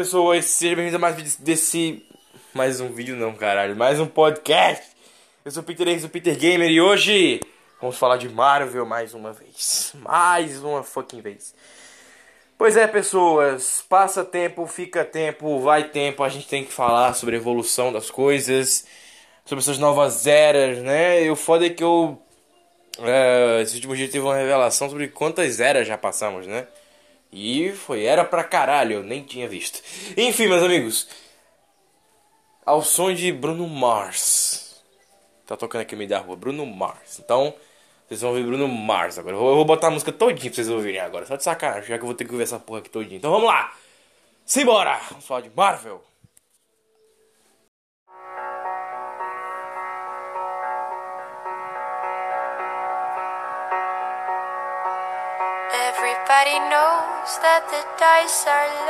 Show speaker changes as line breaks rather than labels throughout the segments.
Pessoas, sejam bem-vindos a mais um vídeo desse. Mais um vídeo não, caralho, mais um podcast. Eu sou o Peter Reis, o Peter Gamer, e hoje vamos falar de Marvel mais uma vez. Mais uma fucking vez. Pois é, pessoas, passa tempo, fica tempo, vai tempo, a gente tem que falar sobre a evolução das coisas, sobre essas novas eras, né? E o foda é que eu. É, esse último dia tive uma revelação sobre quantas eras já passamos, né? E foi, era pra caralho, eu nem tinha visto. Enfim, meus amigos. Ao som de Bruno Mars. Tá tocando aqui no meio da rua, Bruno Mars. Então, vocês vão ouvir Bruno Mars agora. Eu vou botar a música todinha pra vocês ouvirem agora. Só de sacanagem, já que eu vou ter que ouvir essa porra aqui todinha. Então vamos lá! Simbora! Vamos falar de Marvel.
Everybody knows that the dice are loaded.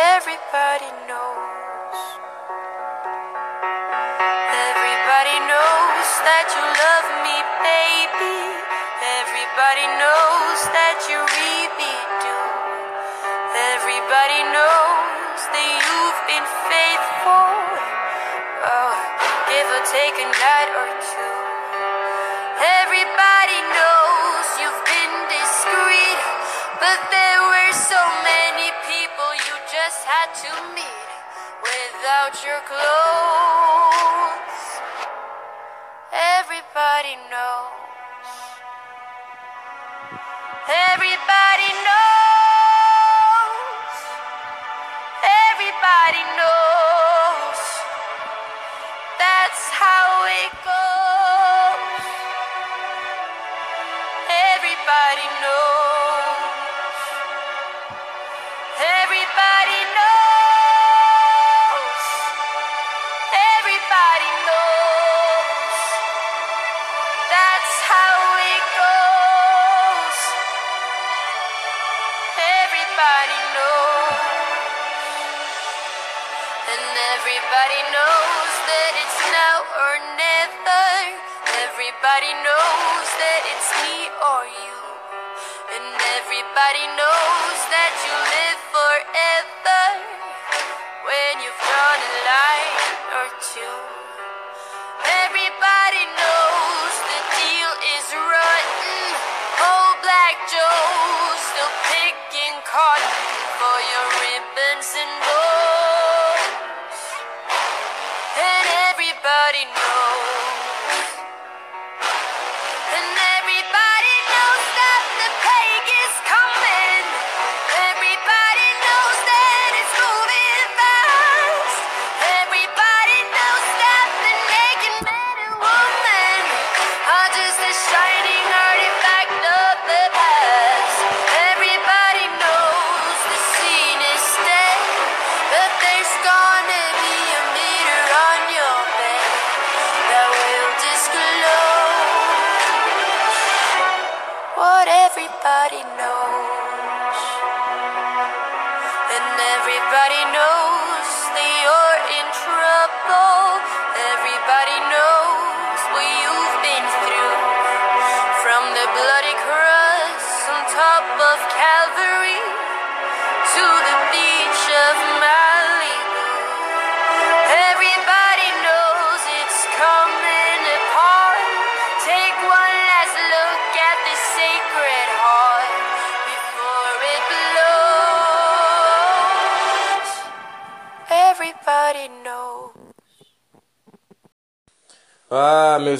Everybody knows. Everybody knows that you love me, baby. Everybody knows that you really do. Everybody knows that you've been faithful. Oh, give or take a night or to meet without your clothes. Everybody knows. Everybody knows. Everybody knows that it's me or you. And everybody knows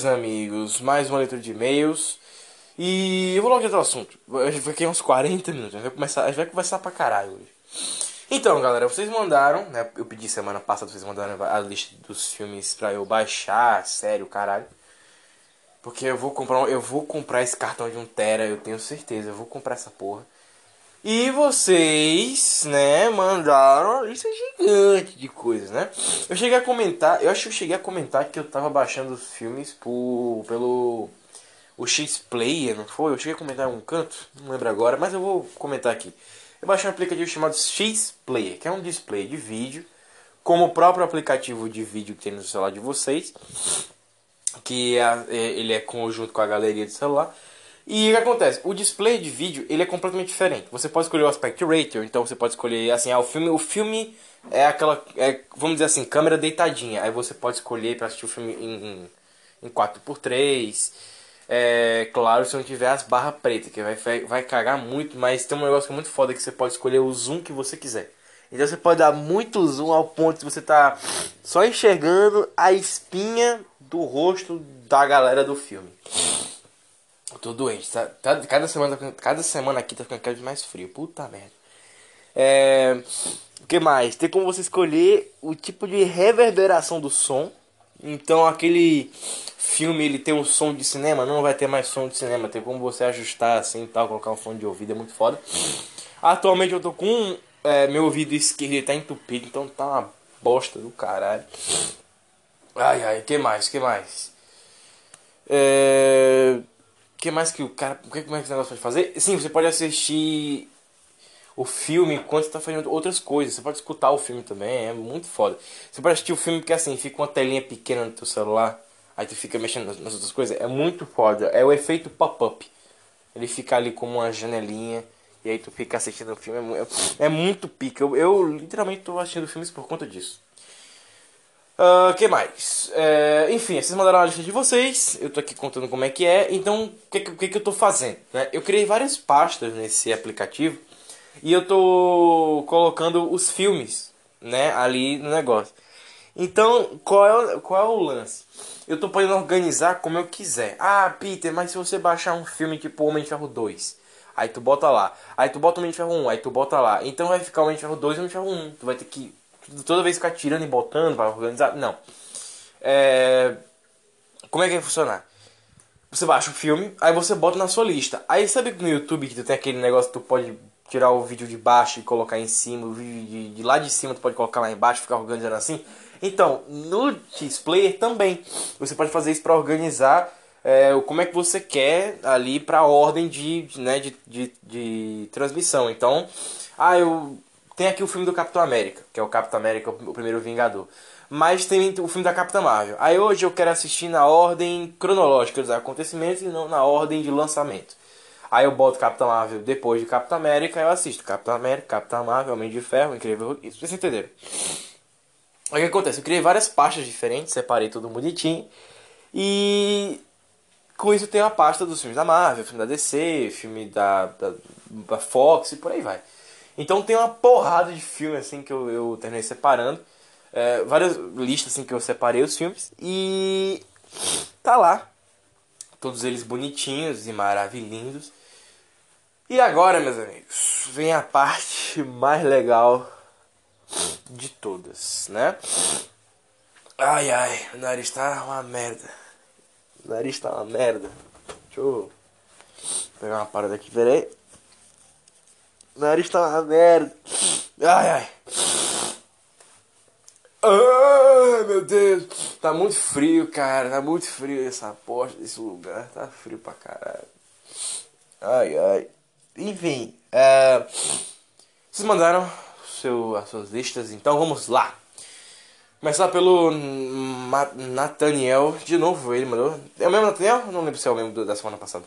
meus amigos, mais uma leitura de e-mails. E eu vou logo direto ao assunto. Vai aqui uns 40 minutos. A gente vai, começar, a gente vai conversar pra caralho hoje. Então, galera, vocês mandaram, né? Eu pedi semana passada, vocês mandaram a lista dos filmes pra eu baixar, sério, caralho. Porque eu vou comprar, eu vou comprar esse cartão de 1 tera, eu tenho certeza, eu vou comprar essa porra. E vocês, né, mandaram uma lista gigante de coisas, né? Eu cheguei a comentar, eu acho que eu cheguei a comentar que eu tava baixando os filmes por, pelo o X-Player, não foi? Eu cheguei a comentar em um canto, não lembro agora, mas eu vou comentar aqui. Eu baixei um aplicativo chamado X-Player, que é um display de vídeo, como o próprio aplicativo de vídeo que tem no celular de vocês, que é, é ele é conjunto com a galeria de celular. E o que acontece? O display de vídeo ele é completamente diferente. Você pode escolher o aspect ratio, então você pode escolher assim, ah, o filme, o filme é aquela, é, vamos dizer assim, câmera deitadinha. Aí você pode escolher para assistir o filme em, em, em 4x3. É claro, se não tiver as barras pretas, que vai, vai cagar muito, mas tem um negócio que é muito foda que você pode escolher o zoom que você quiser. Então você pode dar muito zoom ao ponto de você tá só enxergando a espinha do rosto da galera do filme. Tô doente, tá, tá, cada, semana, cada semana aqui tá ficando cada vez mais frio. Puta merda. É, o que mais? Tem como você escolher o tipo de reverberação do som. Então aquele filme ele tem um som de cinema, não vai ter mais som de cinema. Tem como você ajustar assim tal, colocar um fone de ouvido, é muito foda. Atualmente eu tô com é, meu ouvido esquerdo ele tá entupido, então tá uma bosta do caralho. Ai ai, que mais? Que mais? É que mais que o cara. O que, como é que esse negócio pode fazer? Sim, você pode assistir o filme enquanto você tá fazendo outras coisas. Você pode escutar o filme também, é muito foda. Você pode assistir o filme porque assim, fica uma telinha pequena no teu celular, aí tu fica mexendo nas outras coisas. É muito foda. É o efeito pop-up. Ele fica ali como uma janelinha. E aí tu fica assistindo o filme. É, é muito pica. Eu, eu literalmente tô assistindo filmes por conta disso. Uh, que mais? É, enfim, vocês mandaram a lista de vocês. Eu tô aqui contando como é que é. Então, o que, que, que eu tô fazendo? Né? Eu criei várias pastas nesse aplicativo. E eu tô colocando os filmes né, ali no negócio. Então, qual é, o, qual é o lance? Eu tô podendo organizar como eu quiser. Ah, Peter, mas se você baixar um filme tipo Homem de Ferro 2, aí tu bota lá. Aí tu bota o Homem de Ferro 1, aí tu bota lá. Então vai ficar o Homem de Ferro 2 e o Homem de Ferro 1. Tu vai ter que toda vez ficar tirando e botando para organizar. Não. É... Como é que vai funcionar? Você baixa o filme, aí você bota na sua lista. Aí sabe que no YouTube que tu tem aquele negócio que tu pode tirar o vídeo de baixo e colocar em cima, o vídeo de, de lá de cima tu pode colocar lá embaixo, ficar organizando assim. Então, no X-Player também, você pode fazer isso para organizar é, como é que você quer ali para ordem de, né, de, de, de transmissão. Então, ah, eu tem aqui o filme do Capitão América, que é o Capitão América, o primeiro Vingador. Mas tem o filme da Capitã Marvel. Aí hoje eu quero assistir na ordem cronológica dos acontecimentos e não na ordem de lançamento. Aí eu boto Capitão Marvel depois de Capitão América eu assisto Capitão América, Capitão Marvel, Homem de Ferro, Incrível Isso, vocês entenderam. Aí o que acontece? Eu criei várias pastas diferentes, separei tudo bonitinho. E com isso tem a pasta dos filmes da Marvel, filme da DC, filme da, da, da Fox e por aí vai. Então tem uma porrada de filmes assim que eu, eu terminei separando. É, várias listas assim que eu separei os filmes. E tá lá. Todos eles bonitinhos e maravilhindos. E agora, meus amigos, vem a parte mais legal de todas, né? Ai ai, o nariz tá uma merda. O nariz tá uma merda. Deixa eu pegar uma parada aqui, peraí. Nariz tá uma merda. Ai, ai. Ai, meu Deus. Tá muito frio, cara. Tá muito frio essa porta desse lugar. Tá frio pra caralho. Ai, ai. Enfim. É... Vocês mandaram seu, as suas listas, então vamos lá. Começar pelo Nathaniel. De novo, ele mandou. É o mesmo Nathaniel? Não lembro se é o mesmo da semana passada.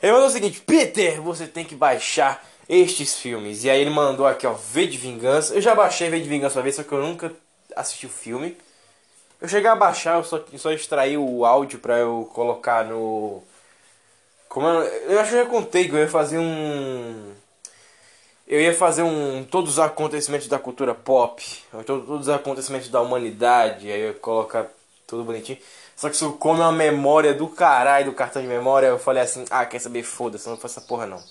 Ele mandou o seguinte: Peter, você tem que baixar estes filmes. E aí ele mandou aqui, ó, V de Vingança. Eu já baixei V de Vingança uma vez, só que eu nunca assisti o filme. Eu cheguei a baixar, eu só, só extraí o áudio pra eu colocar no. Como eu, eu acho que eu já contei que eu ia fazer um. Eu ia fazer um. Todos os acontecimentos da cultura pop. Todos os acontecimentos da humanidade. Aí eu ia colocar tudo bonitinho. Só que isso come uma memória do caralho do cartão de memória. Eu falei assim, ah, quer saber? Foda-se, não faço essa porra não.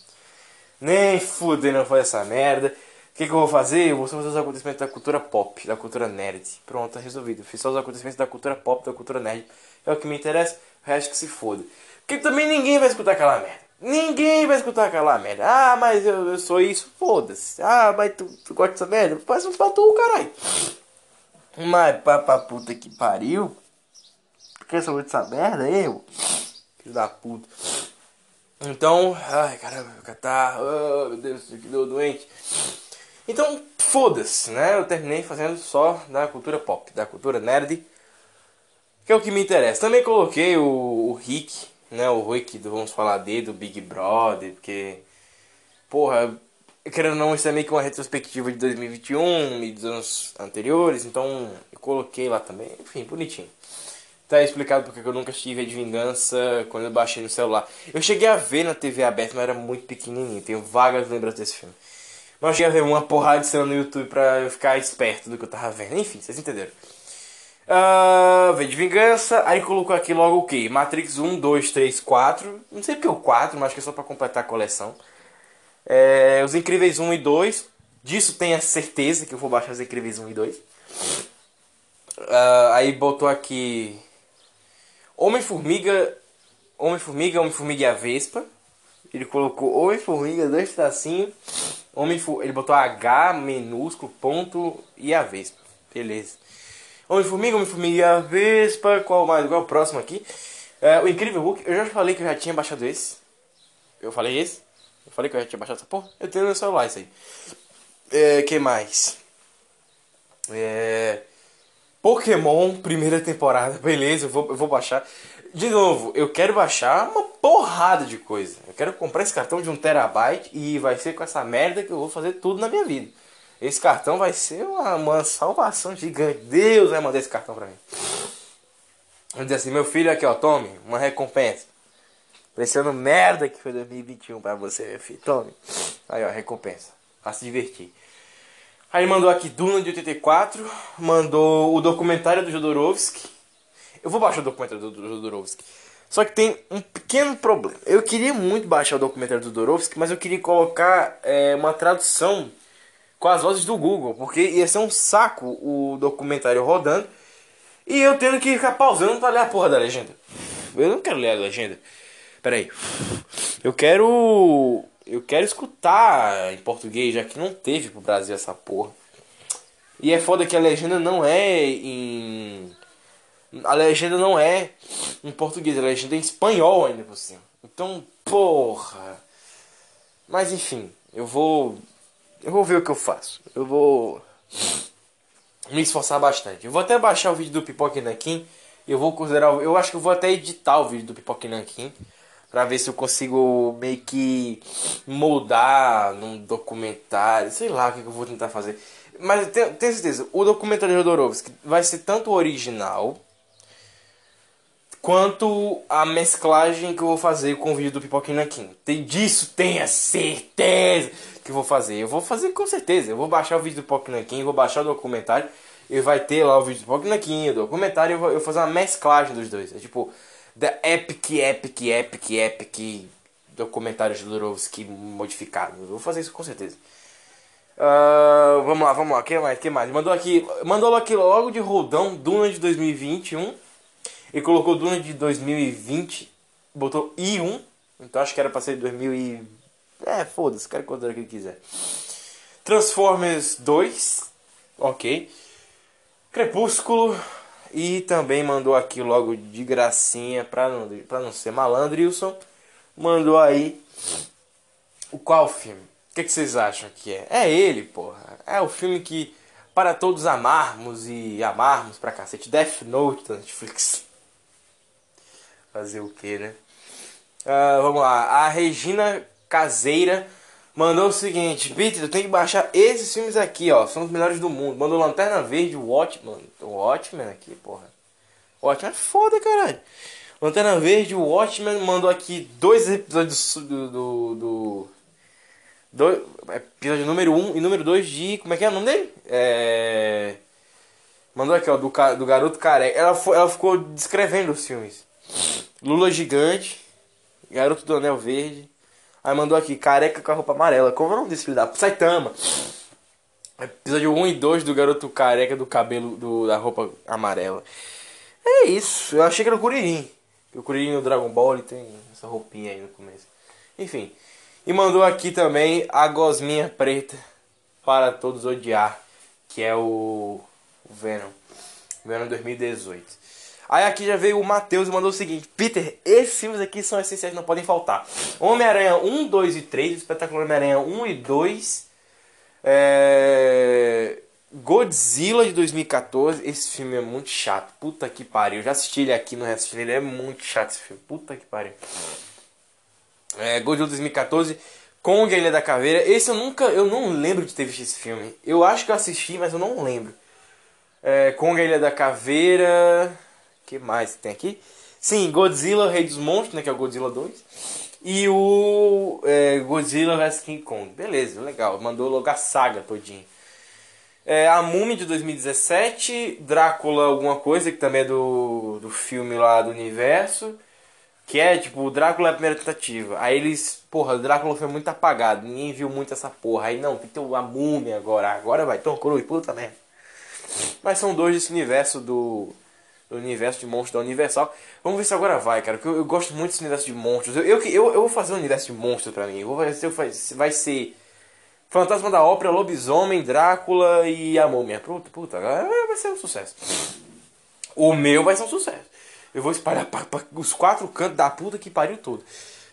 Nem fuder, não foi essa merda. O que, que eu vou fazer? Eu vou só fazer os acontecimentos da cultura pop, da cultura nerd. Pronto, tá resolvido. Fiz só os acontecimentos da cultura pop, da cultura nerd. É o que me interessa, o resto que se foda. Porque também ninguém vai escutar aquela merda. Ninguém vai escutar aquela merda. Ah, mas eu, eu sou isso, foda-se. Ah, mas tu, tu gosta dessa merda? Faz um pra tu, caralho. Mas pra puta que pariu. Quer saber dessa merda, eu? Filho da puta. Então, ai caramba, catarro, oh, meu Deus, que deu doente. Então, foda-se, né? Eu terminei fazendo só da cultura pop, da cultura nerd, que é o que me interessa. Também coloquei o, o Rick, né? O Rick, do, vamos falar dele, do Big Brother, porque, porra, querendo ou não, isso é meio que uma retrospectiva de 2021 e dos anos anteriores, então eu coloquei lá também, enfim, bonitinho. Tá explicado porque eu nunca tive de vingança quando eu baixei no celular. Eu cheguei a ver na TV aberta, mas era muito pequenininho. Tenho vagas lembranças desse filme. Mas eu cheguei a ver uma porrada de cena no YouTube pra eu ficar esperto do que eu tava vendo. Enfim, vocês entenderam. Uh, veio de vingança, aí colocou aqui logo o que? Matrix 1, 2, 3, 4. Não sei porque o 4, mas acho que é só pra completar a coleção. É, os Incríveis 1 e 2. Disso tenha certeza que eu vou baixar os Incríveis 1 e 2. Uh, ah, aí botou aqui Homem-Formiga, Homem-Formiga, Homem-Formiga e a Vespa. Ele colocou Homem-Formiga, dois tracinhos. Homem ele botou H minúsculo, ponto e a Vespa. Beleza. Homem-Formiga, Homem-Formiga e a Vespa. Qual mais? Qual é o próximo aqui? É, o Incrível Hulk. Eu já falei que eu já tinha baixado esse. Eu falei esse? Eu falei que eu já tinha baixado essa porra? Eu tenho no celular isso aí. É, que mais? É... Pokémon, primeira temporada, beleza, eu vou, eu vou baixar. De novo, eu quero baixar uma porrada de coisa. Eu quero comprar esse cartão de um terabyte e vai ser com essa merda que eu vou fazer tudo na minha vida. Esse cartão vai ser uma, uma salvação gigante. Deus vai mandar esse cartão pra mim. Vou dizer assim, meu filho, aqui ó, tome, uma recompensa. Pensando merda que foi 2021 pra você, meu filho. Tome. Aí ó, recompensa. Pra se divertir. Aí mandou aqui Duna de 84, mandou o documentário do Jodorowsky. Eu vou baixar o documentário do Jodorowsky. Só que tem um pequeno problema. Eu queria muito baixar o documentário do Jodorowsky, mas eu queria colocar é, uma tradução com as vozes do Google, porque ia ser um saco o documentário rodando e eu tendo que ficar pausando pra ler a porra da legenda. Eu não quero ler a legenda. Pera aí. Eu quero eu quero escutar em português, já que não teve pro Brasil essa porra. E é foda que a legenda não é em. A legenda não é em português, a legenda é em espanhol ainda por cima. Então, porra. Mas enfim, eu vou. Eu vou ver o que eu faço. Eu vou me esforçar bastante. Eu vou até baixar o vídeo do Pipoque Nankin. Eu vou considerar. Eu acho que eu vou até editar o vídeo do Pipoque Nankin para ver se eu consigo meio que moldar num documentário, sei lá o que eu vou tentar fazer. Mas tenho, tenho certeza, o documentário de Jodorowsky vai ser tanto original quanto a mesclagem que eu vou fazer com o vídeo do Pipoquinho Nankin. Tem disso, tenha certeza que eu vou fazer. Eu vou fazer com certeza. Eu vou baixar o vídeo do Pipoquinho Nankin, vou baixar o documentário e vai ter lá o vídeo do Pipoquinho Nankin, o documentário, eu vou, eu vou fazer uma mesclagem dos dois. É tipo, da Epic, Epic, Epic, Epic documentário de Jodorowsky modificado. Vou fazer isso com certeza. Uh, vamos lá, vamos lá. que mais? que mais? Mandou aqui, mandou aqui logo de rodão Duna de 2021 e colocou Duna de 2020, botou I1. Então acho que era pra ser 2000 e é, foda-se, cara contar o que quiser. Transformers 2, ok. Crepúsculo, e também mandou aqui logo de gracinha, pra não, pra não ser malandrilson, mandou aí o qual filme? O que, que vocês acham que é? É ele, porra. É o filme que para todos amarmos e amarmos pra cacete. Death Note da Netflix. Fazer o que, né? Uh, vamos lá. A Regina Caseira mandou o seguinte: Peter, eu tenho que baixar esses filmes aqui, ó. São os melhores do mundo. Mandou Lanterna Verde, Watchmen. O Watchmen aqui, porra. Watchmen é foda, caralho. Lanterna Verde, o Watchmen mandou aqui dois episódios do. do, do, do episódio número 1 um e número 2 de. Como é que é o nome dele? É. Mandou aqui, ó, do, do garoto careca. Ela, ela ficou descrevendo os filmes. Lula gigante, garoto do anel verde. Aí mandou aqui, careca com a roupa amarela. Como é o nome desse filho da Saitama. Episódio 1 e 2 do garoto careca do cabelo do, da roupa amarela. É isso. Eu achei que era o Kuririn. O Kuririn no Dragon Ball tem essa roupinha aí no começo. Enfim. E mandou aqui também a gosminha preta para todos odiar. Que é o Venom. Venom 2018. Aí aqui já veio o Matheus e mandou o seguinte: Peter, esses filmes aqui são essenciais, não podem faltar. Homem-Aranha 1, 2 e 3, Espetáculo Homem-Aranha 1 e 2. É... Godzilla de 2014. Esse filme é muito chato. Puta que pariu. Eu já assisti ele aqui, não assisti ele. É muito chato esse filme. Puta que pariu. É, Godzilla 2014. Kong, a Ilha da Caveira. Esse eu nunca. Eu não lembro de ter visto esse filme. Eu acho que eu assisti, mas eu não lembro. É, Kong, Ilha da Caveira. Que mais tem aqui? Sim, Godzilla, Rei dos Monstros, né? Que é o Godzilla 2. E o é, Godzilla vs King Kong. Beleza, legal. Mandou logo a saga todinha. É, a Múmia de 2017. Drácula alguma coisa, que também é do, do filme lá do universo. Que é tipo, o Drácula é a primeira tentativa. Aí eles, porra, o Drácula foi muito apagado. Ninguém viu muito essa porra. Aí não, tem que ter a Múmia agora. Agora vai, Tom Cruise, puta merda. Mas são dois desse universo do, do universo de monstros da Universal. Vamos ver se agora vai, cara. Porque eu, eu gosto muito desse universo de monstros. Eu, eu, eu, eu vou fazer um universo de monstros pra mim. Eu vou fazer, vai ser Fantasma da Ópera, Lobisomem, Drácula e a Múmia. Puta, puta, vai ser um sucesso. O meu vai ser um sucesso. Eu vou espalhar pra, pra os quatro cantos da puta que pariu todo.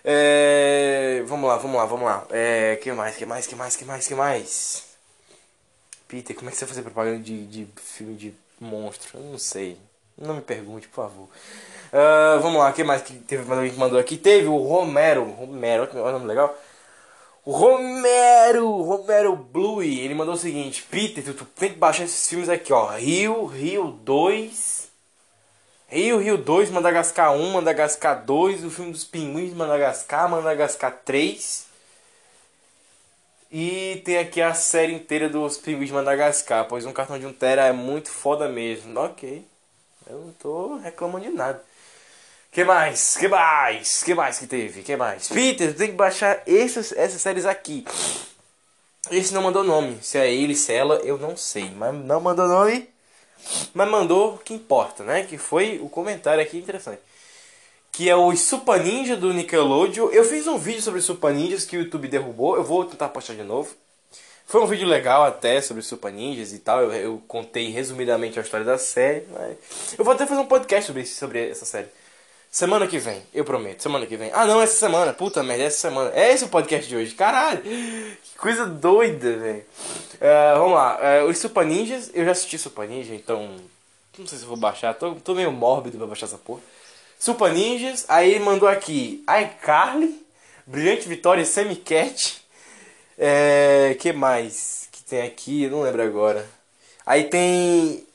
É, vamos lá, vamos lá, vamos lá. É, que mais, que mais, que mais, que mais, que mais? Peter, como é que você vai fazer propaganda de, de filme de monstro? Eu não sei. Não me pergunte, por favor. Uh, vamos lá, o que mais que teve alguém que mandou aqui? Teve o Romero. Romero, que nome legal. O Romero, Romero Blue, ele mandou o seguinte: Peter, tu, tu tem que baixar esses filmes aqui, ó. Rio, Rio 2. Rio, Rio 2, Madagascar 1, Madagascar 2, o filme dos pinguins, Madagascar, Madagascar 3. E tem aqui a série inteira dos pinguins de Madagascar, pois um cartão de 1 tera é muito foda mesmo. Ok, eu não tô reclamando de nada. Que mais? Que mais? Que mais que teve? Que mais? Peter, tem que baixar essas, essas séries aqui. Esse não mandou nome. Se é ele, se é ela, eu não sei. Mas não mandou nome. Mas mandou o que importa, né? Que foi o comentário aqui interessante. Que é o Super Ninja do Nickelodeon. Eu fiz um vídeo sobre Super Ninjas que o YouTube derrubou. Eu vou tentar postar de novo. Foi um vídeo legal até sobre Super Ninjas e tal. Eu, eu contei resumidamente a história da série. Eu vou até fazer um podcast sobre, sobre essa série. Semana que vem, eu prometo. Semana que vem. Ah, não, essa semana. Puta merda, essa semana. É esse o podcast de hoje. Caralho. Que coisa doida, velho. Uh, vamos lá. Uh, os Super Ninjas. Eu já assisti Super Ninja, então. Não sei se eu vou baixar. Tô, tô meio mórbido pra baixar essa porra. Super Ninjas. Aí mandou aqui. iCarly. Brilhante Vitória Semi-Cat. É, que mais que tem aqui? Eu não lembro agora. Aí tem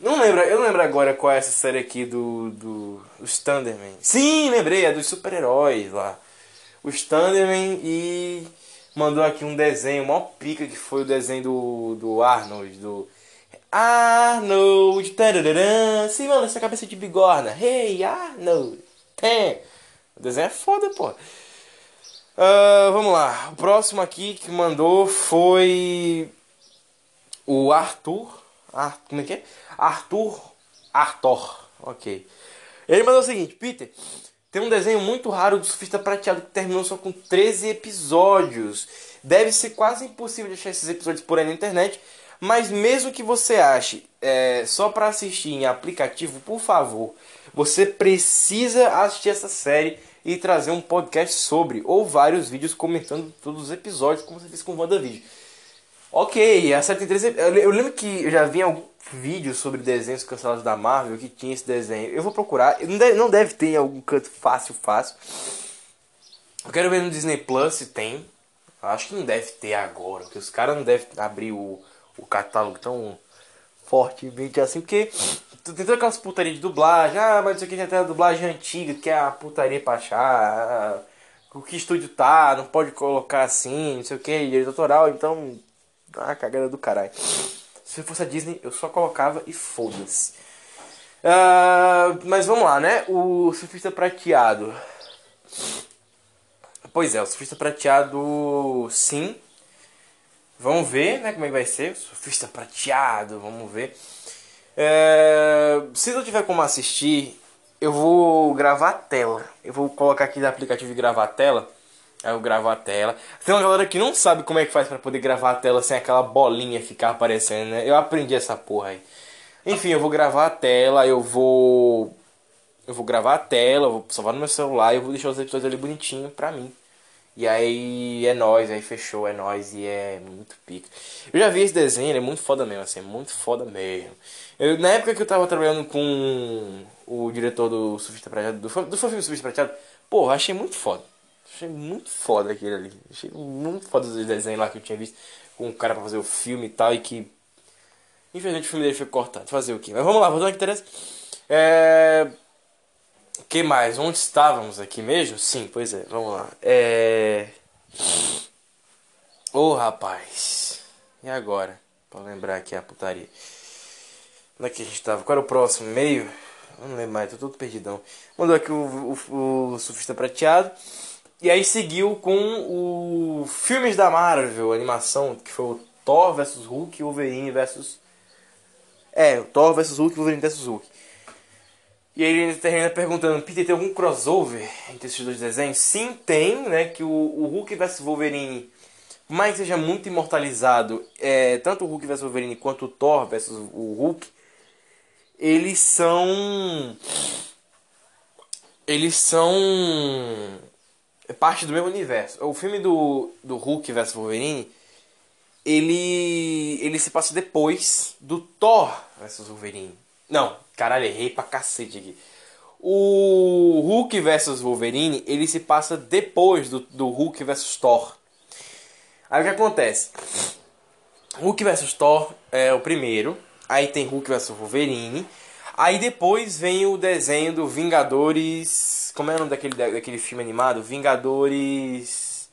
não lembro, eu não lembro agora qual é essa série aqui do. do. Os Thunderman. Sim, lembrei, é dos super-heróis lá. Os Thunderman e mandou aqui um desenho, mó pica que foi o desenho do. do Arnold, do. Arnold! Tararã, sim, mano, essa cabeça de bigorna. Hey, Arnold! Tem! O desenho é foda, pô. Uh, vamos lá. O próximo aqui que mandou foi. O Arthur. Como é que é? Arthur Arthur. Ok. Ele mandou o seguinte: Peter, tem um desenho muito raro do surfista prateado que terminou só com 13 episódios. Deve ser quase impossível achar esses episódios por aí na internet. Mas mesmo que você ache é, só para assistir em aplicativo, por favor, você precisa assistir essa série e trazer um podcast sobre, ou vários vídeos comentando todos os episódios, como você fez com o WandaVision. Ok, a série tem 13 Eu lembro que eu já vi algum vídeo sobre desenhos cancelados da Marvel que tinha esse desenho. Eu vou procurar. Não deve, não deve ter em algum canto fácil, fácil. Eu quero ver no Disney Plus se tem. Acho que não deve ter agora, porque os caras não devem abrir o, o catálogo tão fortemente assim, porque tem todas aquelas putarias de dublagem. Ah, mas isso aqui tem a dublagem antiga, que é a putaria pra achar. O que estúdio tá, não pode colocar assim, não sei o que, direito autoral, então. Ah, cagada do caralho. Se fosse a Disney, eu só colocava e foda-se. Uh, mas vamos lá, né? O surfista prateado. Pois é, o surfista prateado, sim. Vamos ver, né, como é que vai ser. O surfista prateado, vamos ver. É, se não tiver como assistir, eu vou gravar a tela. Eu vou colocar aqui no aplicativo de gravar a tela. Aí eu gravo a tela. Tem uma galera que não sabe como é que faz para poder gravar a tela sem aquela bolinha ficar aparecendo, né? Eu aprendi essa porra aí. Enfim, eu vou gravar a tela, eu vou. Eu vou gravar a tela, vou salvar no meu celular e eu vou deixar os episódios ali bonitinho pra mim. E aí é nóis, aí fechou, é nóis e é muito pica. Eu já vi esse desenho, ele é muito foda mesmo, assim, é muito foda mesmo. Eu, na época que eu tava trabalhando com o diretor do Surfista Prateado, do, do filme Surfista Prateado, porra, achei muito foda. Achei muito foda aquele ali. Achei muito foda os desenhos lá que eu tinha visto com o cara pra fazer o filme e tal. E que. Infelizmente o filme dele foi cortado. Fazer o quê? Mas vamos lá, voltando que interessa. É. que mais? Onde estávamos aqui mesmo? Sim, pois é, vamos lá. É. Ô oh, rapaz. E agora? Pra lembrar aqui a putaria. Onde é que a gente tava? Qual era o próximo? Meio? Eu não lembro mais, tô todo perdidão. Mandou aqui o, o, o surfista prateado. E aí seguiu com o filmes da Marvel, animação, que foi o Thor vs Hulk e Wolverine vs É, o Thor vs Hulk e Wolverine vs Hulk. E aí ele termina perguntando, Peter, tem algum crossover entre esses dois desenhos? Sim, tem, né? Que o, o Hulk vs Wolverine, mais seja muito imortalizado, é, tanto o Hulk vs Wolverine quanto o Thor vs o Hulk, eles são. Eles são parte do mesmo universo. O filme do, do Hulk vs Wolverine, ele ele se passa depois do Thor vs Wolverine. Não, caralho, errei pra cacete aqui. O Hulk vs Wolverine, ele se passa depois do, do Hulk vs Thor. Aí o que acontece? Hulk vs Thor é o primeiro. Aí tem Hulk vs Wolverine. Aí depois vem o desenho do Vingadores. Como é o nome daquele, daquele filme animado? Vingadores.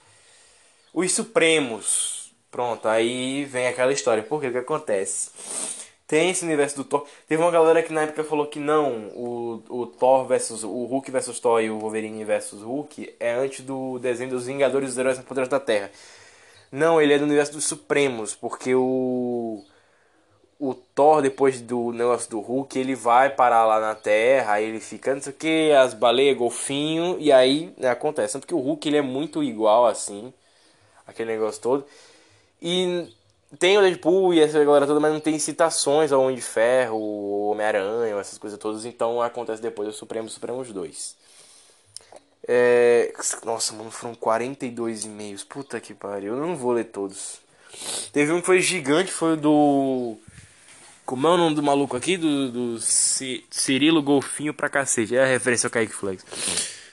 Os Supremos. Pronto, aí vem aquela história. Por que o que acontece? Tem esse universo do Thor. Teve uma galera que na época falou que não, o, o Thor versus. O Hulk versus Thor e o Wolverine versus Hulk é antes do desenho dos Vingadores dos Heróis Poderosos da Terra. Não, ele é do universo dos Supremos, porque o o Thor, depois do negócio do Hulk, ele vai parar lá na Terra, aí ele fica, não sei o que, as baleias, golfinho, e aí né, acontece. Tanto que o Hulk ele é muito igual assim, aquele negócio todo. E tem o Deadpool e essa galera toda, mas não tem citações ao Homem de Ferro, o Homem-Aranha, essas coisas todas. Então acontece depois do Supremo Supremos 2. É... Nossa, mano, foram 42 e-mails. Puta que pariu. Eu não vou ler todos. Teve um que foi gigante, foi o do como é o nome do maluco aqui? Do, do Cirilo Golfinho pra cacete. É a referência ao Kaique Flex.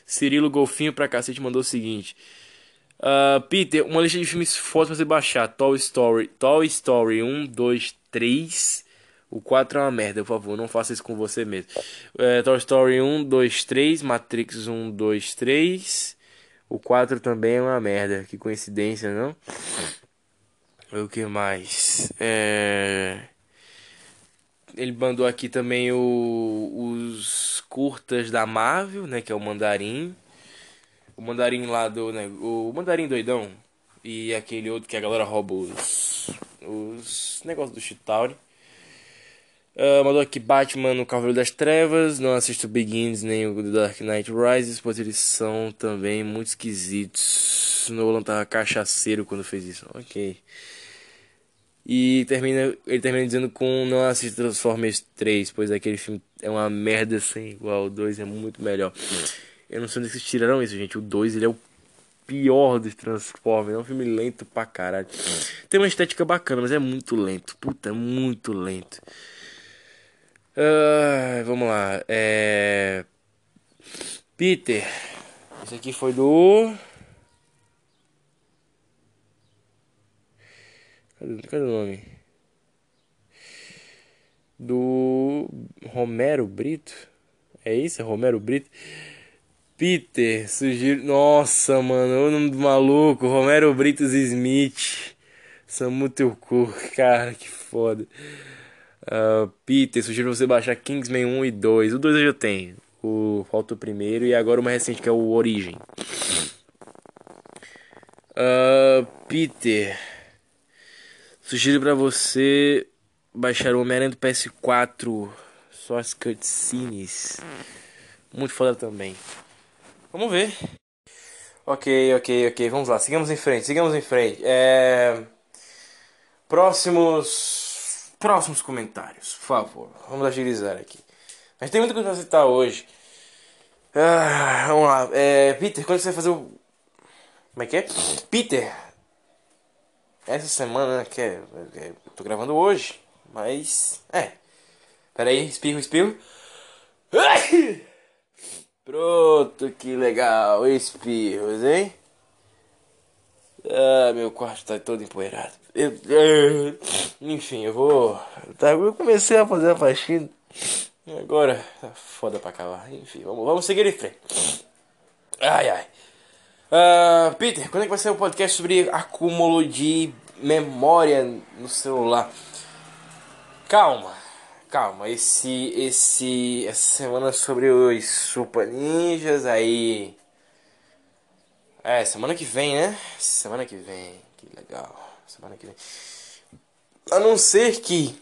Cirilo Golfinho pra cacete mandou o seguinte. Uh, Peter, uma lista de filmes fotos pra você baixar. Toy Story. Toy Story 1, 2, 3. O 4 é uma merda, por favor. Não faça isso com você mesmo. É, Toy Story 1, 2, 3. Matrix 1, 2, 3. O 4 também é uma merda. Que coincidência, não? O que mais? É ele mandou aqui também o, os curtas da Marvel, né? Que é o Mandarim. O Mandarim lá do. Né, o Mandarim doidão. E aquele outro que a galera rouba os. Os negócios do Chitauri. Uh, mandou aqui Batman no Cavaleiro das Trevas. Não assisto Begins nem o The Dark Knight Rises, pois eles são também muito esquisitos. Nolan tava cachaceiro quando fez isso. Ok. E termina, ele termina dizendo com não assiste Transformers 3, pois aquele filme é uma merda sem igual. O 2 é muito melhor. Eu não sei onde vocês tiraram isso, gente. O 2 ele é o pior dos Transformers. É um filme lento pra caralho. Tem uma estética bacana, mas é muito lento. Puta, é muito lento. Uh, vamos lá. É... Peter. Esse aqui foi do. Cadê, cadê o nome? Do Romero Brito? É isso? É Romero Brito? Peter, sugiro. Nossa, mano, o nome do maluco, Romero Britos Smith. Samu teu cu, cara, que foda. Uh, Peter, sugiro você baixar Kingsman 1 e 2. O 2 eu já tenho. O, falta o primeiro e agora mais recente que é o Origem. Uh, Peter, sugiro pra você baixar o Homem-Aranha do PS4. Só as cutscenes. Muito foda também. Vamos ver. Ok, ok, ok. Vamos lá. Sigamos em frente. Sigamos em frente. É... Próximos. Próximos comentários, por favor. Vamos agilizar aqui. Mas tem muita coisa pra citar hoje. Ah, vamos lá. É, Peter, quando você vai fazer o. Como é que é? Peter! Essa semana, que é, é, eu tô gravando hoje, mas. É. Pera aí, espirro, espirro. Pronto, que legal. Espirros, hein? Ah, meu quarto tá todo empoeirado. Eu, eu, enfim, eu vou. Tá, eu comecei a fazer a faxina. Agora tá foda pra acabar. Enfim, vamos, vamos seguir em frente. Ai, ai. Uh, Peter, quando é que vai ser o podcast sobre acúmulo de memória no celular? Calma, calma. Esse, esse, essa semana sobre os Super Ninjas, aí. É, semana que vem, né? Semana que vem, que legal. Semana que vem. A não ser que.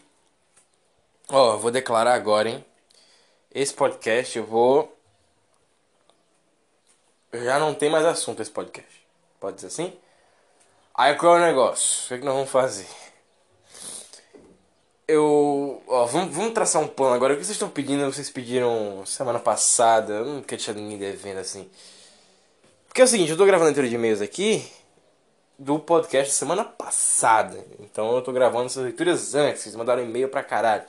Ó, eu vou declarar agora, hein? Esse podcast eu vou. Já não tem mais assunto esse podcast. Pode ser assim? Aí qual é o negócio? O que, é que nós vamos fazer? Eu. Ó, vamos, vamos traçar um plano agora. O que vocês estão pedindo? Vocês pediram semana passada. Eu não quero deixar ninguém devendo assim. Porque é o seguinte, eu tô gravando a leitura de e-mails aqui do podcast semana passada. Então eu tô gravando essas leituras antes. Vocês mandaram e-mail pra caralho.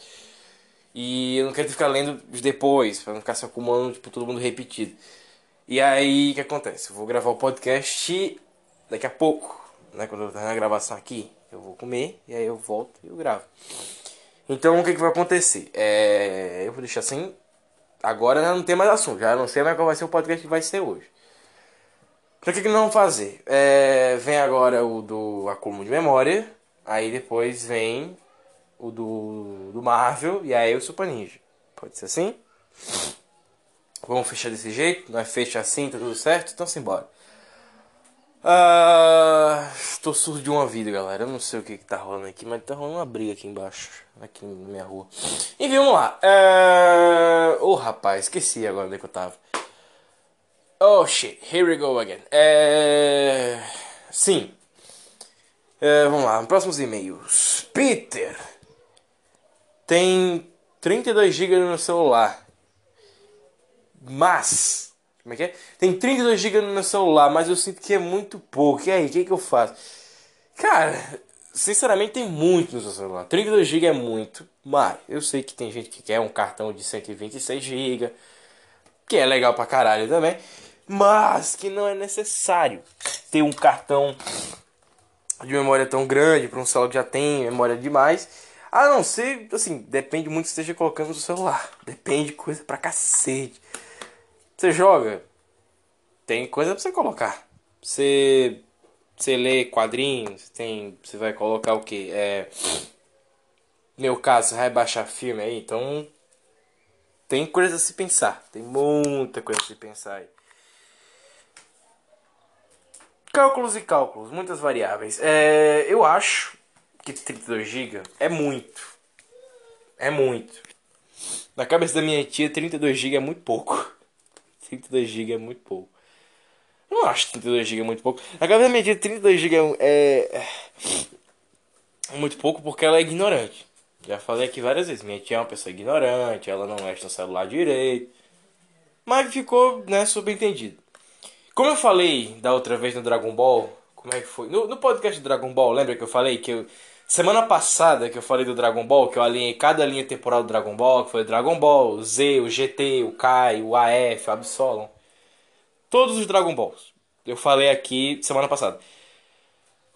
E eu não quero ficar lendo depois, pra não ficar se acumulando, tipo, todo mundo repetido. E aí, o que acontece? Eu vou gravar o podcast daqui a pouco, né? Quando eu terminar a gravação aqui, eu vou comer e aí eu volto e eu gravo. Então, o que, que vai acontecer? É, eu vou deixar assim. Agora não tem mais assunto, já não sei mais qual vai ser o podcast que vai ser hoje. Então, o que, que nós vamos fazer? É, vem agora o do acúmulo de memória, aí depois vem o do, do Marvel e aí o Super Ninja. Pode ser assim? Vamos fechar desse jeito? Nós fecha assim, tá tudo certo? Então simbora. Ah, estou surdo de uma vida, galera. Eu não sei o que, que tá rolando aqui, mas tá rolando uma briga aqui embaixo, aqui na minha rua. Enfim, vamos lá. É... Oh, rapaz, esqueci agora onde é que eu tava. Oh shit, here we go again. É... Sim. É, vamos lá, próximos e-mails. Peter tem 32 GB no celular. Mas, como é que é? Tem 32 GB no meu celular, mas eu sinto que é muito pouco. E aí, o que, que eu faço? Cara, sinceramente tem muito no seu celular. 32 GB é muito, mas eu sei que tem gente que quer um cartão de 126 GB, que é legal pra caralho também, mas que não é necessário ter um cartão de memória tão grande para um celular que já tem memória demais. A não ser, assim, depende muito você esteja colocando no celular. Depende coisa pra cacete. Você joga, tem coisa pra você colocar. Você, você lê quadrinhos, tem, você vai colocar o que? É, meu caso, vai baixar filme aí, então tem coisa a se pensar. Tem muita coisa a se pensar aí. Cálculos e cálculos, muitas variáveis. É, eu acho que 32 GB é muito. É muito. Na cabeça da minha tia, 32 GB é muito pouco. 32 GB é muito pouco. Eu não acho 32 GB muito pouco. Na cabeça da minha tia, 32 GB é, é muito pouco porque ela é ignorante. Já falei aqui várias vezes. Minha tia é uma pessoa ignorante, ela não mexe no celular direito. Mas ficou, né, subentendido. Como eu falei da outra vez no Dragon Ball, como é que foi? No, no podcast do Dragon Ball, lembra que eu falei que eu, Semana passada que eu falei do Dragon Ball, que eu alinhei cada linha temporal do Dragon Ball, que foi o Dragon Ball, o Z, o GT, o Kai, o AF, o Absolon. Todos os Dragon Balls. Eu falei aqui semana passada.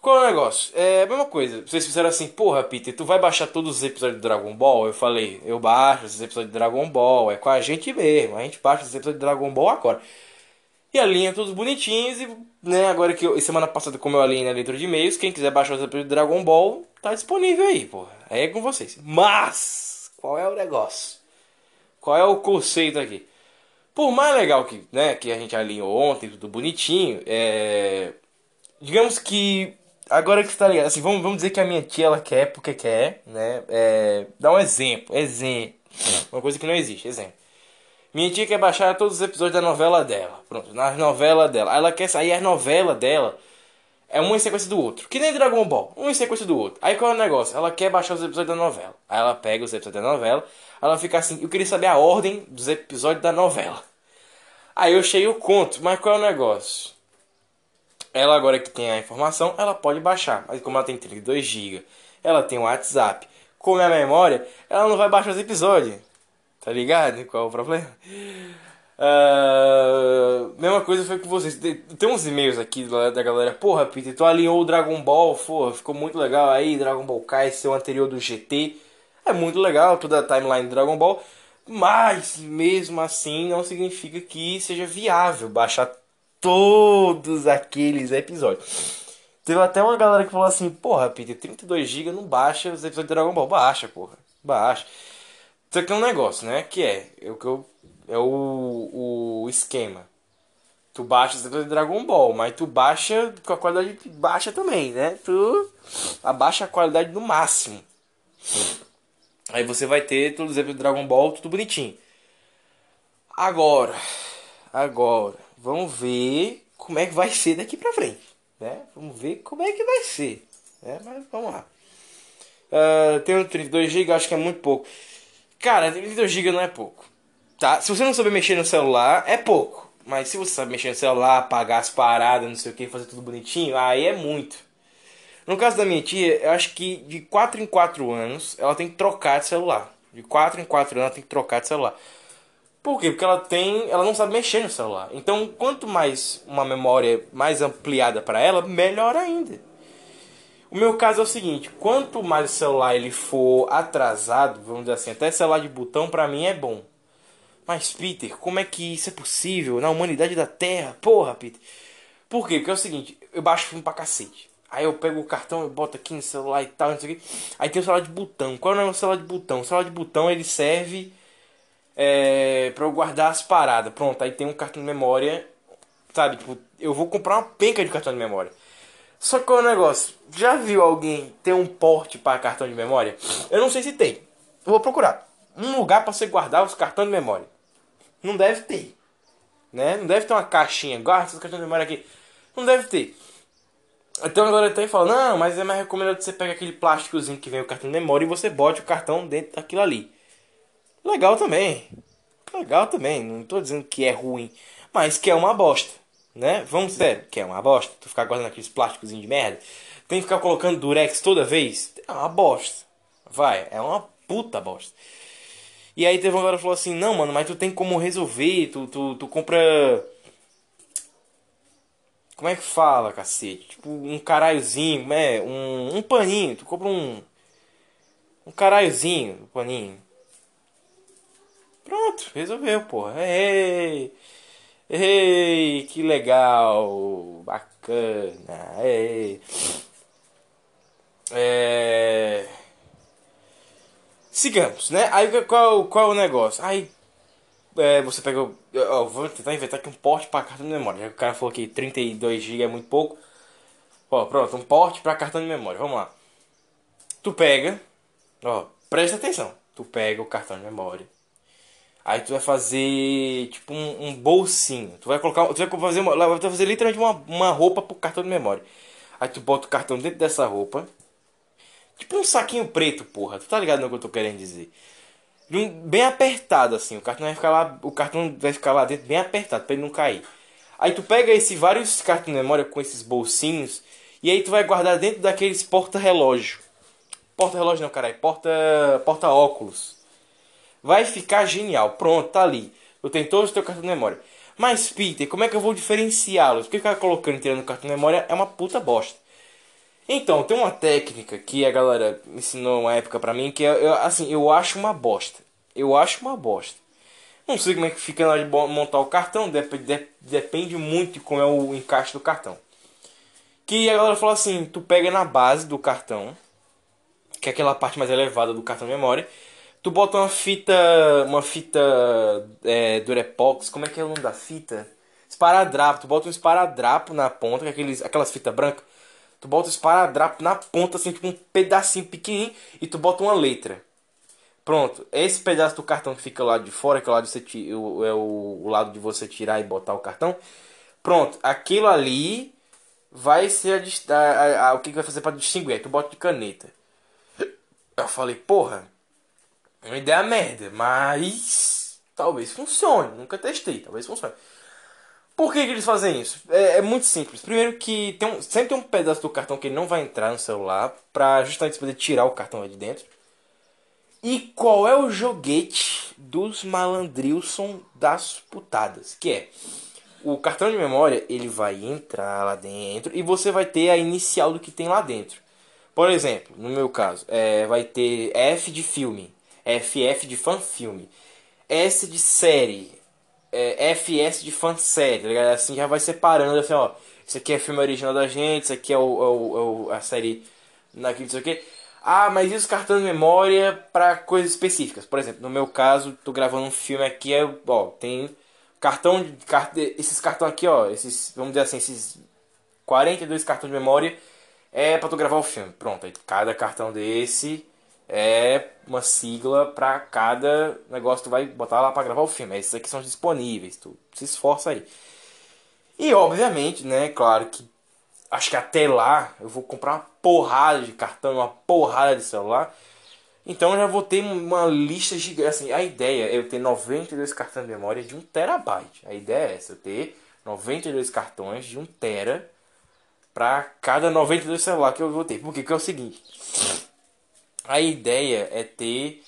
Qual é o negócio? É a mesma coisa. Vocês fizeram assim, porra, Peter, tu vai baixar todos os episódios do Dragon Ball? Eu falei, eu baixo esses episódios de Dragon Ball, é com a gente mesmo. A gente baixa esses episódios de Dragon Ball agora. E alinha todos bonitinhos e, né, agora que eu, semana passada como eu alinhei na leitura de e-mails, quem quiser baixar de Dragon Ball, tá disponível aí, pô. Aí é com vocês. Mas, qual é o negócio? Qual é o conceito aqui? Por mais legal que, né, que a gente alinhou ontem, tudo bonitinho, é... Digamos que agora que você tá ligado, assim, vamos, vamos dizer que a minha tia ela quer porque quer, né? É, dá um exemplo, exemplo. Uma coisa que não existe, exemplo. Minha tia quer baixar todos os episódios da novela dela. Pronto, na novela dela. Ela quer sair a novela dela. É uma em sequência do outro. Que nem Dragon Ball. Um em sequência do outro. Aí qual é o negócio? Ela quer baixar os episódios da novela. Aí ela pega os episódios da novela. Ela fica assim. Eu queria saber a ordem dos episódios da novela. Aí eu cheio o conto. Mas qual é o negócio? Ela agora que tem a informação, ela pode baixar. Mas como ela tem 32 GB, ela tem o WhatsApp. Como é a memória, ela não vai baixar os episódios. Tá ligado? Qual é o problema? Uh, mesma coisa foi com vocês. Tem uns e-mails aqui da galera. Porra, Peter, tu alinhou o Dragon Ball. Porra, ficou muito legal aí. Dragon Ball Kai, seu anterior do GT. É muito legal toda a timeline do Dragon Ball. Mas, mesmo assim, não significa que seja viável baixar todos aqueles episódios. Teve até uma galera que falou assim: Porra, Peter, 32GB não baixa os episódios de Dragon Ball. Baixa, porra. Baixa. Só que é um negócio, né? Que é, é o que eu, é o, o esquema. Tu baixa os episódios de Dragon Ball, mas tu baixa com a qualidade baixa também, né? Tu abaixa a qualidade no máximo. Aí você vai ter todos os de Dragon Ball, tudo bonitinho. Agora, agora, vamos ver como é que vai ser daqui pra frente, né? Vamos ver como é que vai ser, né? Mas vamos lá. Uh, tenho 32 GB, acho que é muito pouco. Cara, 32 GB não é pouco, tá? Se você não souber mexer no celular, é pouco. Mas se você sabe mexer no celular, apagar as paradas, não sei o que, fazer tudo bonitinho, aí é muito. No caso da minha tia, eu acho que de 4 em 4 anos ela tem que trocar de celular. De 4 em 4 anos ela tem que trocar de celular. Por quê? Porque ela tem, ela não sabe mexer no celular. Então, quanto mais uma memória mais ampliada para ela, melhor ainda. O meu caso é o seguinte, quanto mais o celular ele for atrasado, vamos dizer assim, até celular de botão para mim é bom. Mas Peter, como é que isso é possível na humanidade da Terra? Porra, Peter. Por quê? Porque é o seguinte, eu baixo filme pra cacete. Aí eu pego o cartão e boto aqui no celular e tal, não sei o que. Aí tem o celular de botão. Qual é o celular de botão? O celular de botão ele serve é, para eu guardar as paradas. Pronto, aí tem um cartão de memória, sabe? Tipo, eu vou comprar uma penca de cartão de memória. Só que é o negócio? Já viu alguém ter um porte para cartão de memória? Eu não sei se tem. Eu vou procurar um lugar para você guardar os cartões de memória. Não deve ter, né? Não deve ter uma caixinha. Guarda os cartões de memória aqui. Não deve ter. Então agora até fala, não, mas é mais recomendado que você pegue aquele plásticozinho que vem o cartão de memória e você bote o cartão dentro daquilo ali. Legal também. Legal também. Não estou dizendo que é ruim. Mas que é uma bosta. Né? Vamos sério, que é uma bosta. Tu ficar guardando aqueles plásticos de merda. Tem que ficar colocando durex toda vez. É uma bosta. Vai, é uma puta bosta. E aí teve uma galera que falou assim, não, mano, mas tu tem como resolver, tu, tu, tu compra. Como é que fala, cacete? Tipo, um caralhozinho, né? Um, um paninho, tu compra um. Um caralhozinho, um paninho. Pronto, resolveu, porra. Ei, ei, que legal, bacana. Ei. É... Sigamos, né? Aí qual, qual é o negócio? Aí é, você pega. Ó, vou tentar inventar aqui um porte para cartão de memória. Já que o cara falou que 32GB é muito pouco. Ó, pronto, um porte para cartão de memória. Vamos lá. Tu pega, ó, presta atenção. Tu pega o cartão de memória, Aí tu vai fazer tipo um, um, bolsinho. Tu vai colocar. Tu vai fazer, uma, vai fazer literalmente uma, uma roupa pro cartão de memória. Aí tu bota o cartão dentro dessa roupa. Tipo um saquinho preto, porra. Tu tá ligado no que eu tô querendo dizer? Bem apertado assim. O cartão vai ficar lá. O cartão vai ficar lá dentro bem apertado pra ele não cair. Aí tu pega esses vários cartões de memória com esses bolsinhos. E aí tu vai guardar dentro daqueles porta-relógio. Porta-relógio não, caralho. Porta. Porta-óculos vai ficar genial. Pronto, tá ali. Eu tenho todos os teus cartões de memória. Mas, Peter, como é que eu vou diferenciá-los? Porque ficar colocando e tirando cartão de memória é uma puta bosta. Então, tem uma técnica que a galera ensinou uma época pra mim que eu, assim, eu acho uma bosta. Eu acho uma bosta. Não sei como é que fica na hora de montar o cartão, depende, depende muito de como é o encaixe do cartão. Que a galera falou assim, tu pega na base do cartão, que é aquela parte mais elevada do cartão de memória, tu bota uma fita, uma fita é, Durepox, como é que é o nome da fita? Esparadrapo, tu bota um esparadrapo na ponta, que é aqueles, aquelas fitas brancas, tu bota o esparadrapo na ponta, assim, tipo um pedacinho pequenininho, e tu bota uma letra. Pronto, esse pedaço do cartão que fica lá de fora, que é o lado de você, é o, lado de você tirar e botar o cartão. Pronto, aquilo ali vai ser a, a, a, o que vai fazer para distinguir. Aí tu bota de caneta. Eu falei, porra, é uma ideia merda, mas talvez funcione. Nunca testei, talvez funcione. Por que, que eles fazem isso? É, é, muito simples. Primeiro que tem um, sempre tem um pedaço do cartão que não vai entrar no celular para justamente poder tirar o cartão lá de dentro. E qual é o joguete dos malandrilson das putadas? Que é o cartão de memória ele vai entrar lá dentro e você vai ter a inicial do que tem lá dentro. Por exemplo, no meu caso, é, vai ter F de filme, FF de fan filme, S de série, é, FS de fan série, tá ligado? Assim já vai separando assim, ó. Isso aqui é filme original da gente, isso aqui é, o, é, é o a série naquilo, não sei o que. Ah, mas e os cartões de memória para coisas específicas? Por exemplo, no meu caso, tô gravando um filme aqui, é, ó, tem cartão de esses cartões aqui, ó, esses, vamos dizer assim, esses 42 cartões de memória é para tu gravar o filme. Pronto, aí cada cartão desse é uma sigla para cada negócio que tu vai botar lá para gravar o filme. Esses aqui são disponíveis, tu se esforça aí. E obviamente, né, claro que acho que até lá eu vou comprar uma porrada de cartão, uma porrada de celular. Então eu já vou ter uma lista gigante. Assim, a ideia é eu ter 92 cartões de memória de 1 terabyte. A ideia é essa, eu ter 92 cartões de 1 tera para cada 92 celular que eu vou ter. Porque que é o seguinte, a ideia é ter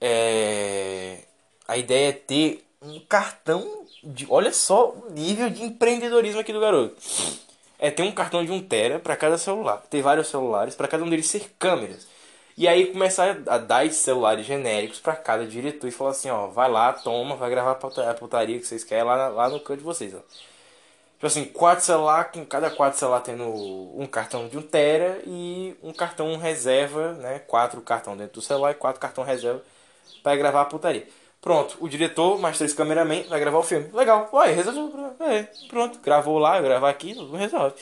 é, a ideia é ter um cartão de, olha só o nível de empreendedorismo aqui do garoto é ter um cartão de 1 tera para cada celular. Ter vários celulares para cada um deles ser câmeras. E aí começar a dar esses celulares genéricos para cada diretor e falar assim, ó, vai lá, toma, vai gravar a putaria que vocês querem lá, lá no canto de vocês, ó. Tipo assim, quatro celular, com cada quatro celular tendo um cartão de 1 tera e um cartão reserva, né? Quatro cartão dentro do celular e quatro cartão reserva para gravar a putaria. Pronto, o diretor, mais três cameramen, vai gravar o filme. Legal, uai, resolveu. É, pronto, gravou lá, gravar aqui, resolve.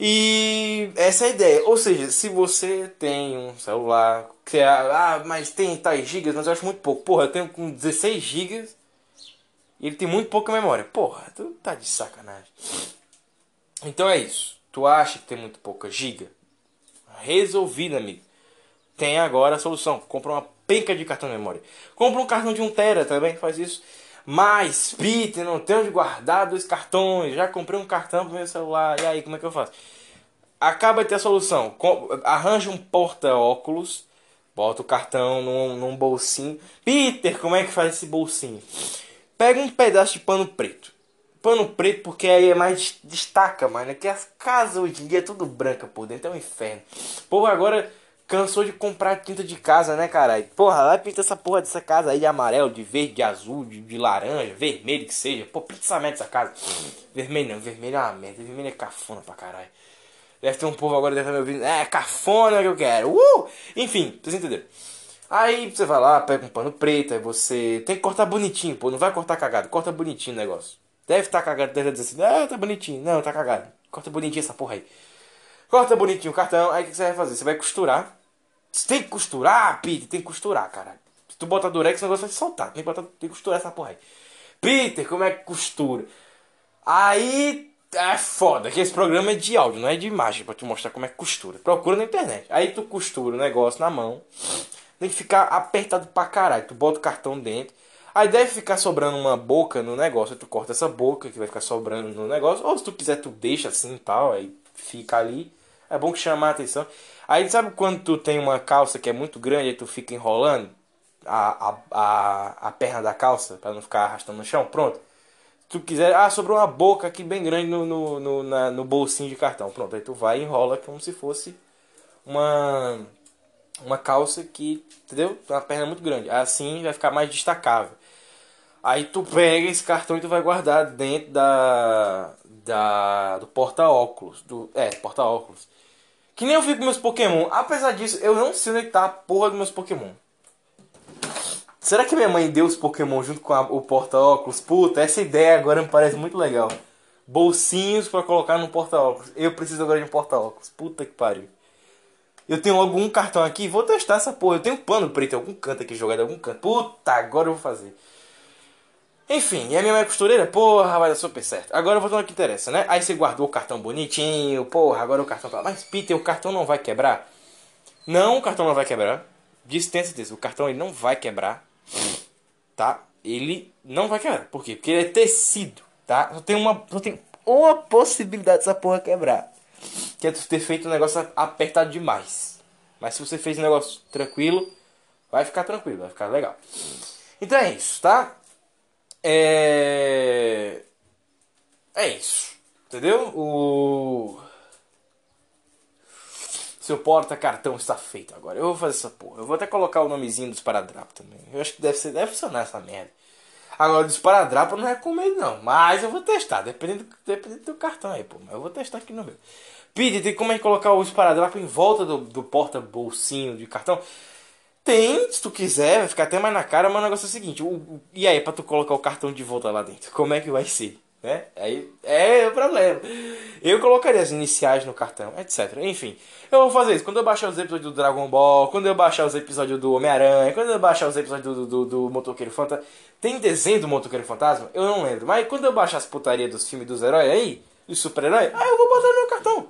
E essa é a ideia. Ou seja, se você tem um celular que é, ah, mas tem tais gigas, mas eu acho muito pouco. Porra, eu tenho com 16 gigas ele tem muito pouca memória. Porra, tu tá de sacanagem. Então é isso. Tu acha que tem muito pouca giga? Resolvido, amigo. Tem agora a solução. Compra uma penca de cartão de memória. Compra um cartão de 1 tera também, faz isso. Mas, Peter, não tenho onde guardar dois cartões. Já comprei um cartão pro meu celular. E aí, como é que eu faço? Acaba de ter a solução. Arranja um porta-óculos. Bota o cartão num, num bolsinho. Peter, como é que faz esse bolsinho? Pega um pedaço de pano preto. Pano preto porque aí é mais destaca, mano. Que as casas hoje em dia é tudo branca por dentro. É um inferno. Pô, agora Cansou de comprar tinta de casa, né, caralho? Porra, vai pintar essa porra dessa casa aí de amarelo, de verde, de azul, de, de laranja, vermelho que seja. Pô, pinta essa merda dessa casa. Vermelho não, vermelho é uma merda. Vermelho é cafona pra caralho. Deve ter um povo agora deve estar me ouvindo. É, cafona que eu quero. Uh! Enfim, vocês entenderam. Aí você vai lá, pega um pano preto, aí você tem que cortar bonitinho, pô. Não vai cortar cagado, corta bonitinho o negócio. Deve estar tá cagado, deve dizer assim, ah, tá bonitinho. Não, tá cagado. Corta bonitinho essa porra aí. Corta bonitinho o cartão, aí o que você vai fazer? Você vai costurar você tem que costurar, Peter, tem que costurar, cara. Se tu botar durex, o negócio vai soltar. Tem que, botar, tem que costurar essa porra aí. Peter, como é que costura? Aí é foda, que esse programa é de áudio, não é de imagem, pra te mostrar como é que costura. Procura na internet. Aí tu costura o negócio na mão. Tem que ficar apertado pra caralho. Tu bota o cartão dentro. Aí deve ficar sobrando uma boca no negócio. Tu corta essa boca que vai ficar sobrando no negócio. Ou se tu quiser, tu deixa assim e tal. Aí fica ali. É bom que chama a atenção. Aí sabe quando tu tem uma calça que é muito grande e tu fica enrolando a, a, a, a perna da calça para não ficar arrastando no chão? Pronto. Se tu quiser, ah, sobrou uma boca aqui bem grande no, no, no, na, no bolsinho de cartão. Pronto, aí tu vai e enrola como se fosse uma uma calça que, entendeu? Uma perna muito grande. Assim vai ficar mais destacável. Aí tu pega esse cartão e tu vai guardar dentro da. da do porta-óculos. Do, é, porta-óculos. Que nem eu fico com meus Pokémon. Apesar disso, eu não sei onde tá a porra dos meus Pokémon. Será que minha mãe deu os Pokémon junto com a, o porta-óculos? Puta, essa ideia agora me parece muito legal. Bolsinhos para colocar no porta-óculos. Eu preciso agora de um porta-óculos. Puta que pariu. Eu tenho algum cartão aqui, vou testar essa porra. Eu tenho pano preto em algum canto aqui jogado em algum canto. Puta, agora eu vou fazer. Enfim, e a minha mãe é costureira? Porra, vai dar super certo. Agora voltando ao que interessa, né? Aí você guardou o cartão bonitinho, porra, agora o cartão tá. Mas Peter, o cartão não vai quebrar? Não, o cartão não vai quebrar. Disso tem certeza, o cartão ele não vai quebrar. Tá? Ele não vai quebrar. Por quê? Porque ele é tecido, tá? Só tem uma, só tem uma possibilidade dessa porra quebrar. Que é ter feito um negócio apertado demais. Mas se você fez um negócio tranquilo, vai ficar tranquilo, vai ficar legal. Então é isso, tá? É. É isso. Entendeu? O. Seu porta-cartão está feito agora. Eu vou fazer essa porra. Eu vou até colocar o nomezinho dos paradrapos também. Eu acho que deve, ser, deve funcionar essa merda. Agora, dos paradrapos não recomendo não. Mas eu vou testar. Dependendo, dependendo do cartão aí, pô. Mas eu vou testar aqui no meu. Pede, tem como é colocar os paradrapos em volta do, do porta-bolsinho de cartão? Tem, se tu quiser, vai ficar até mais na cara, mas o negócio é o seguinte, o, o, e aí, pra tu colocar o cartão de volta lá dentro, como é que vai ser? Né? Aí é o problema. Eu colocaria as iniciais no cartão, etc. Enfim, eu vou fazer isso. Quando eu baixar os episódios do Dragon Ball, quando eu baixar os episódios do Homem-Aranha, quando eu baixar os episódios do, do, do Motoqueiro Fantasma. Tem desenho do Motoqueiro Fantasma? Eu não lembro. Mas quando eu baixar as putarias dos filmes dos heróis aí, dos super-heróis, aí eu vou botar no meu cartão.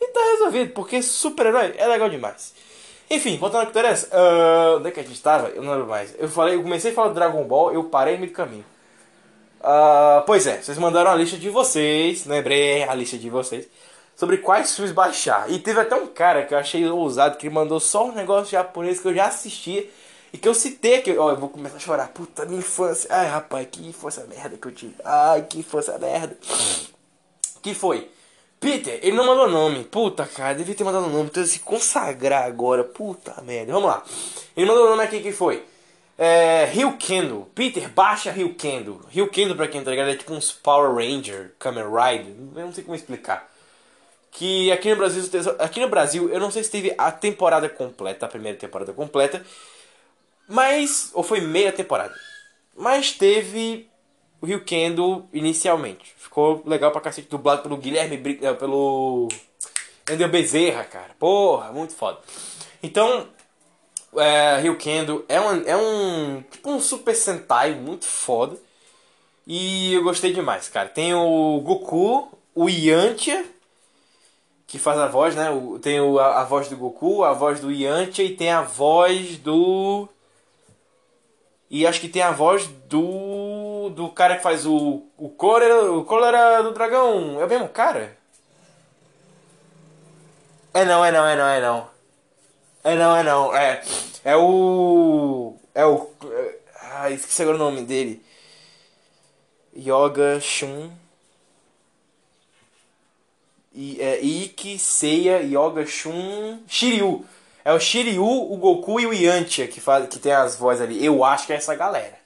E tá resolvido, porque super-herói é legal demais. Enfim, voltando ao que interessa. Uh, onde é que a gente estava? Eu não lembro mais. Eu falei, eu comecei a falar do Dragon Ball, eu parei no meio do caminho. Uh, pois é, vocês mandaram a lista de vocês, lembrei a lista de vocês, sobre quais filmes baixar. E teve até um cara que eu achei ousado que mandou só um negócio japonês que eu já assistia e que eu citei aqui. Ó, eu vou começar a chorar. Puta, minha infância. Ai, rapaz, que infância merda que eu tive. Ai, que infância merda. Que foi? Peter, ele não mandou nome. Puta, cara, devia ter mandado nome. Então se consagrar agora. Puta merda. Vamos lá. Ele mandou nome aqui que foi. É, Rio Kendo. Peter, baixa Rio Kendo. Rio Kendo, pra quem tá ligado, é tipo uns Power Ranger, Kamen Rider. Eu não sei como explicar. Que aqui no Brasil, aqui no Brasil, eu não sei se teve a temporada completa, a primeira temporada completa. Mas, ou foi meia temporada. Mas teve o Rio Kendo inicialmente. Ficou legal pra cacete, dublado pelo Guilherme Bri é, pelo Andel Bezerra, cara. Porra, muito foda. Então, é, Rio Kendo é um, é um tipo um Super Sentai muito foda. E eu gostei demais, cara. Tem o Goku, o Yantia, que faz a voz, né? Tem o, a, a voz do Goku, a voz do Yantia e tem a voz do. E acho que tem a voz do do, cara que faz o. O cólera, o cólera do dragão. É o mesmo cara? É não, é não, é não, é não. É não, é não. É. É o. É o. Ah, esqueci agora o nome dele. Yoga Shun. I, é, Ikki, Seiya, Yoga Shun. Shiryu. É o Shiryu, o Goku e o Yantia que, faz, que tem as vozes ali. Eu acho que é essa galera.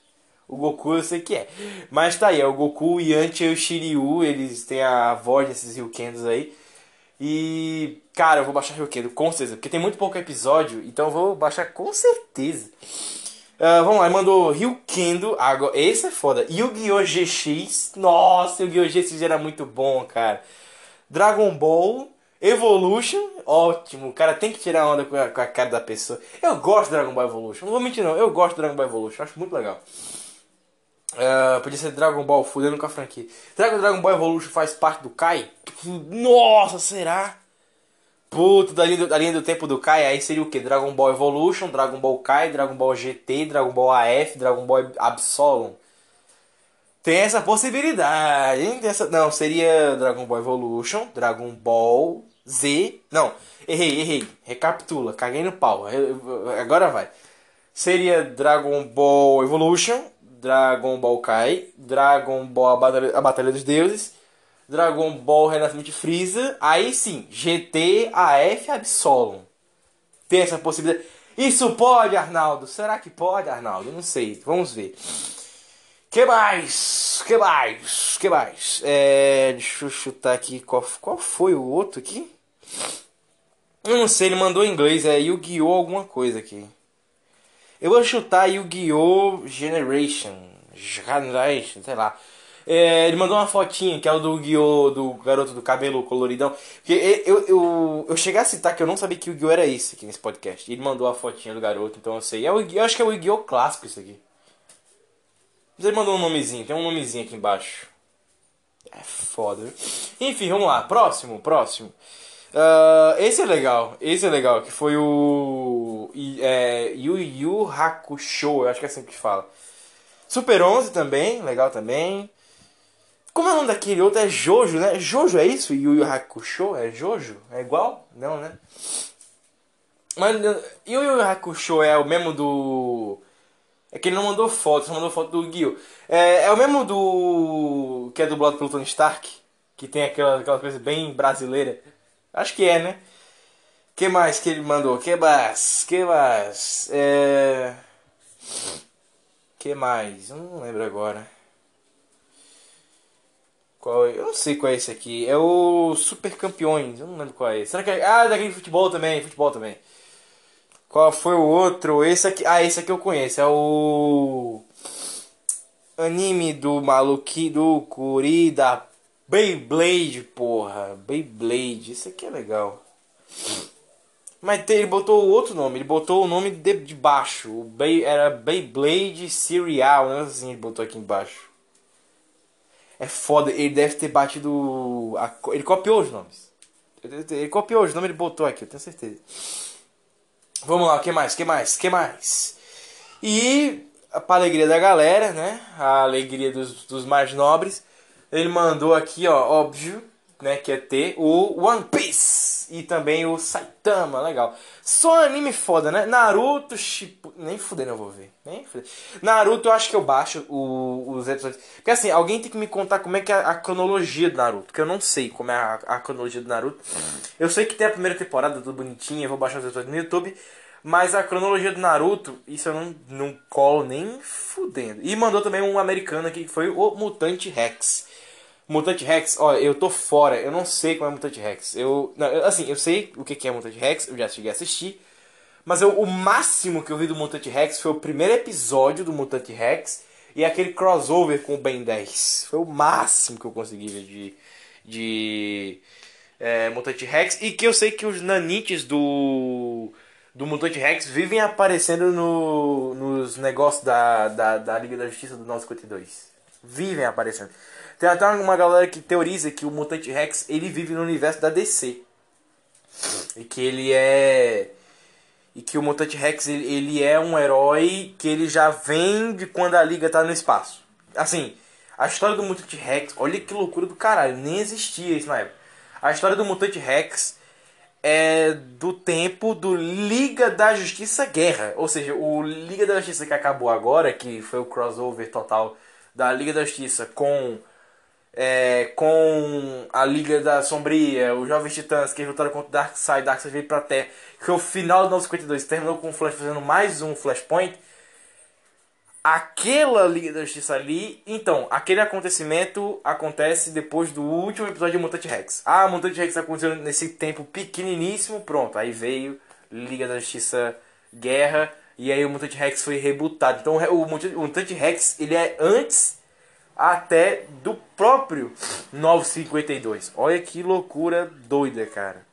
O Goku eu sei que é. Mas tá aí, é o Goku, o Yantia e o Shiryu, eles têm a voz desses Ryukendos aí. E, cara, eu vou baixar Ryukendo, com certeza, porque tem muito pouco episódio, então eu vou baixar com certeza. Uh, vamos lá, mandou Ryukendo, agora, esse é foda. Yu-Gi-Oh! GX, nossa, Yu-Gi-Oh! GX era muito bom, cara. Dragon Ball, Evolution, ótimo. Cara tem que tirar onda com a, com a, cara da pessoa. Eu gosto de Dragon Ball Evolution. Não vou mentir, não. Eu gosto de Dragon Ball Evolution. Acho muito legal. Uh, podia ser Dragon Ball, fudendo com a franquia. Será que o Dragon Ball Evolution faz parte do Kai? Nossa, será? Puta, da linha, do, da linha do tempo do Kai, aí seria o que? Dragon Ball Evolution, Dragon Ball Kai, Dragon Ball GT, Dragon Ball AF, Dragon Ball Absolum. Tem essa possibilidade, hein? Essa... Não, seria Dragon Ball Evolution, Dragon Ball Z. Não, errei, errei. Recapitula, caguei no pau. Agora vai. Seria Dragon Ball Evolution, Dragon Ball Kai, Dragon Ball A Batalha, a Batalha dos Deuses, Dragon Ball Renascimento de Freeza, aí sim, GT, AF Absolum. Tem essa possibilidade. Isso pode, Arnaldo? Será que pode, Arnaldo? Não sei, vamos ver. Que mais? Que mais? Que mais? É, deixa eu chutar aqui. Qual, qual foi o outro aqui? Eu não sei, ele mandou em inglês. É Yu-Gi-Oh! alguma coisa aqui. Eu vou chutar Yu-Gi-Oh! Generation. Generation, sei lá. É, ele mandou uma fotinha que é o do Yu-Gi-Oh! do garoto do cabelo coloridão. Porque eu, eu, eu cheguei a citar que eu não sabia que o Yu-Gi-Oh! era esse aqui nesse podcast. Ele mandou a fotinha do garoto, então eu sei. É o, eu acho que é o Yu-Gi-Oh! clássico isso aqui. Mas ele mandou um nomezinho, tem um nomezinho aqui embaixo. É foda. Enfim, vamos lá. Próximo, próximo. Uh, esse é legal, esse é legal, que foi o é, Yu Yu Hakusho, eu acho que é assim que fala. Super 11 também, legal também. Como é o nome daquele outro? É Jojo, né? Jojo é isso? Yu Yu Hakusho? É Jojo? É igual? Não, né? Mas Yu Yu Hakusho é o mesmo do... É que ele não mandou foto, só mandou foto do Gil. É, é o mesmo do... Que é dublado pelo Tony Stark? Que tem aquela, aquela coisa bem brasileira. Acho que é, né? que mais que ele mandou? Que mais? Que mais? É... Que mais? Não lembro agora. Qual é? Eu não sei qual é esse aqui. É o Super Campeões. Eu não lembro qual é. Será que é... Ah, daquele futebol também. Futebol também. Qual foi o outro? Esse aqui. Ah, esse aqui eu conheço. É o. Anime do maluqui do Curi da Beyblade, porra. Beyblade. Isso aqui é legal. Mas ele botou outro nome. Ele botou o nome de, de baixo. O Bay, era Beyblade Serial. Né? Assim ele botou aqui embaixo. É foda. Ele deve ter batido. A, ele copiou os nomes. Ele copiou os nomes, ele botou aqui, eu tenho certeza. Vamos lá, o que mais? O que mais? O que mais? E, para alegria da galera, né? A alegria dos, dos mais nobres, ele mandou aqui, ó, óbvio, né? Que é ter o One Piece e também o Saitama, legal. Só anime foda, né? Naruto, nem fuder não vou ver, nem fuder. Naruto eu acho que eu baixo o, os episódios. Porque assim, alguém tem que me contar como é que é a cronologia do Naruto, que eu não sei como é a, a cronologia do Naruto. Eu sei que tem a primeira temporada, tudo bonitinho, eu vou baixar os episódios no YouTube. Mas a cronologia do Naruto, isso eu não, não colo nem fudendo. E mandou também um americano aqui que foi o Mutante Rex. Mutante Rex, ó, eu tô fora, eu não sei como é Mutante Rex. Eu, não, eu, assim, eu sei o que é Mutante Rex, eu já cheguei a assistir. Mas eu, o máximo que eu vi do Mutante Rex foi o primeiro episódio do Mutante Rex e aquele crossover com o Ben 10. Foi o máximo que eu consegui ver de, de é, Mutante Rex. E que eu sei que os nanites do, do Mutante Rex vivem aparecendo no, nos negócios da, da, da Liga da Justiça do 952. Vivem aparecendo. Tem até uma galera que teoriza que o Mutante Rex ele vive no universo da DC. E que ele é. E que o Mutante Rex ele, ele é um herói que ele já vem de quando a Liga tá no espaço. Assim, a história do Mutante Rex, olha que loucura do caralho, nem existia isso na época. A história do Mutante Rex é do tempo do Liga da Justiça Guerra. Ou seja, o Liga da Justiça que acabou agora, que foi o crossover total da Liga da Justiça com é, com a Liga da Sombria, os Jovens Titãs que lutaram contra o Darkseid, Darkseid veio pra Terra, que o final do 952 terminou com o Flash fazendo mais um Flashpoint. Aquela Liga da Justiça ali, então, aquele acontecimento acontece depois do último episódio de Mutante Rex. Ah, Mutante Rex aconteceu nesse tempo pequeniníssimo, pronto, aí veio Liga da Justiça Guerra e aí o Mutante Rex foi rebutado. Então o Mutante Rex ele é antes até do próprio 952. Olha que loucura doida, cara.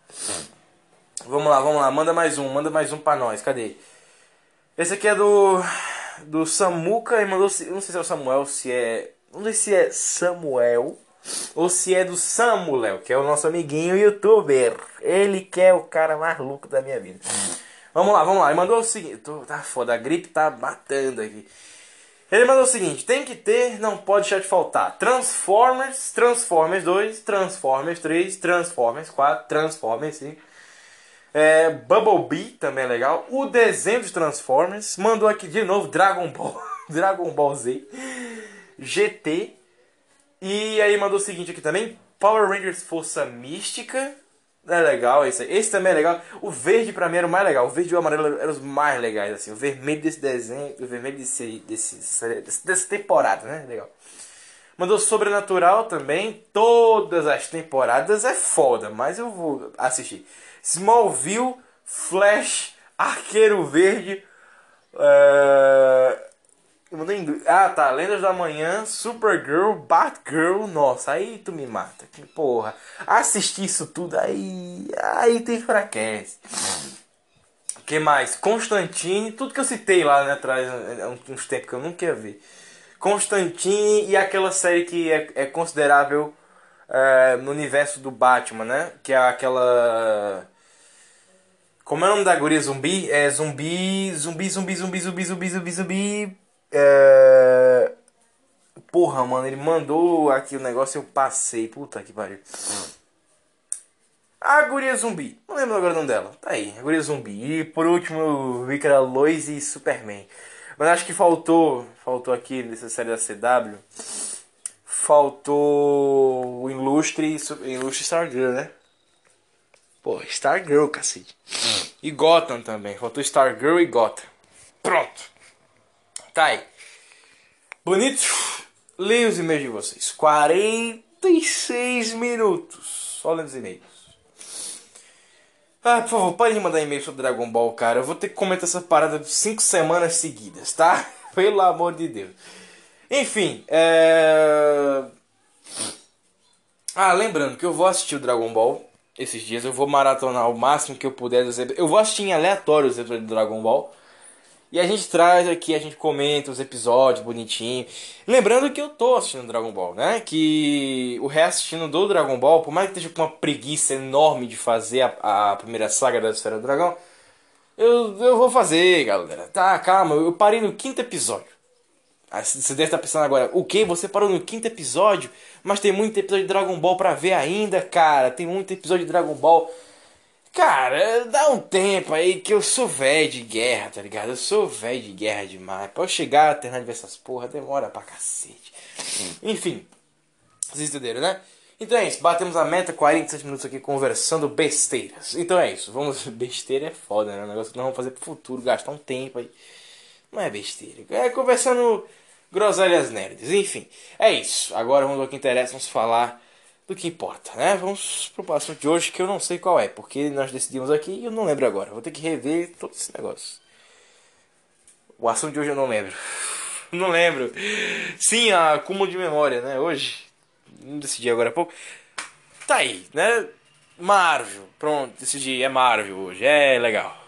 Vamos lá, vamos lá, manda mais um, manda mais um pra nós. Cadê? Esse aqui é do do Samuca e mandou, não sei se é o Samuel, se é, não sei se é Samuel ou se é do Samuel, que é o nosso amiguinho youtuber. Ele que é o cara mais louco da minha vida. Vamos lá, vamos lá. Ele mandou o seguinte, tá foda, a gripe tá matando aqui. Ele mandou o seguinte: tem que ter, não pode deixar de faltar. Transformers, Transformers 2, Transformers 3, Transformers 4, Transformers 5. É, Bumblebee também é legal. O desenho dos Transformers. Mandou aqui de novo Dragon Ball. Dragon Ball Z. GT. E aí mandou o seguinte aqui também. Power Rangers Força Mística. É legal esse aí. Esse também é legal. O verde pra mim era o mais legal. O verde e o amarelo eram os mais legais, assim. O vermelho desse desenho, o vermelho desse, desse, dessa temporada, né? Legal. Mandou Sobrenatural também. Todas as temporadas é foda, mas eu vou assistir. Smallville, Flash, Arqueiro Verde. Uh... Ah, tá. Lendas da Manhã, Supergirl, Batgirl. Nossa, aí tu me mata. Porra. Assistir isso tudo aí. Aí tem enfraquece. que mais? Constantine. Tudo que eu citei lá né, atrás, uns tempos que eu nunca ia ver. Constantine e aquela série que é, é considerável é, no universo do Batman, né? Que é aquela. Como é o nome da guria zumbi? É zumbi, zumbi, zumbi, zumbi, zumbi, zumbi, zumbi, zumbi. É... Porra, mano, ele mandou aqui o negócio eu passei. Puta que pariu. A guria zumbi. Não lembro agora o nome dela. Tá aí, a guria zumbi. E por último eu vi que era Lois e Superman. Mas acho que faltou. Faltou aqui nessa série da CW. Faltou o Ilustre, Ilustre Stargirl, né? Pô, Stargirl, cacete. E Gotham também. Faltou Stargirl e Gotham. Pronto. Tá aí. Bonito. Leia os e-mails de vocês. 46 minutos. Só lendo os e-mails. Ah, por favor, pare de mandar e-mail sobre Dragon Ball, cara. Eu vou ter que comentar essa parada 5 semanas seguidas, tá? Pelo amor de Deus. Enfim, é... Ah, lembrando que eu vou assistir o Dragon Ball esses dias. Eu vou maratonar o máximo que eu puder. Eu vou assistir em aleatório episódios do Dragon Ball. E a gente traz aqui, a gente comenta os episódios bonitinho. Lembrando que eu tô assistindo Dragon Ball, né? Que o reassistindo do Dragon Ball, por mais que esteja com uma preguiça enorme de fazer a, a primeira saga da Esfera do Dragão, eu, eu vou fazer, galera. Tá, calma, eu parei no quinto episódio. Ah, você deve estar pensando agora, o que? Você parou no quinto episódio? Mas tem muito episódio de Dragon Ball pra ver ainda, cara. Tem muito episódio de Dragon Ball. Cara, dá um tempo aí que eu sou velho de guerra, tá ligado? Eu sou velho de guerra demais. Pra eu chegar a terminar de ver essas porra, demora pra cacete. Enfim, vocês entenderam, né? Então é isso, batemos a meta, 47 minutos aqui conversando besteiras. Então é isso, vamos. Besteira é foda, né? Um negócio que nós vamos fazer pro futuro, gastar um tempo aí. Não é besteira, é conversando groselhas nerds. Enfim, é isso. Agora vamos ao que interessa, vamos falar do que importa, né? Vamos pro assunto de hoje que eu não sei qual é, porque nós decidimos aqui e eu não lembro agora. Vou ter que rever todo esse negócio. O assunto de hoje eu não lembro. Não lembro. Sim, acúmulo de memória, né? Hoje. Não decidi agora há pouco. Tá aí, né? Marvel. Pronto, decidi. É Marvel hoje. É legal.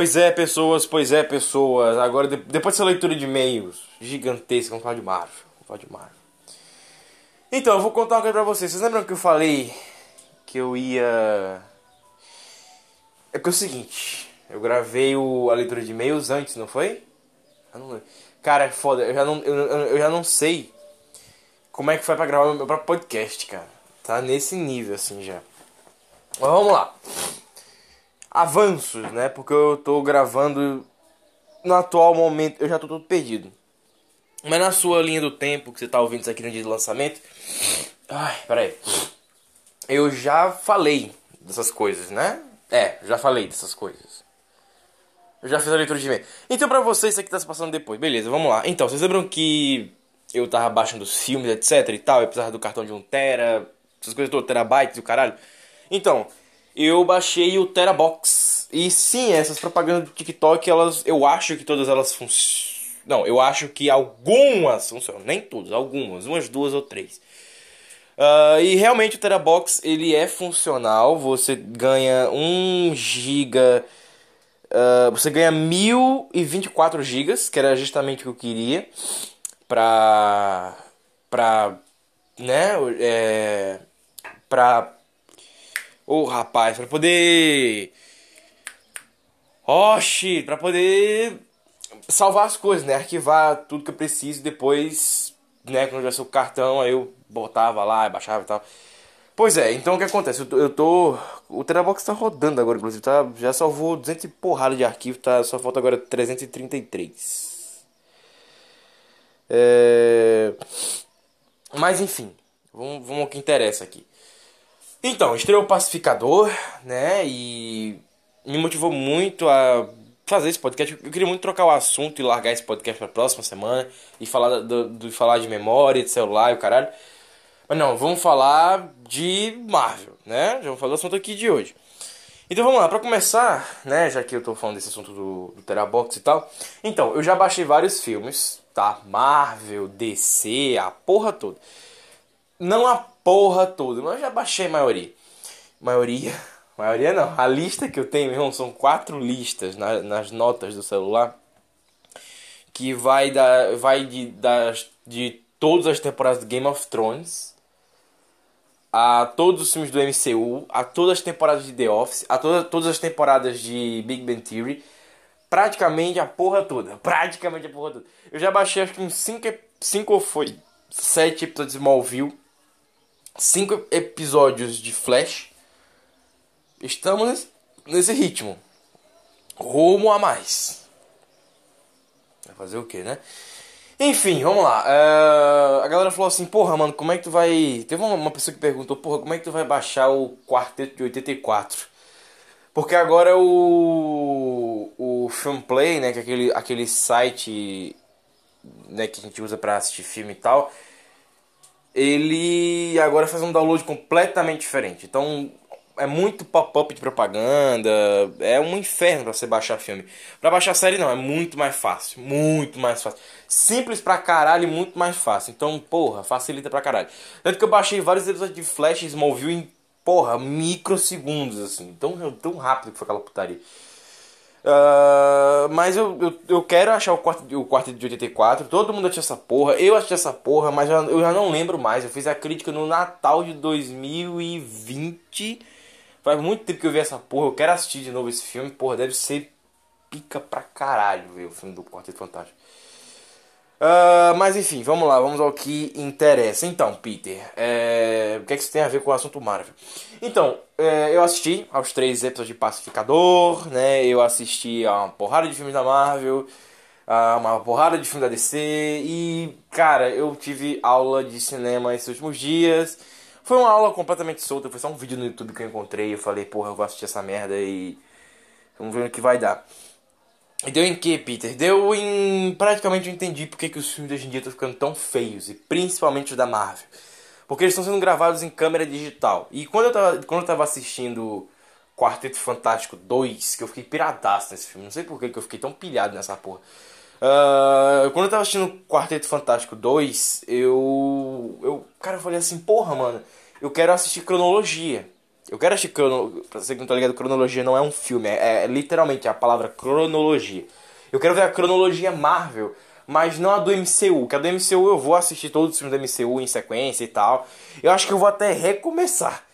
Pois é, pessoas, pois é, pessoas. Agora, de- depois dessa leitura de e-mails gigantesca, vamos falar de Marvel. Vamos falar de Marvel. Então, eu vou contar uma coisa pra vocês. Vocês lembram que eu falei que eu ia. É porque é o seguinte, eu gravei o, a leitura de e-mails antes, não foi? Não. Cara, é foda, eu já não, eu, eu- já não sei como é que foi pra gravar meu próprio podcast, cara. Tá nesse nível assim já. Mas vamos lá. Avanços, né? Porque eu tô gravando no atual momento, eu já tô todo perdido. Mas na sua linha do tempo, que você tá ouvindo isso aqui no dia de lançamento. Ai, peraí. Eu já falei dessas coisas, né? É, já falei dessas coisas. Eu já fiz a leitura de e-mail. Então, pra vocês, isso aqui tá se passando depois. Beleza, vamos lá. Então, vocês lembram que eu tava baixando os filmes, etc e tal? Eu precisava do cartão de 1 tera, essas coisas todas, terabytes e o caralho. Então, eu baixei o Terabox. E sim, essas propagandas do TikTok, elas, eu acho que todas elas funcionam. Não, eu acho que algumas funcionam. Nem todas, algumas. Umas duas ou três. Ah, e realmente o Terabox ele é funcional. Você ganha 1 giga. ah, você ganha 1024 gigas, que era justamente o que eu queria. Pra. Pra. Né? É, pra. Ô rapaz, pra poder. Oxi, pra poder salvar as coisas, né? Arquivar tudo que eu preciso depois, né, quando tivesse o cartão, aí eu botava lá, baixava e tal. Pois é, então o que acontece? Eu tô. Eu tô o Terabox tá rodando agora, inclusive, tá? Já salvou 200 e porrada de arquivo, tá? Só falta agora 333. É... Mas enfim, vamos, vamos ao que interessa aqui. Então, estreou o Pacificador, né? E me motivou muito a fazer esse podcast. Eu queria muito trocar o assunto e largar esse podcast pra próxima semana e falar, do, do- falar de memória, de celular e o caralho. Mas não, vamos falar de Marvel, né? Já vamos falar do assunto aqui de hoje. Então vamos lá, pra começar, né? Já que eu tô falando desse assunto do, do Terabox e tal. Então, eu já baixei vários filmes, tá? Marvel, DC, a porra toda. Não a porra toda, mas eu já baixei a maioria. Maioria? Maioria não. A lista que eu tenho, irmão, são quatro listas na- nas notas do celular. Que vai, da, vai de, das, de todas as temporadas do Game of Thrones a todos os filmes do MCU, a todas as temporadas de The Office, a toda, todas as temporadas de Big Bang Theory, praticamente a porra toda, praticamente a porra toda. Eu já baixei acho que uns 5 cinco ou foi 7 episódios de Smallville, 5 episódios de Flash. Estamos nesse, ritmo. Rumo a mais. Vai fazer o que, né? Enfim, vamos lá. É, a galera falou assim, porra, mano, como é que tu vai. Teve uma pessoa que perguntou, porra, como é que tu vai baixar o quarteto de 84? Porque agora o. O Filmplay, né? Que é aquele, aquele site né, que a gente usa pra assistir filme e tal. Ele agora faz um download completamente diferente. Então é muito pop-up de propaganda. É um inferno pra você baixar filme. Pra baixar série não, é muito mais fácil. Muito mais fácil. Simples pra caralho e muito mais fácil. Então, porra, facilita pra caralho. Tanto que eu baixei vários episódios de Flash e Smallville em, porra, microsegundos, assim. Tão, tão rápido que foi aquela putaria. Ah, mas eu, eu, eu quero achar o quarto, o quarto de 84. Todo mundo assistiu essa porra. Eu assisti essa porra, mas eu, eu já não lembro mais. Eu fiz a crítica no Natal de 2020. Faz muito tempo que eu vi essa porra. Eu quero assistir de novo esse filme. Porra, deve ser pica pra caralho ver o filme do Quarteto Fantástico. Ah, mas enfim, vamos lá, vamos ao que interessa. Então, Peter, é, o que, é que isso tem a ver com o assunto Marvel? Então, é, eu assisti aos três episódios de Pacificador, né? Eu assisti a uma porrada de filmes da Marvel, a uma porrada de filmes da DC e, cara, eu tive aula de cinema esses últimos dias. Foi uma aula completamente solta, foi só um vídeo no YouTube que eu encontrei. Eu falei, porra, eu vou assistir essa merda e vamos ver o que vai dar. E deu em que, Peter? Deu em. Praticamente eu entendi porque que os filmes de hoje em dia estão ficando tão feios, e principalmente os da Marvel. Porque eles estão sendo gravados em câmera digital. E quando eu tava, quando eu tava assistindo Quarteto Fantástico 2, que eu fiquei piradaço nesse filme, não sei por que eu fiquei tão pilhado nessa porra. Ah, quando eu tava assistindo Quarteto Fantástico 2, eu. eu cara, eu falei assim, porra, mano, eu quero assistir cronologia. Eu quero assistir crono... Pra você que não tá ligado, cronologia não é um filme, é, é literalmente a palavra cronologia. Eu quero ver a cronologia Marvel, mas não a do MCU. Que a do MCU eu vou assistir todos os filmes do MCU em sequência e tal. Eu acho que eu vou até recomeçar.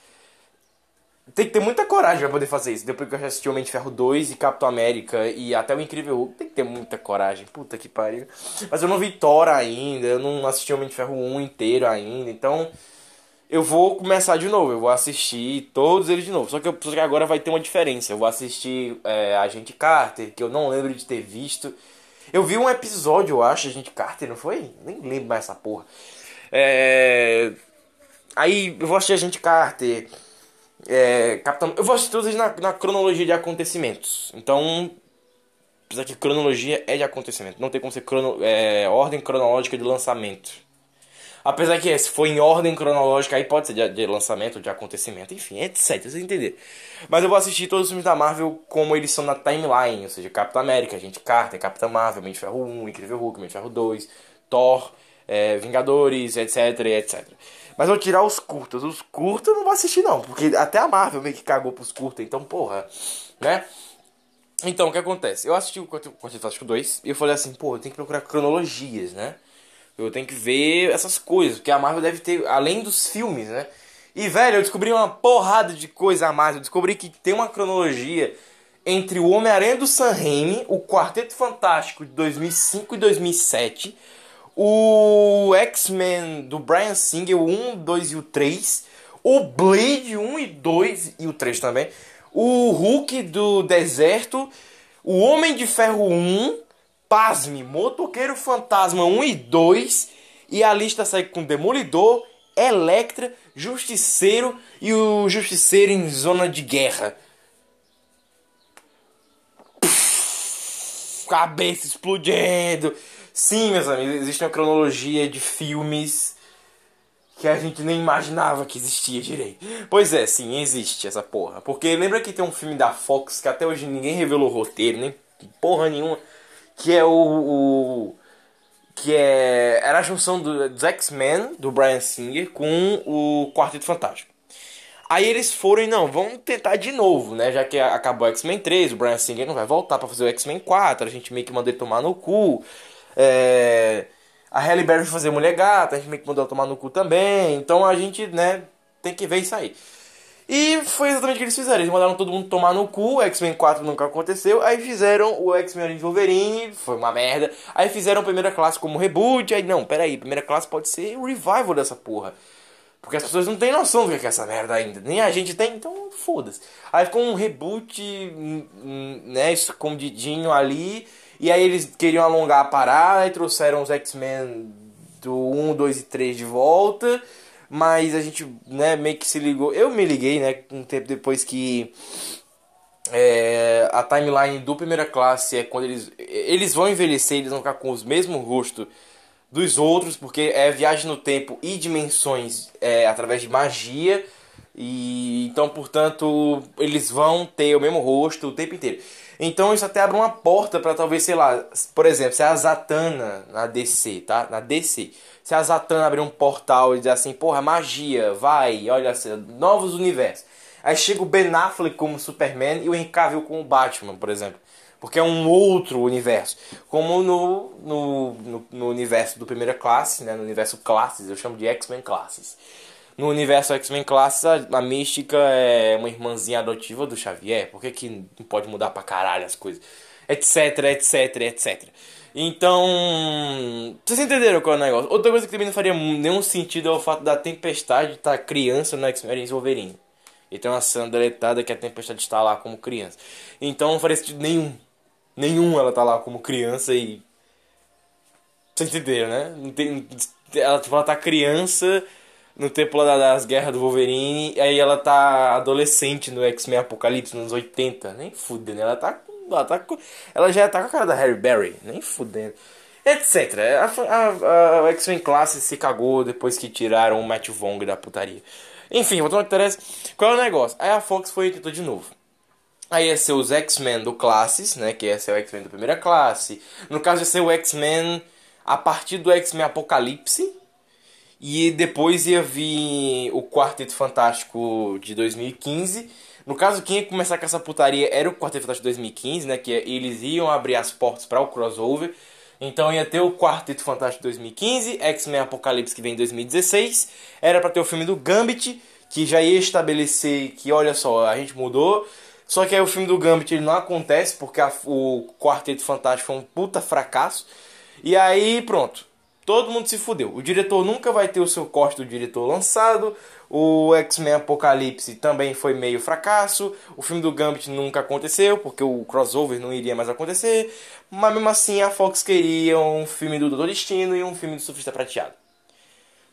Tem que ter muita coragem pra poder fazer isso. Depois que eu já assisti Homem de Ferro 2 e Capitão América e até o Incrível Hulk, tem que ter muita coragem. Puta que pariu. Mas eu não vi Thor ainda, eu não assisti Homem de Ferro 1 inteiro ainda, então eu vou começar de novo, eu vou assistir todos eles de novo. Só que, eu, só que agora vai ter uma diferença. Eu vou assistir é, Agente Carter, que eu não lembro de ter visto. Eu vi um episódio, eu acho, Agente Carter, não foi? Nem lembro mais essa porra. É... Aí eu vou assistir Agente Carter. É, Capitão... Eu vou assistir todos eles na, na cronologia de acontecimentos. Então, apesar que cronologia é de acontecimento, não tem como ser crono... é, ordem cronológica de lançamento. Apesar que se for em ordem cronológica, aí pode ser de, de lançamento, de acontecimento, enfim, etc. Vocês entenderam. Mas eu vou assistir todos os filmes da Marvel como eles são na timeline, ou seja, Capitão América, Gente Carter, Capitã Marvel, Mente Ferro 1, Incrível Hulk, Mente Ferro 2, Thor, é, Vingadores, etc, etc. Mas vou tirar os curtas. Os curtas eu não vou assistir não, porque até a Marvel meio que cagou pros curtas, então porra, né? Então, o que acontece? Eu assisti o Quarteto Fantástico 2 e eu falei assim, pô, eu tenho que procurar cronologias, né? Eu tenho que ver essas coisas, porque a Marvel deve ter, além dos filmes, né? E, velho, eu descobri uma porrada de coisa a mais. Eu descobri que tem uma cronologia entre o Homem-Aranha do Sam Raimi, o Quarteto Fantástico de 2005 e 2007, o X-Men do Brian Singer, o 1, 2 e o 3, o Blade 1 e 2 e o 3 também, o Hulk do Deserto, o Homem de Ferro 1, Pasme, Motoqueiro Fantasma 1 e 2. E a lista segue com Demolidor, Electra, Justiceiro e o Justiceiro em Zona de Guerra. Cabeça explodindo. Sim, meus amigos, existe uma cronologia de filmes que a gente nem imaginava que existia direito. Pois é, sim, existe essa porra. Porque lembra que tem um filme da Fox que até hoje ninguém revelou o roteiro, nem porra nenhuma que é o, o que é era a junção do, dos X-Men do Brian Singer com o Quarteto Fantástico. Aí eles foram e não, vamos tentar de novo, né? Já que acabou o X-Men 3, o Brian Singer não vai voltar para fazer o X-Men 4, a gente meio que mandou ele tomar no cu. É... A Halle Berry fazer Mulher Gata, a gente meio que mandou ela tomar no cu também. Então a gente, né, tem que ver isso aí. E foi exatamente o que eles fizeram. Eles mandaram todo mundo tomar no cu. O X-Men 4 nunca aconteceu. Aí fizeram o X-Men de Wolverine. Foi uma merda. Aí fizeram primeira classe como reboot. Aí, não, peraí. Primeira classe pode ser o revival dessa porra. Porque as pessoas não têm noção do que é essa merda ainda. Nem a gente tem, então foda-se. Aí ficou um reboot, hum, hum, né, escondidinho ali. E aí eles queriam alongar a parada e trouxeram os X-Men do 1, 2 e 3 de volta. Mas a gente, né, meio que se ligou. Eu me liguei, né, um tempo depois que é, a timeline do primeira classe é quando eles eles vão envelhecer, eles vão ficar com os mesmos rostos dos outros, porque é viagem no tempo e dimensões é, através de magia. E então, portanto, eles vão ter o mesmo rosto o tempo inteiro. Então isso até abre uma porta para talvez, sei lá, por exemplo, se a Zatanna na DC, tá? Na DC. Se a Zatanna abrir um portal e dizer assim, porra, magia, vai, olha assim, novos universos. Aí chega o Ben Affleck como Superman e o Henry Cavill como Batman, por exemplo. Porque é um outro universo. Como no, no, no, no universo do primeira classe, né? No universo classes, eu chamo de X-Men classes. No universo X-Men Classes, a, a Mística é uma irmãzinha adotiva do Xavier. Por que, que não pode mudar pra caralho as coisas? Etc, etc, etc. Então. Vocês entenderam qual é o negócio? Outra coisa que também não faria nenhum sentido é o fato da Tempestade estar criança no X-Men Wolverine. E tem uma cena deletada que a Tempestade está lá como criança. Então não faria sentido nenhum. Nenhum ela tá lá como criança e. Vocês entenderam, né? Não tem, ela, tipo, ela tá criança no tempo das guerras do Wolverine, aí ela tá adolescente no X-Men Apocalipse nos 80, nem fudendo, ela tá, ela tá ela já tá com a cara da Harry Berry, nem fudendo. Etc. A, a, a X-Men Classe se cagou depois que tiraram o Matt Vong da putaria. Enfim, voltando ao que interessa, qual é o negócio? Aí a Fox foi e tentou de novo. Aí ia ser os X-Men do Classes, né? Que ia ser o X-Men da primeira classe. No caso, ia ser o X-Men a partir do X-Men Apocalipse E depois ia vir o Quarteto Fantástico de 2015. No caso, quem ia começar com essa putaria era o Quarteto Fantástico de 2015, né? Que eles iam abrir as portas para o crossover. Então ia ter o Quarteto Fantástico de 2015, X-Men Apocalipse que vem em 2016. Era para ter o filme do Gambit, que já ia estabelecer que, olha só, a gente mudou. Só que aí o filme do Gambit ele não acontece porque a, o Quarteto Fantástico foi um puta fracasso. E aí, pronto. Todo mundo se fudeu. O diretor nunca vai ter o seu corte do diretor lançado. O X-Men Apocalipse também foi meio fracasso. O filme do Gambit nunca aconteceu, porque o crossover não iria mais acontecer. Mas mesmo assim a Fox queria um filme do Doutor Destino e um filme do Surfista Prateado.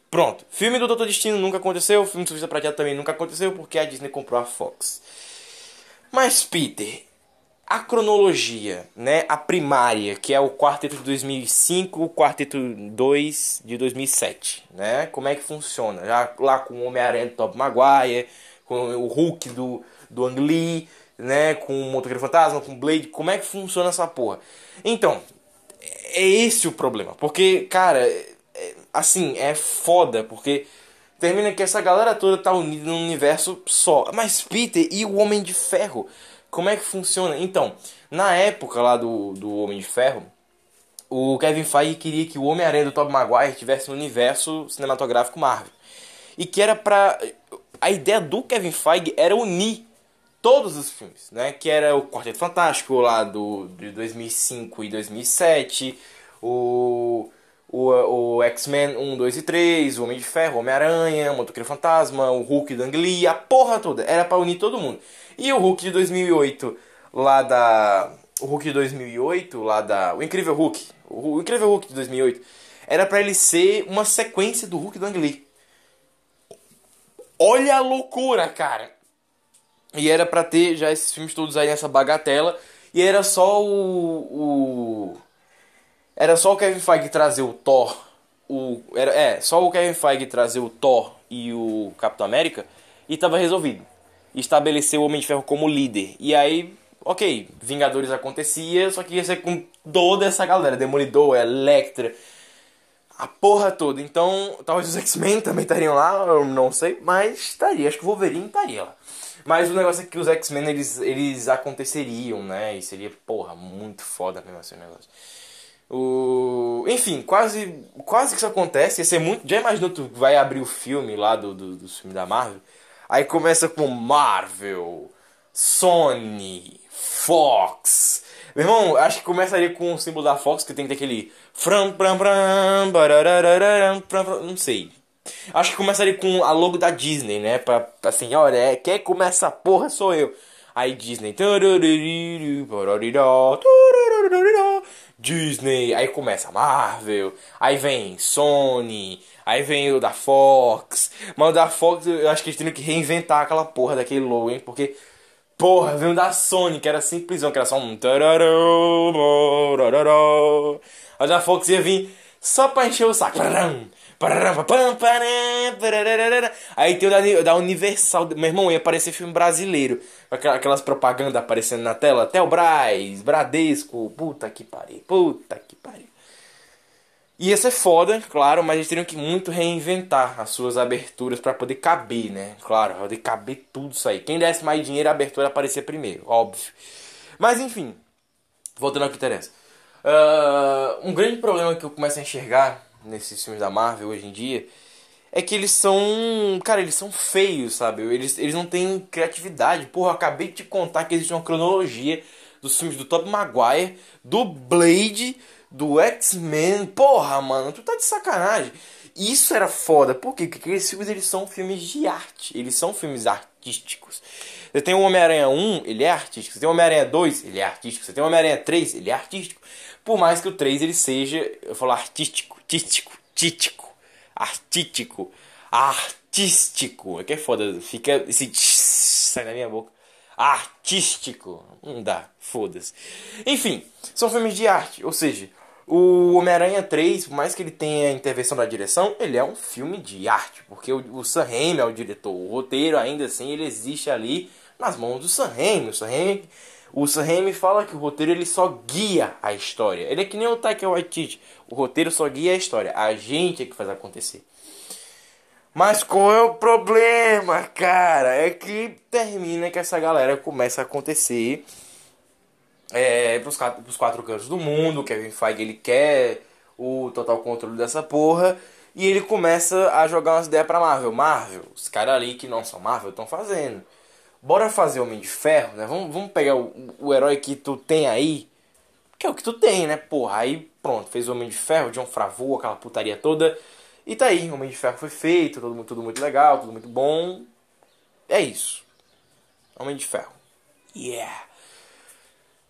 Pronto. Filme do Doutor Destino nunca aconteceu. Filme do Surfista Prateado também nunca aconteceu, porque a Disney comprou a Fox. Mas, Peter, a cronologia, né, a primária, que é o quarteto de 2005, o quarteto 2 de 2007, né? Como é que funciona? Já lá com o Homem-Aranha do Tobey Maguire, com o Hulk do, do Ang Lee, né, com o Motoqueiro Fantasma, com o Blade, como é que funciona essa porra? Então, é esse o problema, porque, cara, é, assim, é foda, porque termina que essa galera toda tá unida num universo só. Mas Peter e o Homem de Ferro, como é que funciona? Então, na época lá do, do Homem de Ferro, o Kevin Feige queria que o Homem-Aranha do Tobey Maguire estivesse no universo cinematográfico Marvel. E que era pra... A ideia do Kevin Feige era unir todos os filmes, né? Que era o Quarteto Fantástico lá do, de 2005 e 2007, o o, o X-Men 1, 2 e 3, o Homem de Ferro, o Homem-Aranha, o Motoqueiro Fantasma, o Hulk do Lee, a porra toda. Era pra unir todo mundo. E o Hulk de 2008, lá da... O Hulk de 2008, lá da... O Incrível Hulk. O, Incrível Hulk de 2008. Era pra ele ser uma sequência do Hulk do Ang Lee. Olha a loucura, cara! E era pra ter já esses filmes todos aí nessa bagatela. E era só o... o era só o Kevin Feige trazer o Thor, o era é, só o Kevin Feige trazer o Thor e o Capitão América e tava resolvido. Estabelecer o Homem de Ferro como líder. E aí, OK, Vingadores acontecia, só que ia ser com toda essa galera, Demolidor, Electra, a porra toda. Então, talvez os X-Men também estariam lá, eu não sei, mas estaria, acho que o Wolverine estaria lá. Mas o negócio é que os X-Men eles, eles aconteceriam, né? E seria, porra, muito foda mesmo assim o negócio. O... Enfim, quase, quase que isso acontece. Ia ser muito. Já imaginou tu vai abrir o filme lá do, do, do filme da Marvel? Aí começa com Marvel, Sony, Fox. Meu irmão, acho que começaria com o símbolo da Fox, que tem que ter aquele. Não sei. Acho que começaria com a logo da Disney, né? Pra, assim, olha, é, quem começa a porra sou eu. Aí Disney. Disney, aí começa Marvel, aí vem Sony, aí vem o da Fox. Mas o da Fox eu acho que eles teriam que reinventar aquela porra daquele logo, hein? Porque, porra, veio da Sony, que era simplesão, que era só um. A da Fox ia vir só pra encher o saco. Aí tem o da, Universal. Meu irmão, ia aparecer filme brasileiro. Aquelas propagandas aparecendo na tela. Telbras, Bradesco. Puta que pariu. Puta que pariu. Ia ser foda, claro, mas eles teriam que muito reinventar as suas aberturas para poder caber, né? Claro, poder caber tudo isso aí. Quem desse mais dinheiro, a abertura aparecer primeiro, óbvio. Mas enfim, voltando ao que interessa. Uh, um grande problema que eu começo a enxergar nesses filmes da Marvel hoje em dia é que eles são. Cara, eles são feios, sabe? Eles, eles não têm criatividade. Porra, eu acabei de te contar que existe uma cronologia dos filmes do Tobey Maguire, do Blade, do X-Men. Porra, mano, tu tá de sacanagem. Isso era foda. Por quê? Porque esses filmes eles são filmes de arte. Eles são filmes artísticos. Você tem o Homem-Aranha 1, ele é artístico. Você tem o Homem-Aranha 2, ele é artístico. Você tem o Homem-Aranha 3, ele é artístico. Por mais que o 3 ele seja, eu falo artístico, tístico, títico, artístico, artístico. É que é foda, fica esse sai da minha boca. Artístico. Não dá, foda-se. Enfim, são filmes de arte, ou seja, o Homem-Aranha 3, por mais que ele tenha intervenção da direção, ele é um filme de arte, porque o, o Sam Raimi é o diretor. O roteiro, ainda assim, ele existe ali nas mãos do Sam Raimi. O Sam Raimi o Sam fala que o roteiro ele só guia a história. Ele é que nem o Taika Waititi. O roteiro só guia a história. A gente é que faz acontecer. Mas qual é o problema, cara? É que termina que essa galera começa a acontecer é, pros, pros quatro cantos do mundo. Kevin Feige ele quer o total controle dessa porra. E ele começa a jogar umas ideias pra Marvel. Marvel, os caras ali que não são Marvel estão fazendo. Bora fazer Homem de Ferro, né? Vamos, vamos pegar o, o herói que tu tem aí. Que é o que tu tem, né? Porra, aí pronto, fez Homem de Ferro, John Favreau, aquela putaria toda. E tá aí, Homem de Ferro foi feito, tudo, tudo muito legal, tudo muito bom. É isso. Homem de Ferro. Yeah.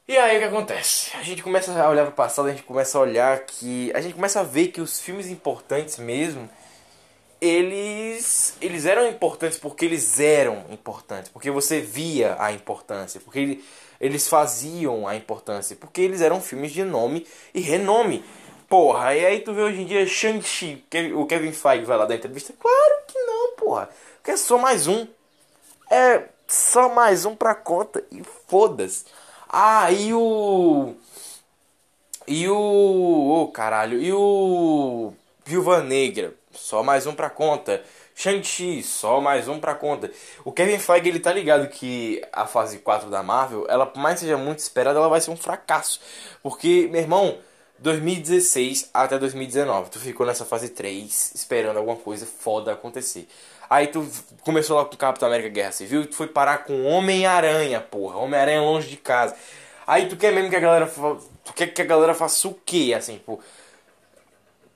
E aí o que acontece? A gente começa a olhar para o passado, a gente começa a olhar que. A gente começa a ver que os filmes importantes mesmo. Eles, eles eram importantes porque eles eram importantes, porque você via a importância, porque ele, eles faziam a importância, porque eles eram filmes de nome e renome. Porra, e aí tu vê hoje em dia Shang-Chi, o Kevin Feige vai lá dar entrevista? Claro que não, porra. Porque é só mais um. É só mais um pra conta e foda-se. Ah, e o. E o. Oh, caralho. E o. Viúva Negra. Só mais um pra conta. Shang-Chi, só mais um pra conta. O Kevin Feige, ele tá ligado que a fase 4 da Marvel, ela por mais seja muito esperada, ela vai ser um fracasso. Porque, meu irmão, 2016 até 2019, tu ficou nessa fase 3 esperando alguma coisa foda acontecer. Aí tu começou lá com Capitão América Guerra Civil tu foi parar com Homem-Aranha, porra. Homem-Aranha longe de casa. Aí tu quer mesmo que a galera. Tu quer que a galera faça o quê? Assim, pô.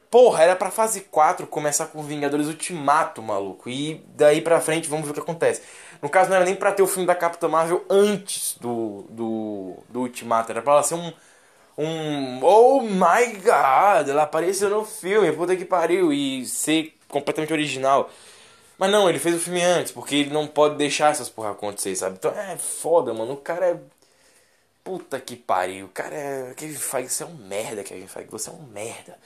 Porra, era pra fase 4 começar com Vingadores Ultimato, maluco. E daí pra frente vamos ver o que acontece. No caso, não era nem pra ter o filme da Capitã Marvel antes do, do, do Ultimato. Era pra ela ser um. Um. Oh my god! Ela apareceu no filme, puta que pariu. E ser completamente original. Mas não, ele fez o filme antes, porque ele não pode deixar essas porra acontecer, sabe? Então é foda, mano. O cara é. Puta que pariu. Cara é. Kevin Feige, você é um merda, Kevin Feige. Você é um merda.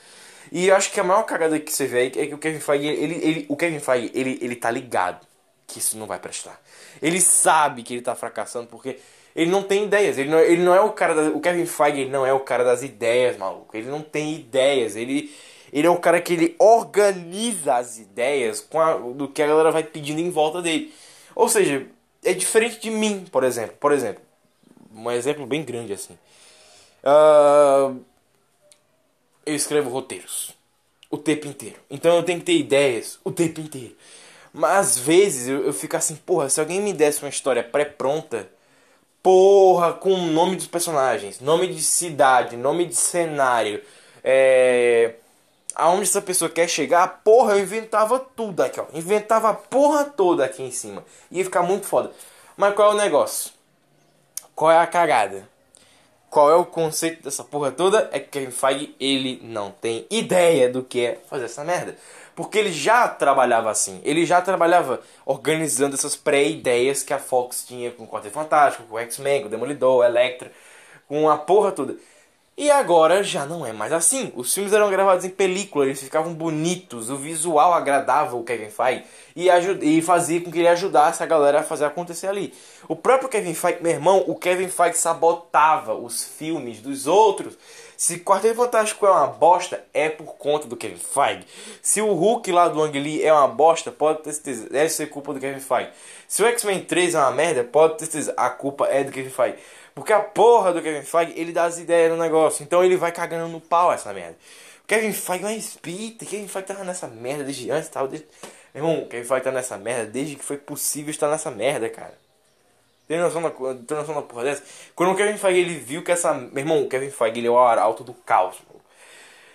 E eu acho que a maior cagada que você vê é que o Kevin Feige, ele, ele, o Kevin Feige, ele, ele tá ligado que isso não vai prestar. Ele sabe que ele tá fracassando porque ele não tem ideias. Ele não, ele não é o cara. o Kevin Feige não é o cara das ideias, maluco. Ele não tem ideias. Ele ele é o cara que ele organiza as ideias com a, do que a galera vai pedindo em volta dele. Ou seja, é diferente de mim, por exemplo. Por exemplo, um exemplo bem grande assim. Uh, eu escrevo roteiros o tempo inteiro. Então eu tenho que ter ideias o tempo inteiro. Mas às vezes eu, eu fico assim, porra, se alguém me desse uma história pré-pronta, porra, com o nome dos personagens, nome de cidade, nome de cenário, é, aonde essa pessoa quer chegar, porra, eu inventava tudo aqui, ó. Inventava a porra toda aqui em cima. Ia ficar muito foda. Mas qual é o negócio? Qual é a cagada? Qual é o conceito dessa porra toda? É que Kevin Feige, ele não tem ideia do que é fazer essa merda. Porque ele já trabalhava assim. Ele já trabalhava organizando essas pré-ideias que a Fox tinha com o Quarteto Fantástico, com o X-Men, com o Demolidor, Electra, com a porra toda. E agora já não é mais assim. Os filmes eram gravados em película, eles ficavam bonitos, o visual agradava o Kevin Feige e, e fazia com que ele ajudasse a galera a fazer acontecer ali. O próprio Kevin Feige, meu irmão, o Kevin Feige sabotava os filmes dos outros. Se Quarteto Fantástico é uma bosta, é por conta do Kevin Feige. Se o Hulk lá do Ang Lee é uma bosta, pode ter certeza, deve ser culpa do Kevin Feige. Se o X-Men 3 é uma merda, pode ter certeza, a culpa é do Kevin Feige. Porque a porra do Kevin Feige, ele dá as ideias no negócio. Então ele vai cagando no pau essa merda. O Kevin Feige é espírita. Kevin Feige tava nessa merda desde antes tal. Desde... Meu irmão, o Kevin Feige tá nessa merda desde que foi possível estar nessa merda, cara. Tem noção da, tem noção da porra dessa? Quando o Kevin Feige ele viu que essa. Meu irmão, o Kevin Feige ele é o arauto do caos. Mano.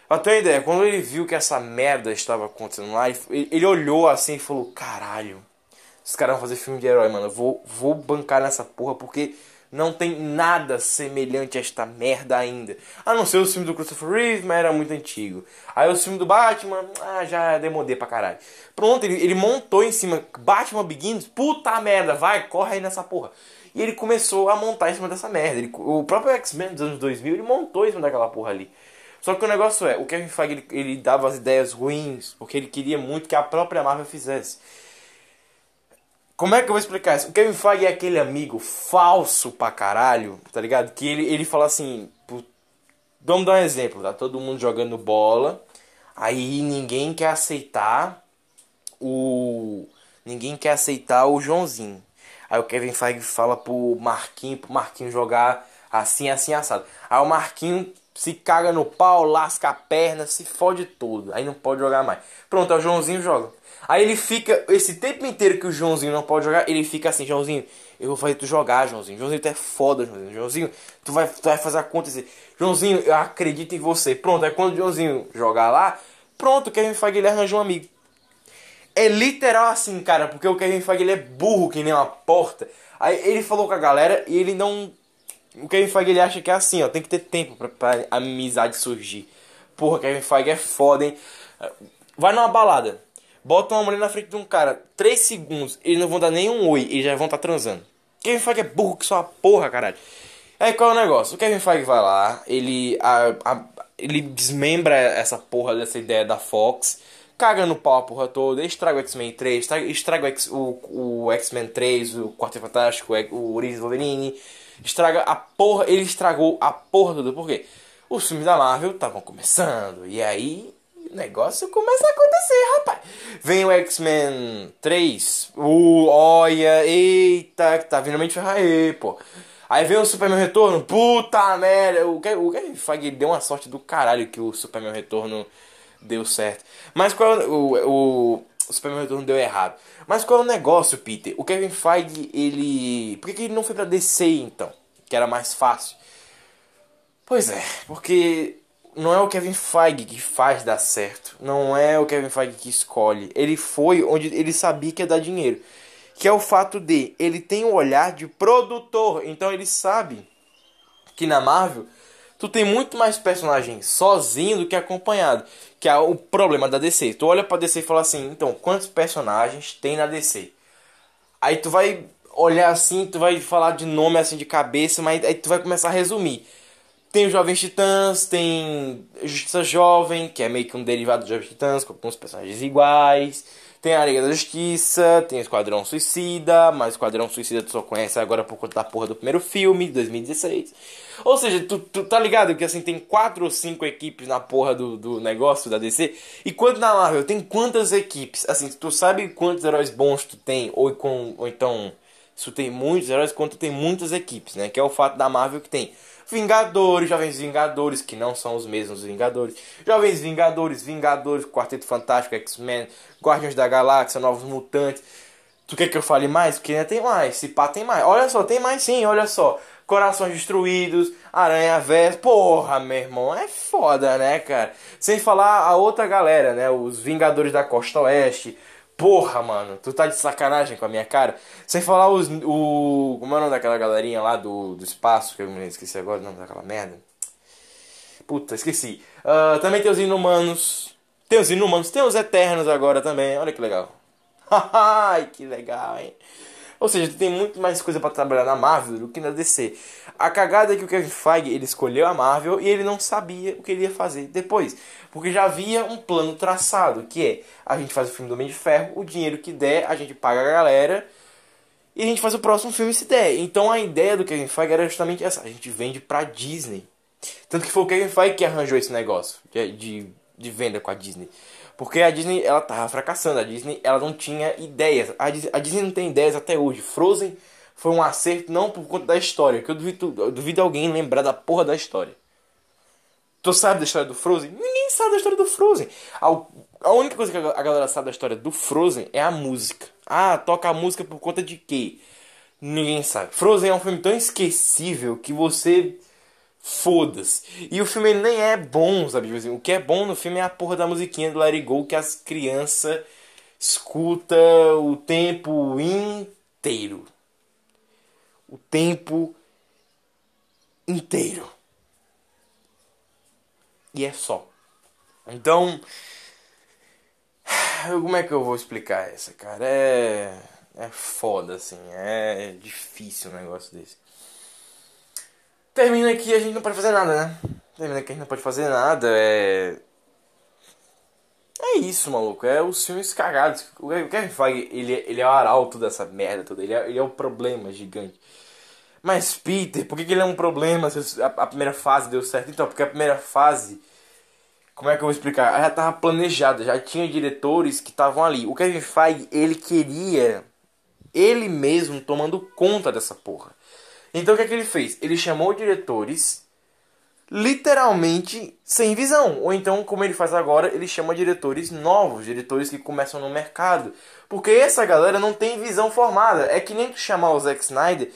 Uma ideia, quando ele viu que essa merda estava acontecendo lá, ele, ele olhou assim e falou: Caralho, os caras vão fazer filme de herói, mano. Eu vou, vou bancar nessa porra porque não tem nada semelhante a esta merda ainda. A não ser o filme do Christopher Reeve, mas era muito antigo. Aí o filme do Batman, ah, já demodei pra caralho. Pronto, ele, ele montou em cima Batman Begins, puta merda, vai, corre aí nessa porra. E ele começou a montar em cima dessa merda. Ele, o próprio X-Men dos anos 2000, ele montou em cima daquela porra ali. Só que o negócio é, o Kevin Feige, ele, ele dava as ideias ruins, porque ele queria muito que a própria Marvel fizesse. Como é que eu vou explicar isso? O Kevin Feige é aquele amigo falso pra caralho, tá ligado? Que ele, ele fala assim. Vamos dar um exemplo, tá? Todo mundo jogando bola, aí ninguém quer aceitar o ninguém quer aceitar o Joãozinho. Aí o Kevin Feige fala pro Marquinho, pro Marquinho jogar assim, assim, assado. Aí o Marquinho se caga no pau, lasca a perna, se fode todo. Aí não pode jogar mais. Pronto, aí o Joãozinho joga. Aí ele fica, esse tempo inteiro que o Joãozinho não pode jogar, ele fica assim, Joãozinho, eu vou fazer tu jogar, Joãozinho. Joãozinho, tu é foda, Joãozinho. Joãozinho, tu vai, tu vai fazer acontecer. Joãozinho, eu acredito em você. Pronto, aí quando o Joãozinho jogar lá, pronto, o Kevin ele arranja um amigo. É literal assim, cara, porque o Kevin ele é burro que nem uma porta. Aí ele falou com a galera e ele não. O Kevin ele acha que é assim, ó, tem que ter tempo pra, pra amizade surgir. Porra, Kevin Feige é foda, hein? Vai numa balada, bota uma mulher na frente de um cara, 3 segundos, eles não vão dar nenhum oi, eles já vão estar tá transando. Kevin Feige é burro que só a porra, caralho. Aí qual é o negócio? O Kevin Feige vai lá, ele, a, a, ele desmembra essa porra dessa ideia da Fox caga no pau a porra toda, estraga o X-Men 3, estraga, estraga o, o X-Men 3, o Quarteto Fantástico, o Origins Wolverine, estraga a porra, ele estragou a porra toda, por quê? Os filmes da Marvel estavam começando, e aí o negócio começa a acontecer, rapaz. Vem o X-Men 3, o olha, eita, tá vindo mente aí, pô. Aí vem o Superman Retorno, puta merda, o Kevin o Feige deu uma sorte do caralho que o Superman Retorno deu certo. Mas qual é o, o, o Superman Retorno deu errado. Mas qual é o negócio, Peter? O Kevin Feige, ele... Por que, que ele não foi pra DC, então? Que era mais fácil. Pois é, porque não é o Kevin Feige que faz dar certo. Não é o Kevin Feige que escolhe. Ele foi onde ele sabia que ia dar dinheiro. Que é o fato de ele tem um olhar de produtor. Então ele sabe que na Marvel tu tem muito mais personagens sozinho do que acompanhado. Que é o problema da DC. Tu olha pra DC e fala assim, então, quantos personagens tem na DC? Aí tu vai olhar assim, tu vai falar de nome assim de cabeça, mas aí tu vai começar a resumir. Tem os Jovens Titãs, tem Justiça Jovem, que é meio que um derivado dos Jovens Titãs, com alguns personagens iguais. Tem a Liga da Justiça, tem o Esquadrão Suicida, mas o Esquadrão Suicida tu só conhece agora por conta da porra do primeiro filme, de 2016. Ou seja, tu, tu tá ligado que assim tem quatro ou cinco equipes na porra do, do negócio da DC? E quanto na Marvel tem quantas equipes? Assim, tu sabe quantos heróis bons tu tem? Ou, com, ou então, se tu tem muitos heróis, quanto tem muitas equipes, né? Que é o fato da Marvel que tem Vingadores, Jovens Vingadores, que não são os mesmos Vingadores. Jovens Vingadores, Vingadores, Quarteto Fantástico, X-Men, Guardiões da Galáxia, Novos Mutantes. Tu quer que eu fale mais? Porque ainda tem mais. Se pá, tem mais. Olha só, tem mais sim, olha só. Corações Destruídos, Aranha Verso. Porra, meu irmão, é foda, né, cara? Sem falar a outra galera, né? Os Vingadores da Costa Oeste. Porra, mano, tu tá de sacanagem com a minha cara? Sem falar os. O. Como é o nome daquela galerinha lá do, do espaço, que eu me esqueci agora o nome daquela merda. Puta, esqueci. Uh, também tem os Inumanos. Tem os Inumanos, tem os Eternos agora também. Olha que legal. Ai, que legal, hein? Ou seja, tem muito mais coisa para trabalhar na Marvel do que na DC. A cagada é que o Kevin Feige ele escolheu a Marvel e ele não sabia o que ele ia fazer depois. Porque já havia um plano traçado, que é a gente faz o filme do Homem de Ferro, o dinheiro que der, a gente paga a galera e a gente faz o próximo filme se der. Então a ideia do Kevin Feige era justamente essa, a gente vende pra Disney. Tanto que foi o Kevin Feige que arranjou esse negócio de, de, de venda com a Disney. Porque a Disney, ela tava fracassando. A Disney, ela não tinha ideias. A Disney, a Disney não tem ideias até hoje. Frozen foi um acerto não por conta da história. Que eu duvido, eu duvido alguém lembrar da porra da história. Tu sabe da história do Frozen? Ninguém sabe da história do Frozen. A, a única coisa que a galera sabe da história do Frozen é a música. Ah, toca a música por conta de quê? Ninguém sabe. Frozen é um filme tão esquecível que você Foda-se. E o filme nem é bom, sabe? Tipo assim, o que é bom no filme é a porra da musiquinha do It Go que as crianças escuta o tempo inteiro. O tempo inteiro. E é só. Então, como é que eu vou explicar essa, cara? É é foda assim, é difícil um negócio desse. Termina que a gente não pode fazer nada, né? Termina que a gente não pode fazer nada, é. É isso, maluco. É os filmes cagados. O Kevin Feige, ele, ele é o arauto dessa merda toda. Ele é, ele é o problema gigante. Mas, Peter, por que, que ele é um problema se a, a primeira fase deu certo? Então, porque a primeira fase Como é que eu vou explicar? Já tava planejado, já tinha diretores que estavam ali. O Kevin Feige, ele queria ele mesmo tomando conta dessa porra. Então o que é que ele fez? Ele chamou diretores literalmente sem visão. Ou então, como ele faz agora, ele chama diretores novos, diretores que começam no mercado. Porque essa galera não tem visão formada. É que nem chamar o Zack Snyder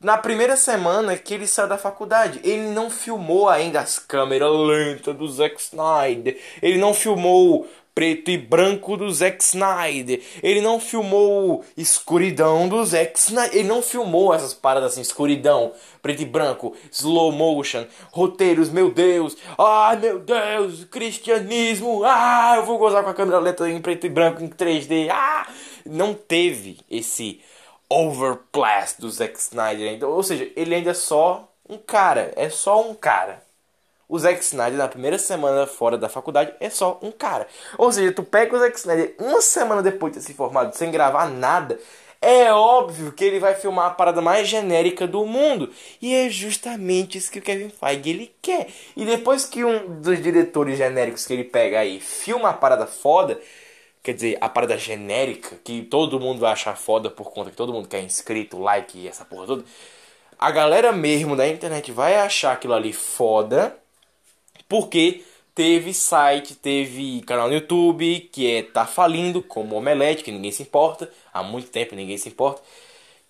na primeira semana que ele saiu da faculdade. Ele não filmou ainda as câmeras lentas do Zack Snyder. Ele não filmou preto e branco do Zack Snyder. Ele não filmou escuridão do Zack Snyder. Ele não filmou essas paradas assim, escuridão, preto e branco, slow motion, roteiros, meu Deus. Ai, meu Deus, cristianismo. Ah, eu vou gozar com a câmera lenta em preto e branco em 3D. Ah, não teve esse overplus do Zack Snyder. Ou seja, ele ainda é só um cara, é só um cara o Zack Snyder na primeira semana fora da faculdade é só um cara. Ou seja, tu pega o Zack Snyder uma semana depois de ter se formado sem gravar nada, é óbvio que ele vai filmar a parada mais genérica do mundo. E é justamente isso que o Kevin Feige ele quer. E depois que um dos diretores genéricos que ele pega aí filma a parada foda, quer dizer, a parada genérica, que todo mundo vai achar foda por conta que todo mundo quer inscrito, like e essa porra toda. A galera mesmo da internet vai achar aquilo ali foda porque teve site, teve canal no YouTube que é tá falindo, como Omelete, que ninguém se importa, há muito tempo ninguém se importa,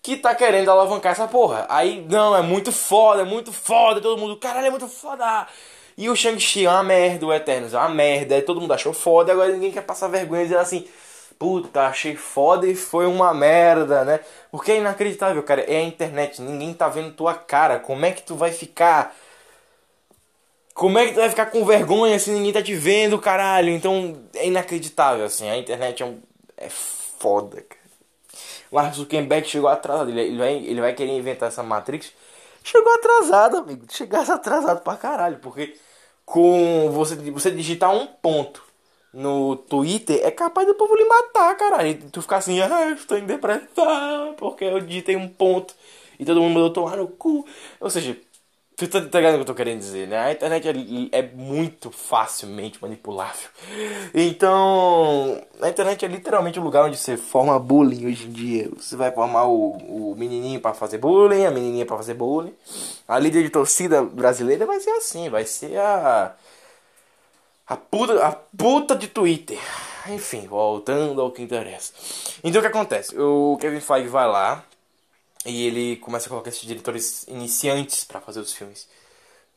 que tá querendo alavancar essa porra. Aí, não, é muito foda, é muito foda, todo mundo, caralho, é muito foda. E o Shang-Chi é uma merda, o Eternos é uma merda, todo mundo achou foda, agora ninguém quer passar vergonha e dizer assim, puta, achei foda e foi uma merda, né? Porque é inacreditável, cara, é a internet, ninguém tá vendo tua cara, como é que tu vai ficar como é que tu vai ficar com vergonha se ninguém tá te vendo, caralho? Então é inacreditável, assim. A internet é, um... é foda, cara. Mark Zuckerberg chegou atrasado. Ele, vai, ele vai querer inventar essa Matrix. Chegou atrasado, amigo. Chegasse atrasado pra caralho. Porque com você, você digitar um ponto no Twitter, é capaz do povo lhe matar, caralho. E tu ficar assim, ah, estou em depressão, porque eu digitei um ponto. E todo mundo mandou tomar no cu. Ou seja, Tu tá, tá ligado o que eu tô querendo dizer, né? A internet é, é, muito facilmente manipulável. Então, a internet é literalmente o lugar onde você forma bullying hoje em dia. Você vai formar o, o menininho para fazer bullying, a menininha para fazer bullying. A líder de torcida brasileira vai ser assim, vai ser a a puta, a puta de Twitter. Enfim, voltando ao que interessa. Então o que acontece? O Kevin Feige vai lá, e ele começa a colocar esses diretores iniciantes para fazer os filmes.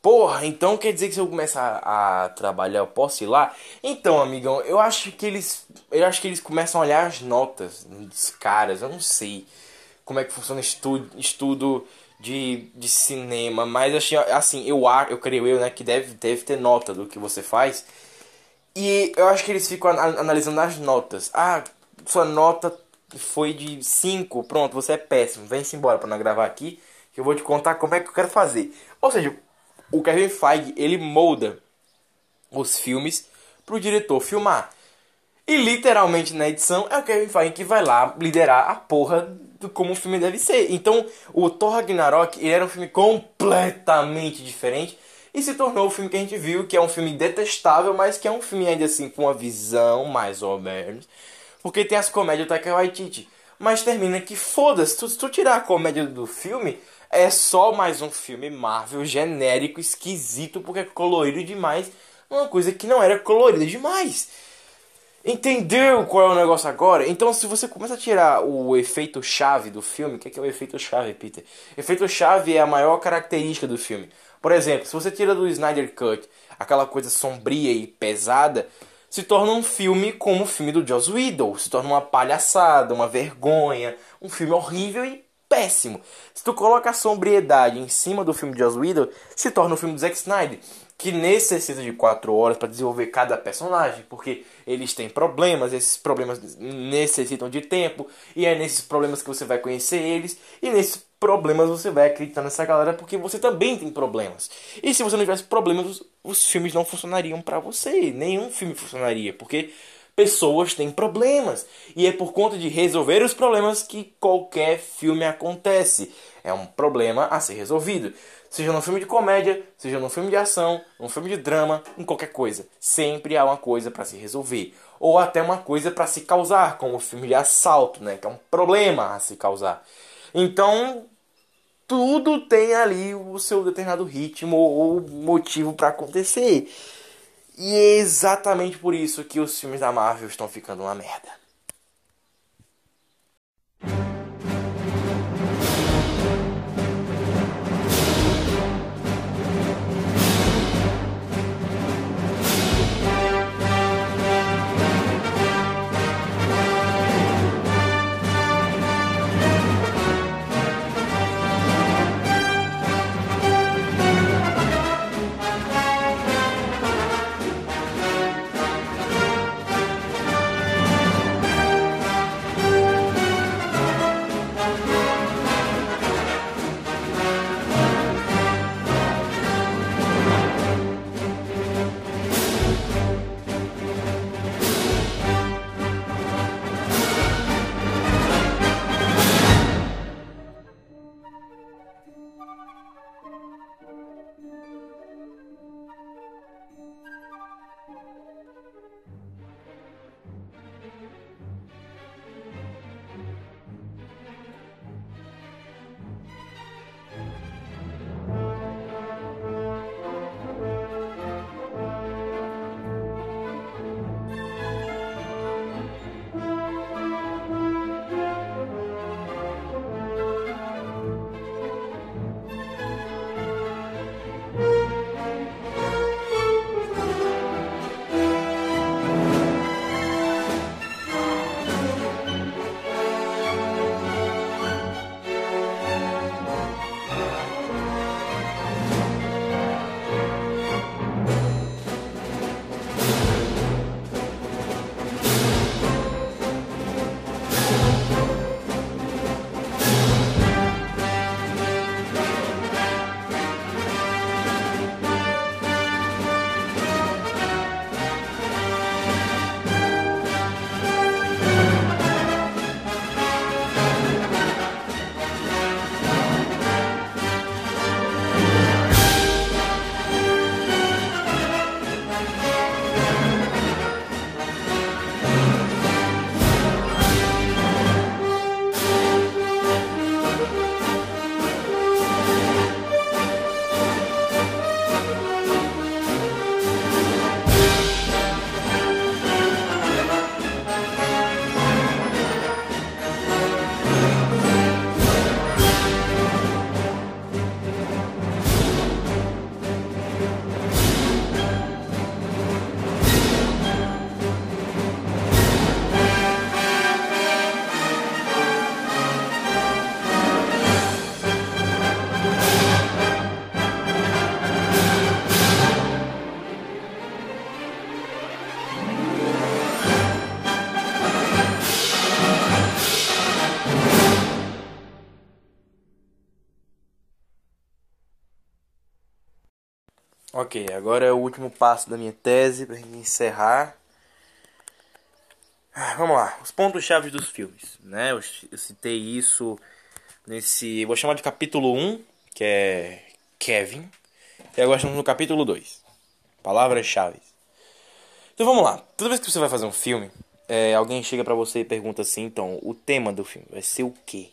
Porra, então quer dizer que se eu começar a, trabalhar eu posso ir lá? Então, amigão, eu acho que eles. Eu acho que eles começam a olhar as notas dos caras, eu não sei como é que funciona estudo, estudo de, de cinema, mas assim, assim, eu eu creio eu, né, que deve, deve ter nota do que você faz. E eu acho que eles ficam analisando as notas. Ah, sua nota foi de 5, pronto, você é péssimo, vem-se embora para não gravar aqui, que eu vou te contar como é que eu quero fazer. Ou seja, o Kevin Feige, ele molda os filmes pro diretor filmar. E literalmente na edição é o Kevin Feige que vai lá liderar a porra do como o filme deve ser. Então, o Thor Ragnarok ele era um filme completamente diferente e se tornou o filme que a gente viu, que é um filme detestável, mas que é um filme ainda assim com uma visão mais ou menos porque tem as comédias do Taika Waititi. Mas termina que foda-se, se tu tirar a comédia do filme, é só mais um filme Marvel genérico, esquisito, porque é colorido demais. Uma coisa que não era colorida demais. Entendeu qual é o negócio agora? Então, se você começa a tirar o efeito chave do filme, o que é, que é o efeito chave, Peter? Efeito chave é a maior característica do filme. Por exemplo, se você tira do Snyder Cut aquela coisa sombria e pesada, se torna um filme como o filme do Joss Whedon. Se torna uma palhaçada, uma vergonha, um filme horrível e péssimo. Se tu coloca a sobriedade em cima do filme de Joss Whedon, se torna um filme do Zack Snyder, que necessita de 4 horas para desenvolver cada personagem, porque eles têm problemas, esses problemas necessitam de tempo, e é nesses problemas que você vai conhecer eles, e nesses problemas você vai acreditar nessa galera porque você também tem problemas. E se você não tivesse problemas, os, os filmes não funcionariam para você. Nenhum filme funcionaria, porque pessoas têm problemas. E é por conta de resolver os problemas que qualquer filme acontece. É um problema a ser resolvido. Seja num filme de comédia, seja num filme de ação, num filme de drama, em qualquer coisa. Sempre há uma coisa para se resolver. Ou até uma coisa para se causar, como o filme de assalto, né? Que é um problema a se causar. Então, tudo tem ali o seu determinado ritmo ou motivo para acontecer. E é exatamente por isso que os filmes da Marvel estão ficando uma merda. Ok, agora é o último passo da minha tese para encerrar. Ah, vamos lá, os pontos-chave dos filmes, né? Eu, eu, citei isso nesse, vou chamar de capítulo 1, que é Kevin, e agora estamos no capítulo 2, palavras-chave. Então vamos lá, toda vez que você vai fazer um filme, é, alguém chega para você e pergunta assim, então, o tema do filme vai ser o quê?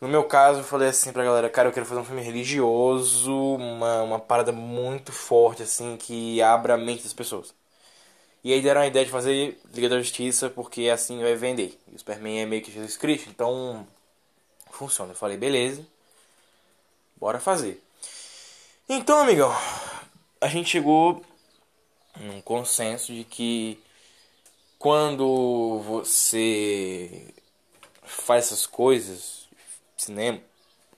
No meu caso, eu falei assim pra galera, cara, eu quero fazer um filme religioso, uma, uma parada muito forte, assim, que abra a mente das pessoas. E aí deram a ideia de fazer Liga da Justiça, porque assim vai vender. E o Superman é meio que Jesus Cristo, então funciona. Eu falei, beleza, bora fazer. Então, amigão, a gente chegou num consenso de que quando você faz essas coisas, cinema,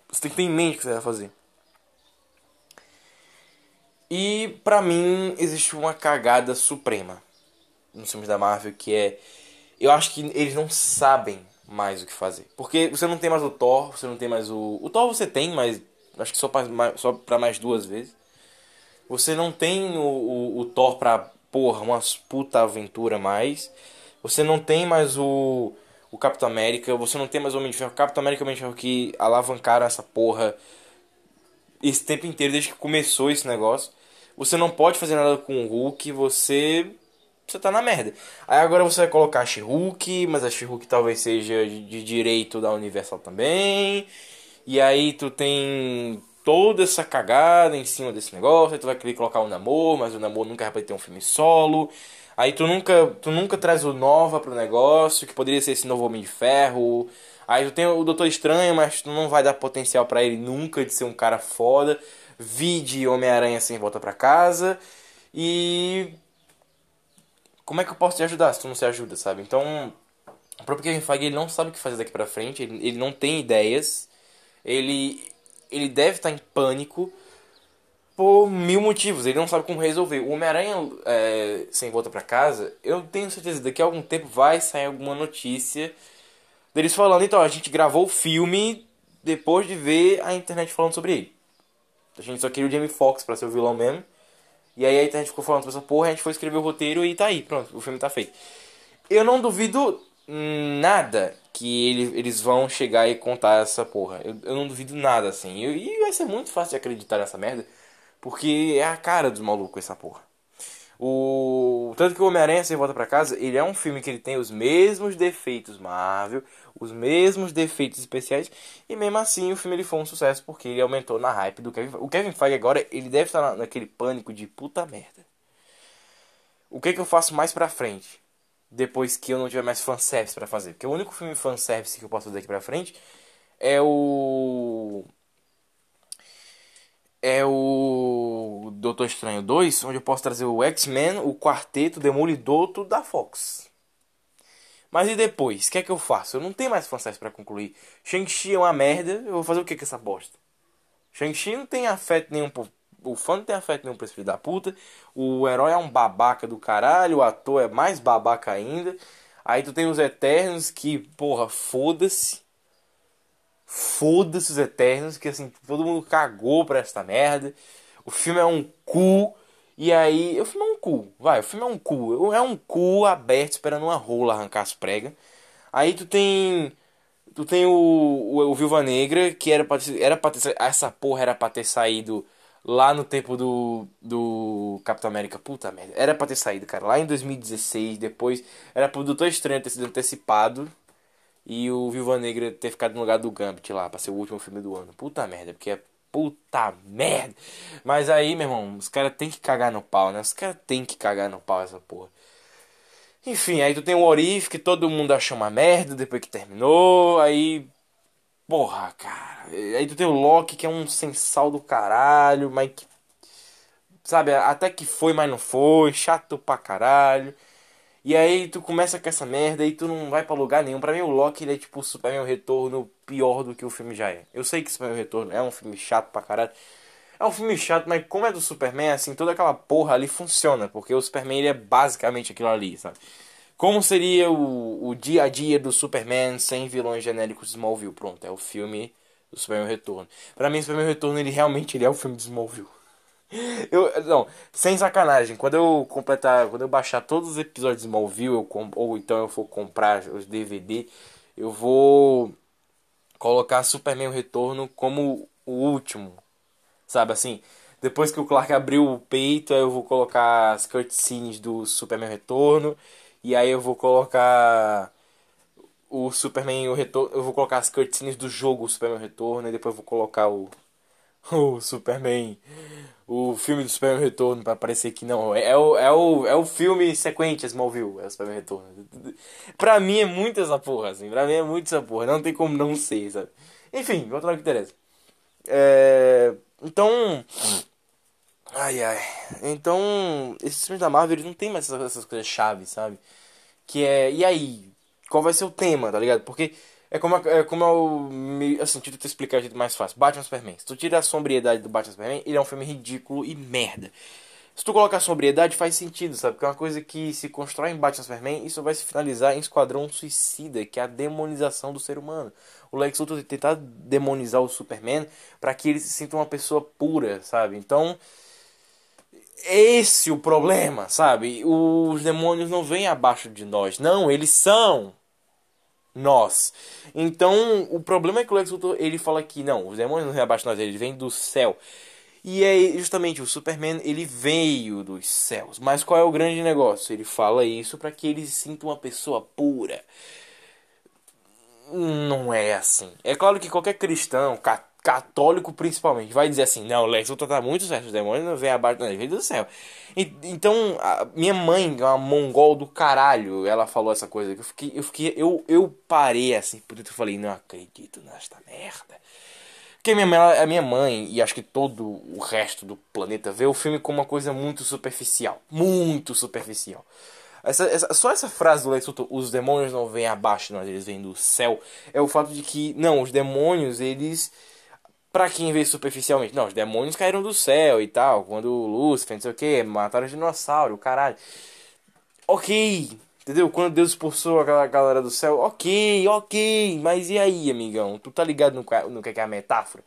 você tem que ter em mente o que você vai fazer. E pra mim existe uma cagada suprema nos filmes da Marvel que é eu acho que eles não sabem mais o que fazer. Porque você não tem mais o Thor, você não tem mais o o Thor você tem, mas acho que só para só para mais duas vezes. Você não tem o, o, o Thor pra porra, umas puta aventura mais. Você não tem mais o, o Capitão América, você não tem mais o Homem de Ferro. Capitão América e o Homem de Ferro que alavancaram essa porra esse tempo inteiro, desde que começou esse negócio. Você não pode fazer nada com o Hulk, você. Você tá na merda. Aí agora você vai colocar a She-Hulk, mas a She-Hulk talvez seja de, de direito da Universal também. E aí tu tem toda essa cagada em cima desse negócio. Aí tu vai querer colocar o Namor, mas o Namor nunca vai ter um filme solo. Aí tu nunca, tu nunca traz o Nova pro negócio, que poderia ser esse novo Homem de Ferro. Aí tu tem o Doutor Estranho, mas tu não vai dar potencial para ele nunca de ser um cara foda. Vide Homem-Aranha sem volta para casa. E. Como é que eu posso te ajudar se tu não se ajuda, sabe? Então. O próprio Kevin Feige ele não sabe o que fazer daqui pra frente, ele, ele não tem ideias, ele, ele deve estar em pânico por mil motivos, ele não sabe como resolver. O Homem-Aranha é, sem volta para casa, eu tenho certeza daqui a algum tempo vai sair alguma notícia deles falando, então, a gente gravou o filme depois de ver a internet falando sobre ele. A gente só queria o Jamie Foxx pra ser o vilão mesmo. E aí a internet ficou falando sobre essa porra, a gente foi escrever o roteiro e tá aí, pronto, o filme tá feito. Eu não duvido nada que ele, eles vão chegar e contar essa porra. Eu, eu não duvido nada, assim. Eu, e vai ser muito fácil de acreditar nessa merda, porque é a cara dos malucos essa porra. O tanto que o Homem-Aranha Sem Volta para Casa, ele é um filme que ele tem os mesmos defeitos Marvel, os mesmos defeitos especiais e mesmo assim o filme ele foi um sucesso porque ele aumentou na hype do Kevin. O Kevin Feige agora, ele deve estar naquele pânico de puta merda. O que que eu faço mais pra frente? Depois que eu não tiver mais fanservice para fazer. Porque o único filme fanservice que eu posso fazer aqui pra frente é o é o Doutor Estranho 2, onde eu posso trazer o X-Men, o Quarteto, o Demolidor, tudo da Fox. Mas e depois? O que é que eu faço? Eu não tenho mais fanservice para concluir. Shang-Chi é uma merda, eu vou fazer o que com essa bosta? Shang-Chi não tem afeto nenhum por... O fã não tem afeto nenhum pra esse filho da puta. O herói é um babaca do caralho, o ator é mais babaca ainda. Aí tu tem os Eternos que, porra, foda-se. Foda-se os Eternos, que assim, todo mundo cagou pra esta merda. O filme é um cu. E aí, o filme é um cu, vai, o filme é um cu. É um cu aberto esperando uma rola arrancar as pregas. Aí tu tem. Tu tem o, o, o Viúva Negra, que era pra, era pra ter. Essa porra era pra ter saído lá no tempo do, do Capitão América. Puta merda. Era pra ter saído, cara. Lá em 2016, depois. Era pro Doutor Estranho ter sido antecipado. E o Viúva Negra ter ficado no lugar do Gambit lá, pra ser o último filme do ano. Puta merda, porque é puta merda. Mas aí, meu irmão, os caras tem que cagar no pau, né? Os caras tem que cagar no pau essa porra. Enfim, aí tu tem o Orif, que todo mundo achou uma merda depois que terminou. Aí. Porra, cara. Aí tu tem o Loki, que é um sensal do caralho, mas que. Sabe, até que foi, mas não foi. Chato pra caralho. E aí tu começa com essa merda e tu não vai pra lugar nenhum. Pra mim o Loki ele é tipo o Superman Retorno pior do que o filme já é. Eu sei que Superman Retorno é um filme chato pra caralho. É um filme chato, mas como é do Superman, assim, toda aquela porra ali funciona. Porque o Superman ele é basicamente aquilo ali, sabe? Como seria o, o dia a dia do Superman sem vilões genéricos de Smallville? Pronto, é o filme do Superman Retorno. Pra mim, o Superman Retorno ele realmente ele é o filme de Smallville. Eu, não, sem sacanagem, quando eu completar, quando eu baixar todos os episódios de Smallville, eu ou então eu for comprar os DVD, eu vou colocar Superman Retorno como o último. Sabe assim? Depois que o Clark abriu o peito, eu vou colocar as cutscenes do Superman Retorno. E aí eu vou colocar o Superman o Retorno. Eu vou colocar as cutscenes do jogo Superman Retorno. E depois eu vou colocar o, o Superman o filme do Superman Retorno para parecer que não. É, é, o, é, o, é o filme sequente Smallville, é o Superman Retorno. Pra mim é muito essa porra, assim. Pra mim é muito essa porra. Não tem como não ser, sabe? Enfim, voltando ao que interessa. É, então. Ai ai. Então. Esses filmes da Marvel eles não tem mais essas, essas coisas chaves, sabe? Que é. E aí? Qual vai ser o tema, tá ligado? Porque é como, é como eu. Assim, deixa eu te explicar de jeito mais fácil. Batman Superman. Se tu tira a sombriedade do Batman Superman, ele é um filme ridículo e merda. Se tu colocar sobriedade, faz sentido, sabe? Porque é uma coisa que se constrói em Batman Superman, isso vai se finalizar em Esquadrão Suicida, que é a demonização do ser humano. O Lex Luthor tentar demonizar o Superman para que ele se sinta uma pessoa pura, sabe? Então, esse o problema, sabe? Os demônios não vêm abaixo de nós, não, eles são nós. Então, o problema é que o Lex Luthor, ele fala que não, os demônios não vêm abaixo de nós, eles vêm do céu. E é justamente o Superman, ele veio dos céus. Mas qual é o grande negócio? Ele fala isso para que ele se sinta uma pessoa pura. Não é assim. É claro que qualquer cristão, católico principalmente, vai dizer assim: não, Lex tá muito certo, os demônios não vêm abaixo, não, ele do céu. E, então, minha mãe, uma mongol do caralho, ela falou essa coisa. Eu fiquei, eu fiquei, eu, eu parei assim, por dentro eu falei: não acredito nesta merda. Porque minha mãe, a minha mãe, e acho que todo o resto do planeta, vê o filme como uma coisa muito superficial. Muito superficial. Essa, essa, só essa frase do Lex os demônios não vêm abaixo, nós eles vêm do céu, é o fato de que, não, os demônios, eles. Pra quem vê superficialmente, não, os demônios caíram do céu e tal, quando Lúcifer, não sei o que, mataram o dinossauro, caralho. Ok, Entendeu? Quando Deus expulsou aquela galera do céu, ok, ok, mas e aí, amigão? Tu tá ligado no, no que é a metáfora?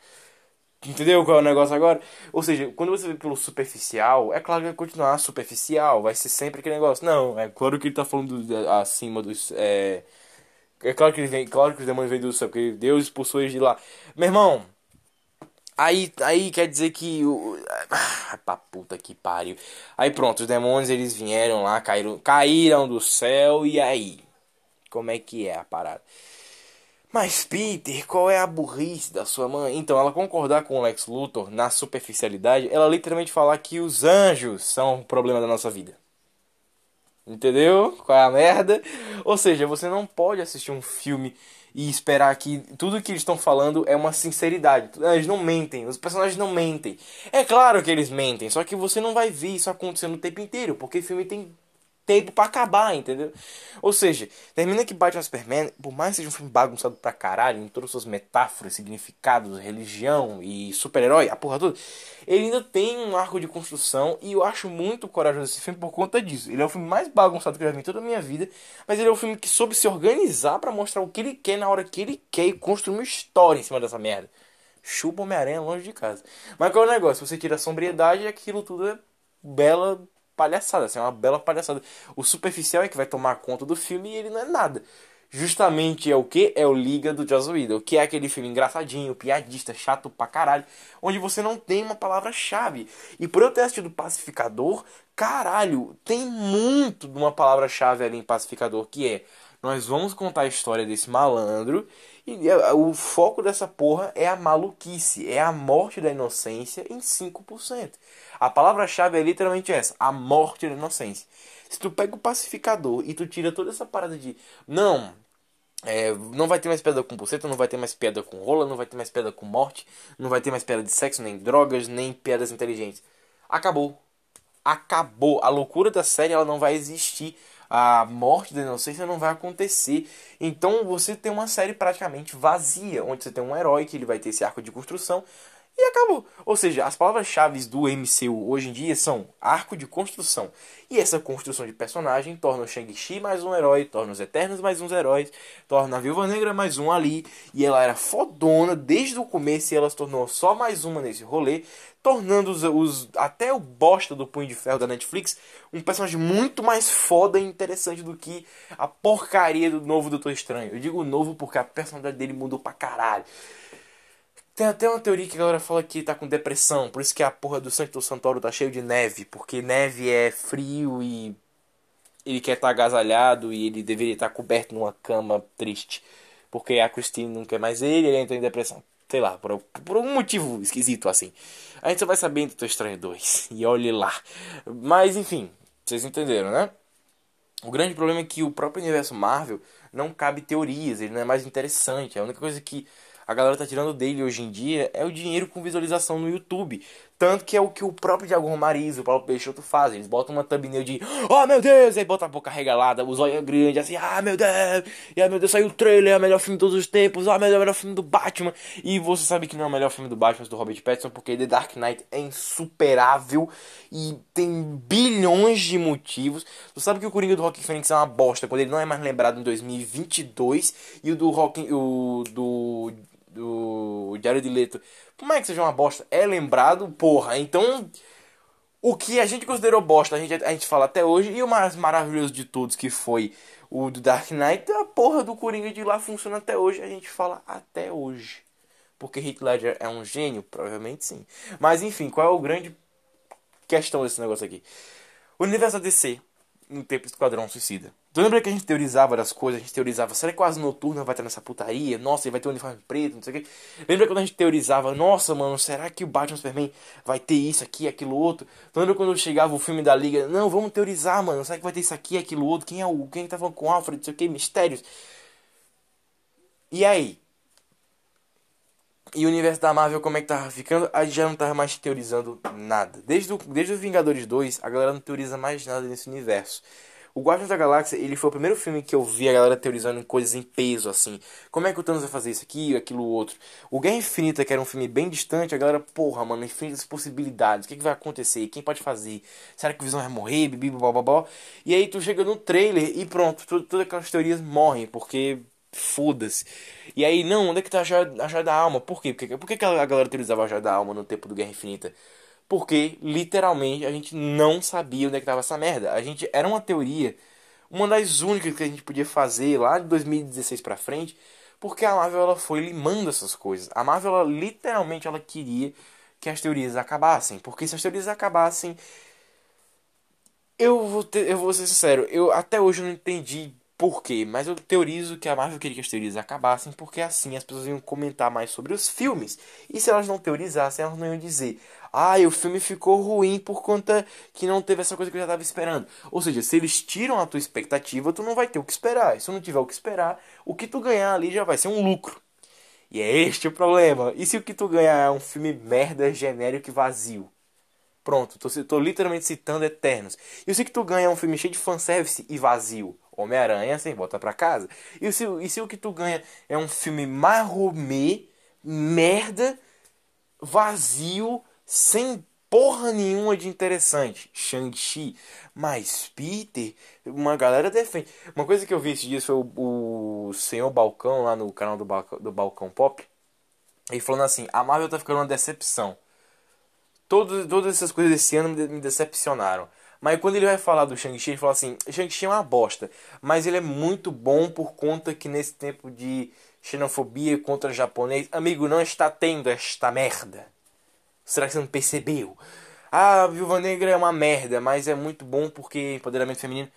Entendeu qual é o negócio agora? Ou seja, quando você vê pelo superficial, é claro que vai continuar superficial, vai ser sempre aquele negócio. Não, é claro que ele tá falando do, acima dos. É, é claro que ele vem, claro que os demônios vêm do céu, porque Deus expulsou eles de lá. Meu irmão, Aí, aí quer dizer que o. Ah, pra puta que pariu. Aí pronto, os demônios eles vieram lá, caíram, caíram do céu, e aí? Como é que é a parada? Mas Peter, qual é a burrice da sua mãe? Então, ela concordar com o Lex Luthor na superficialidade, ela literalmente falar que os anjos são o problema da nossa vida. Entendeu? Qual é a merda? Ou seja, você não pode assistir um filme e esperar que tudo que eles estão falando é uma sinceridade. Eles não mentem, os personagens não mentem. É claro que eles mentem, só que você não vai ver isso acontecendo o tempo inteiro, porque o filme tem tempo para acabar, entendeu? Ou seja, termina que Batman Superman, por mais que seja um filme bagunçado pra caralho, em todas as suas metáforas, significados, religião e super-herói, a porra toda, ele ainda tem um arco de construção e eu acho muito corajoso esse filme por conta disso. Ele é o filme mais bagunçado que eu já vi em toda a minha vida, mas ele é um filme que soube se organizar para mostrar o que ele quer na hora que ele quer e construir uma história em cima dessa merda. Chupa Homem-Aranha longe de casa. Mas qual é o negócio? Você tira a sobriedade e aquilo tudo é bela palhaçada, assim, é uma bela palhaçada. O superficial é que vai tomar conta do filme e ele não é nada. Justamente é o que? É o Liga do Joss Whedon, que é aquele filme engraçadinho, piadista, chato pra caralho, onde você não tem uma palavra-chave. E por eu ter assistido Pacificador, caralho, tem muito de uma palavra-chave ali em Pacificador, que é nós vamos contar a história desse malandro e é, o foco dessa porra é a maluquice, é a morte da inocência em 5%. A palavra-chave é literalmente essa: a morte da inocência. Se tu pega o pacificador e tu tira toda essa parada de não, é, não vai ter mais pedra com buceta, não vai ter mais pedra com rola, não vai ter mais pedra com morte, não vai ter mais pedra de sexo, nem drogas, nem pedras inteligentes. Acabou. Acabou. A loucura da série ela não vai existir. A morte da inocência não vai acontecer. Então você tem uma série praticamente vazia, onde você tem um herói que ele vai ter esse arco de construção, e acabou. Ou seja, as palavras-chave do MCU hoje em dia são arco de construção. E essa construção de personagem torna o Shang-Chi mais um herói, torna os Eternos mais uns heróis, torna a Viúva Negra mais um ali. E ela era fodona desde o começo e ela se tornou só mais uma nesse rolê, tornando os, os até o bosta do Punho de Ferro da Netflix um personagem muito mais foda e interessante do que a porcaria do novo Doutor Estranho. Eu digo novo porque a personalidade dele mudou pra caralho. Tem até uma teoria que a galera fala que tá com depressão, por isso que a porra do Santo Santoro tá cheio de neve, porque neve é frio e ele quer estar tá agasalhado e ele deveria estar tá coberto numa cama triste, porque a Christine não quer mais ele, ele entra em depressão. Sei lá, por, por um motivo esquisito assim. A gente só vai saber em Doutor Estranho 2, e olhe lá. Mas enfim, vocês entenderam, né? O grande problema é que o próprio universo Marvel não cabe teorias, ele não é mais interessante. A única coisa que a galera tá tirando dele hoje em dia é o dinheiro com visualização no YouTube. Tanto que é o que o próprio Diago Romariz, o próprio Peixoto fazem. Eles botam uma thumbnail de Oh meu Deus! Aí bota a boca regalada, os olhos grandes, assim, ah meu Deus! E ah meu Deus, saiu o trailer, é o melhor filme de todos os tempos, ah meu Deus, é o melhor filme do Batman. E você sabe que não é o melhor filme do Batman do Robert Pattinson, porque The Dark Knight é insuperável e tem bilhões de motivos. Você sabe que o Coringa do Rock Phoenix é uma bosta quando ele não é mais lembrado em 2022 e o do Rock, o do do Jared Leto, por mais que seja uma bosta, é lembrado, porra. Então, O que a gente considerou bosta, a gente, a gente fala até hoje, e o mais maravilhoso de todos, que foi o do Dark Knight, a porra do Coringa de lá funciona até hoje, a gente fala até hoje. Porque Heath Ledger é um gênio? Provavelmente sim. Mas enfim, qual é o grande questão desse negócio aqui? O universo DC, no tempo do Esquadrão Suicida. Tu lembra que a gente teorizava das coisas? A gente teorizava, será que o Asa Noturna vai estar nessa putaria? Nossa, ele vai ter um uniforme preto, não sei o quê. Lembra quando a gente teorizava, nossa, mano, será que o Batman Superman vai ter isso aqui, aquilo outro? Lembra quando chegava o filme da Liga? Não, vamos teorizar, mano, será que vai ter isso aqui, aquilo outro? Quem é o. Quem tá falando com o Alfred, não sei o quê, mistérios. E aí? E o universo da Marvel, como é que tava ficando? A gente já não tava mais teorizando nada. Desde, o, desde os Vingadores 2, a galera não teoriza mais nada nesse universo. O Guardiões da Galáxia, ele foi o primeiro filme que eu vi a galera teorizando coisas em peso, assim. Como é que o Thanos vai fazer isso aqui, aquilo, outro. O Guerra Infinita, que era um filme bem distante, a galera, porra, mano, infinitas possibilidades. O que, que vai acontecer? Quem pode fazer? Será que o Visão vai morrer? Bibi, blá, blá, blá. E aí tu chega no trailer e pronto, todas aquelas teorias morrem, porque foda-se. E aí, não, onde é que tá a joia, a joia da alma? Por quê? Por, que a galera utilizava a joia da alma no tempo do Guerra Infinita? Porque, literalmente, a gente não sabia onde é que tava essa merda. A gente, era uma teoria, uma das únicas que a gente podia fazer lá de 2016 pra frente, porque a Marvel, ela foi limando essas coisas. A Marvel, ela, literalmente, ela queria que as teorias acabassem. Porque se as teorias acabassem... Eu vou, ter, eu vou ser sincero, eu até hoje não entendi por quê? Mas eu teorizo que a Marvel queria que as teorias acabassem porque assim as pessoas iam comentar mais sobre os filmes. E se elas não teorizassem, elas não iam dizer: "Ah, o filme ficou ruim por conta que não teve essa coisa que eu já estava esperando". Ou seja, se eles tiram a tua expectativa, tu não vai ter o que esperar. E se não tiver o que esperar, o que tu ganhar ali já vai ser um lucro. E é este o problema. E se o que tu ganhar é um filme merda, genérico e vazio? Pronto, tô, tô literalmente citando Eternos. E se o que tu ganha é um filme cheio de fanservice e vazio? Homem-Aranha sem volta para casa. E se, e se o que tu ganha é um filme marromê, merda, vazio, sem porra nenhuma de interessante. Shang-Chi. Mas Peter, uma galera defende. Uma coisa que eu vi esses dias foi o, o Senhor Balcão lá no canal do Balcão, do Balcão Pop. Ele falando assim: a Marvel tá ficando uma decepção. Todas essas coisas desse ano me decepcionaram. Mas quando ele vai falar do Shang-Chi, ele fala assim: Shang-Chi é uma bosta, mas ele é muito bom por conta que nesse tempo de xenofobia contra japonês, amigo, não está tendo esta merda. Será que você não percebeu? Ah, Viúva Negra é uma merda, mas é muito bom porque empoderamento feminino.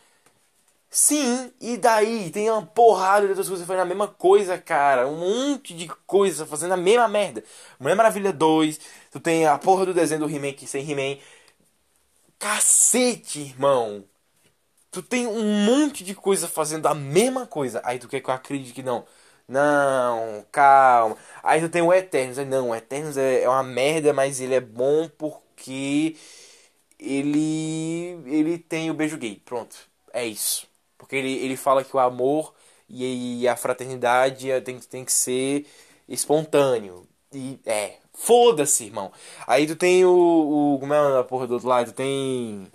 Sim, e daí? Tem uma porrada de outras coisas fazendo a mesma coisa, cara. Um monte de coisa fazendo a mesma merda. Mulher Maravilha 2, tu tem a porra do desenho do He-Man sem He-Man. Cacete, irmão. Tu tem um monte de coisa fazendo a mesma coisa. Aí tu quer que eu acredite que não. Não, calma. Aí tu tem o Eternos. Não, o Eternos é, é uma merda, mas ele é bom porque ele ele tem o beijo gay. Pronto. É isso. Porque ele, ele fala que o amor e a fraternidade tem, tem que ser espontâneo. E é, Foda-se, irmão. Aí tu tem o, o. Como é a porra do outro lado? Tu tem.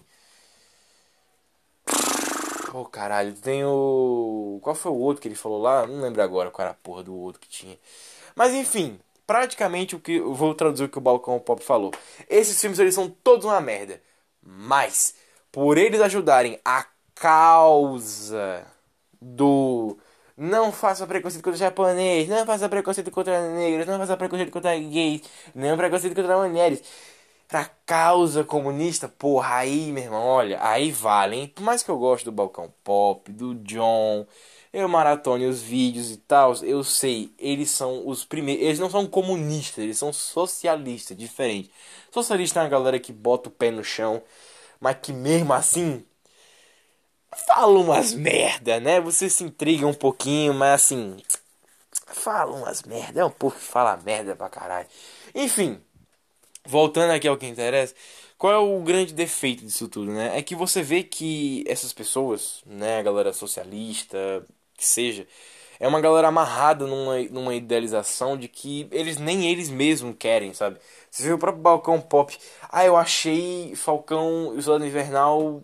Oh caralho, tem o. Qual foi o outro que ele falou lá? Não lembro agora qual era a porra do outro que tinha. Mas enfim, praticamente o que. Eu vou traduzir o que o Balcão Pop falou. Esses filmes eles são todos uma merda. Mas, por eles ajudarem a causa do não faça preconceito contra japonês, não faça preconceito contra negros, não faça preconceito contra gays, não preconceito contra mulheres. Pra causa comunista, porra, aí, meu irmão, olha, aí vale, hein? Por mais que eu goste do Balcão Pop, do John, eu maratone os vídeos e tal, eu sei, eles são os primeiros, eles não são comunistas, eles são socialistas, diferente. Socialista é uma galera que bota o pé no chão, mas que mesmo assim fala umas merda, né? Você se intriga um pouquinho, mas assim. Fala umas merda. É um povo que fala merda pra caralho. Enfim, voltando aqui ao que interessa. Qual é o grande defeito disso tudo, né? É que você vê que essas pessoas, né, a galera socialista, que seja, é uma galera amarrada numa, numa idealização de que eles nem eles mesmos querem, sabe? Você vê o próprio Balcão Pop. Ah, eu achei Falcão e o Soldado Invernal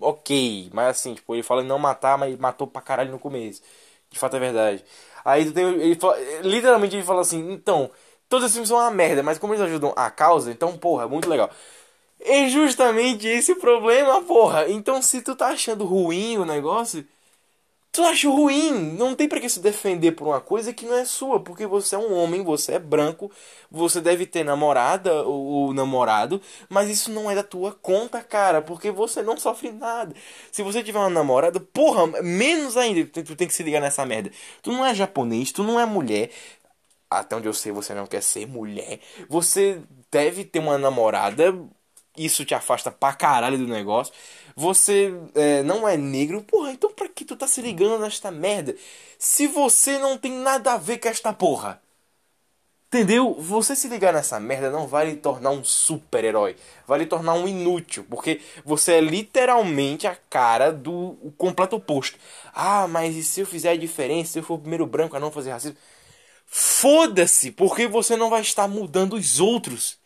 ok. Mas assim, tipo, ele fala em não matar, mas matou pra caralho no começo. De fato é verdade. Aí tem, ele fala, literalmente ele fala assim, então, todos esses filmes são uma merda, mas como eles ajudam a causa, então, porra, é muito legal. É justamente esse o problema, porra. Então, se tu tá achando ruim o negócio, tu acha ruim. Não tem pra que se defender por uma coisa que não é sua, porque você é um homem, você é branco, você deve ter namorada ou namorado, mas isso não é da tua conta, cara, porque você não sofre nada. Se você tiver uma namorada, porra, menos ainda, tu tem que se ligar nessa merda. Tu não é japonês, tu não é mulher. Até onde eu sei, você não quer ser mulher. Você deve ter uma namorada isso te afasta pra caralho do negócio. Você é, não é negro, porra, então pra que tu tá se ligando nesta merda? Se você não tem nada a ver com esta porra. Entendeu? Você se ligar nessa merda não vai lhe tornar um super-herói. Vai lhe tornar um inútil. Porque você é literalmente a cara do completo oposto. Ah, mas e se eu fizer a diferença? Se eu for o primeiro branco a não fazer racismo? Foda-se! Porque você não vai estar mudando os outros.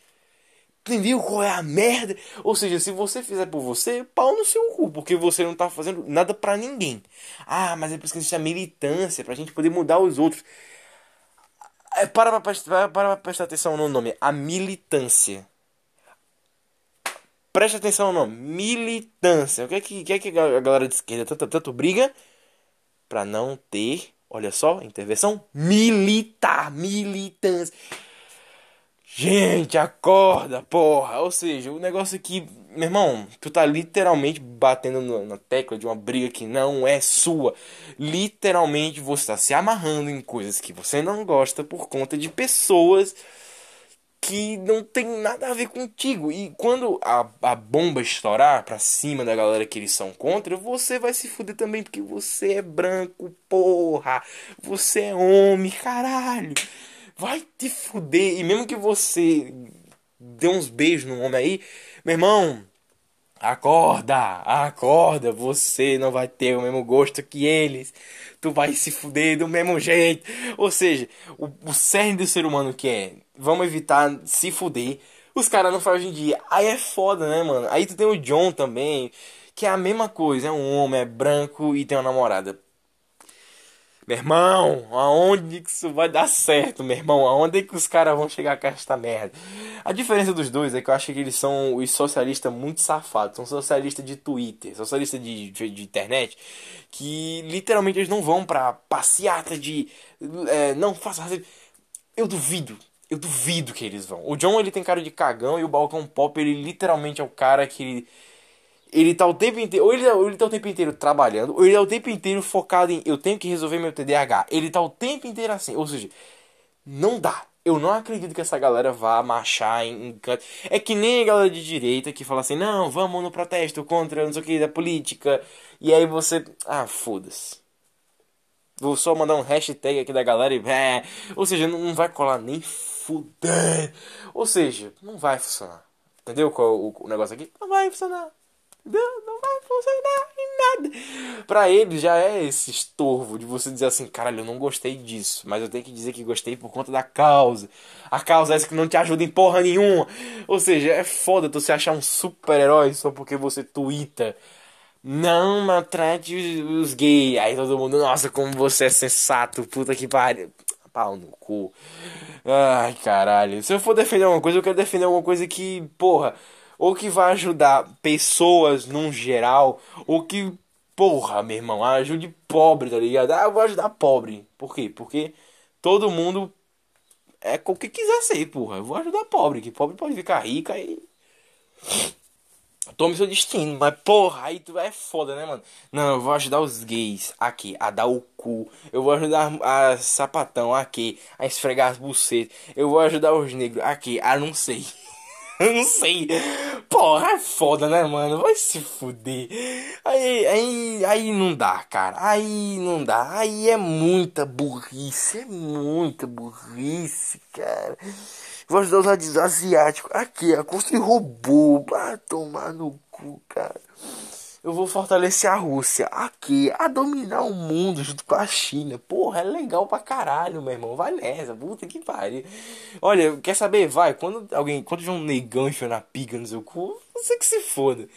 Entendeu qual é a merda? Ou seja, se você fizer por você, pau no seu cu, porque você não tá fazendo nada para ninguém. Ah, mas é por isso que existe a militância, pra gente poder mudar os outros. É, para pra, para pra prestar atenção no nome, a militância. Preste atenção no nome, militância. O que é que, que, é que a galera de esquerda tanto, tanto briga? Pra não ter, olha só, intervenção militar, militância. Gente, acorda, porra. Ou seja, o negócio aqui, meu irmão, tu tá literalmente batendo na tecla de uma briga que não é sua. Literalmente você tá se amarrando em coisas que você não gosta por conta de pessoas que não tem nada a ver contigo. E quando a, a bomba estourar pra cima da galera que eles são contra, você vai se fuder também, porque você é branco, porra. Você é homem, caralho. Vai te fuder. E mesmo que você dê uns beijos no homem aí, meu irmão, acorda, acorda. Você não vai ter o mesmo gosto que eles. Tu vai se fuder do mesmo jeito. Ou seja, o, o cerne do ser humano que é, vamos evitar se fuder. Os caras não fazem hoje em dia. Aí é foda, né, mano? Aí tu tem o John também, que é a mesma coisa. É um homem, é branco e tem uma namorada. Meu irmão, aonde que isso vai dar certo, meu irmão? Aonde que os caras vão chegar com esta merda? A diferença dos dois é que eu acho que eles são os socialistas muito safados. São socialistas de Twitter, socialistas de, de, de internet, que literalmente eles não vão pra passeata de. É, não faça. Eu duvido. Eu duvido que eles vão. O John ele tem cara de cagão e o Balcão Pop ele literalmente é o cara que. Ele, ele tá o tempo inteiro. Ou ele, ou ele tá o tempo inteiro trabalhando, ou ele tá o tempo inteiro focado em eu tenho que resolver meu TDAH. Ele tá o tempo inteiro assim. Ou seja, não dá. Eu não acredito que essa galera vá marchar em, em canto. É que nem a galera de direita que fala assim, não, vamos no protesto contra não sei o que da política. E aí você. Ah, foda-se. Vou só mandar um hashtag aqui da galera e. É. Ou seja, não vai colar nem fuder. Ou seja, não vai funcionar. Entendeu qual o, o negócio aqui? Não vai funcionar. Não, não vai funcionar em nada. Pra ele já é esse estorvo de você dizer assim, caralho, eu não gostei disso, mas eu tenho que dizer que gostei por conta da causa. A causa é essa que não te ajuda em porra nenhuma. Ou seja, é foda tu se achar um super-herói só porque você twitta. Não maltrate os gays. Aí todo mundo, nossa, como você é sensato, puta que pariu. Pau no cu. Ai, caralho. Se eu for defender alguma coisa, eu quero defender alguma coisa que, porra ou que vai ajudar pessoas num geral, ou que, porra, meu irmão, ajude pobre, tá ligado? Ah, eu vou ajudar pobre. Por quê? Porque todo mundo é o que quiser ser, porra. Eu vou ajudar pobre, que pobre pode ficar rica e. Tome seu destino, mas porra, aí tu é foda, né, mano? Não, eu vou ajudar os gays aqui a dar o cu. Eu vou ajudar a sapatão aqui a esfregar as bucetas. Eu vou ajudar os negros aqui a não sei. Eu não sei. Porra, é foda, né, mano? Vai se fuder. Aí, aí, aí não dá, cara. Aí não dá. Aí é muita burrice. É muita burrice, cara. Vou ajudar os asiáticos. Aqui, a construir robô. Vai tomar no cu, cara eu vou fortalecer a Rússia aqui, a dominar o mundo junto com a China. Porra, é legal pra caralho, meu irmão. Vai nessa, puta que pariu. Olha, quer saber? Vai, quando alguém, quando tiver um negão enfiando a pica no seu cu, você que se foda.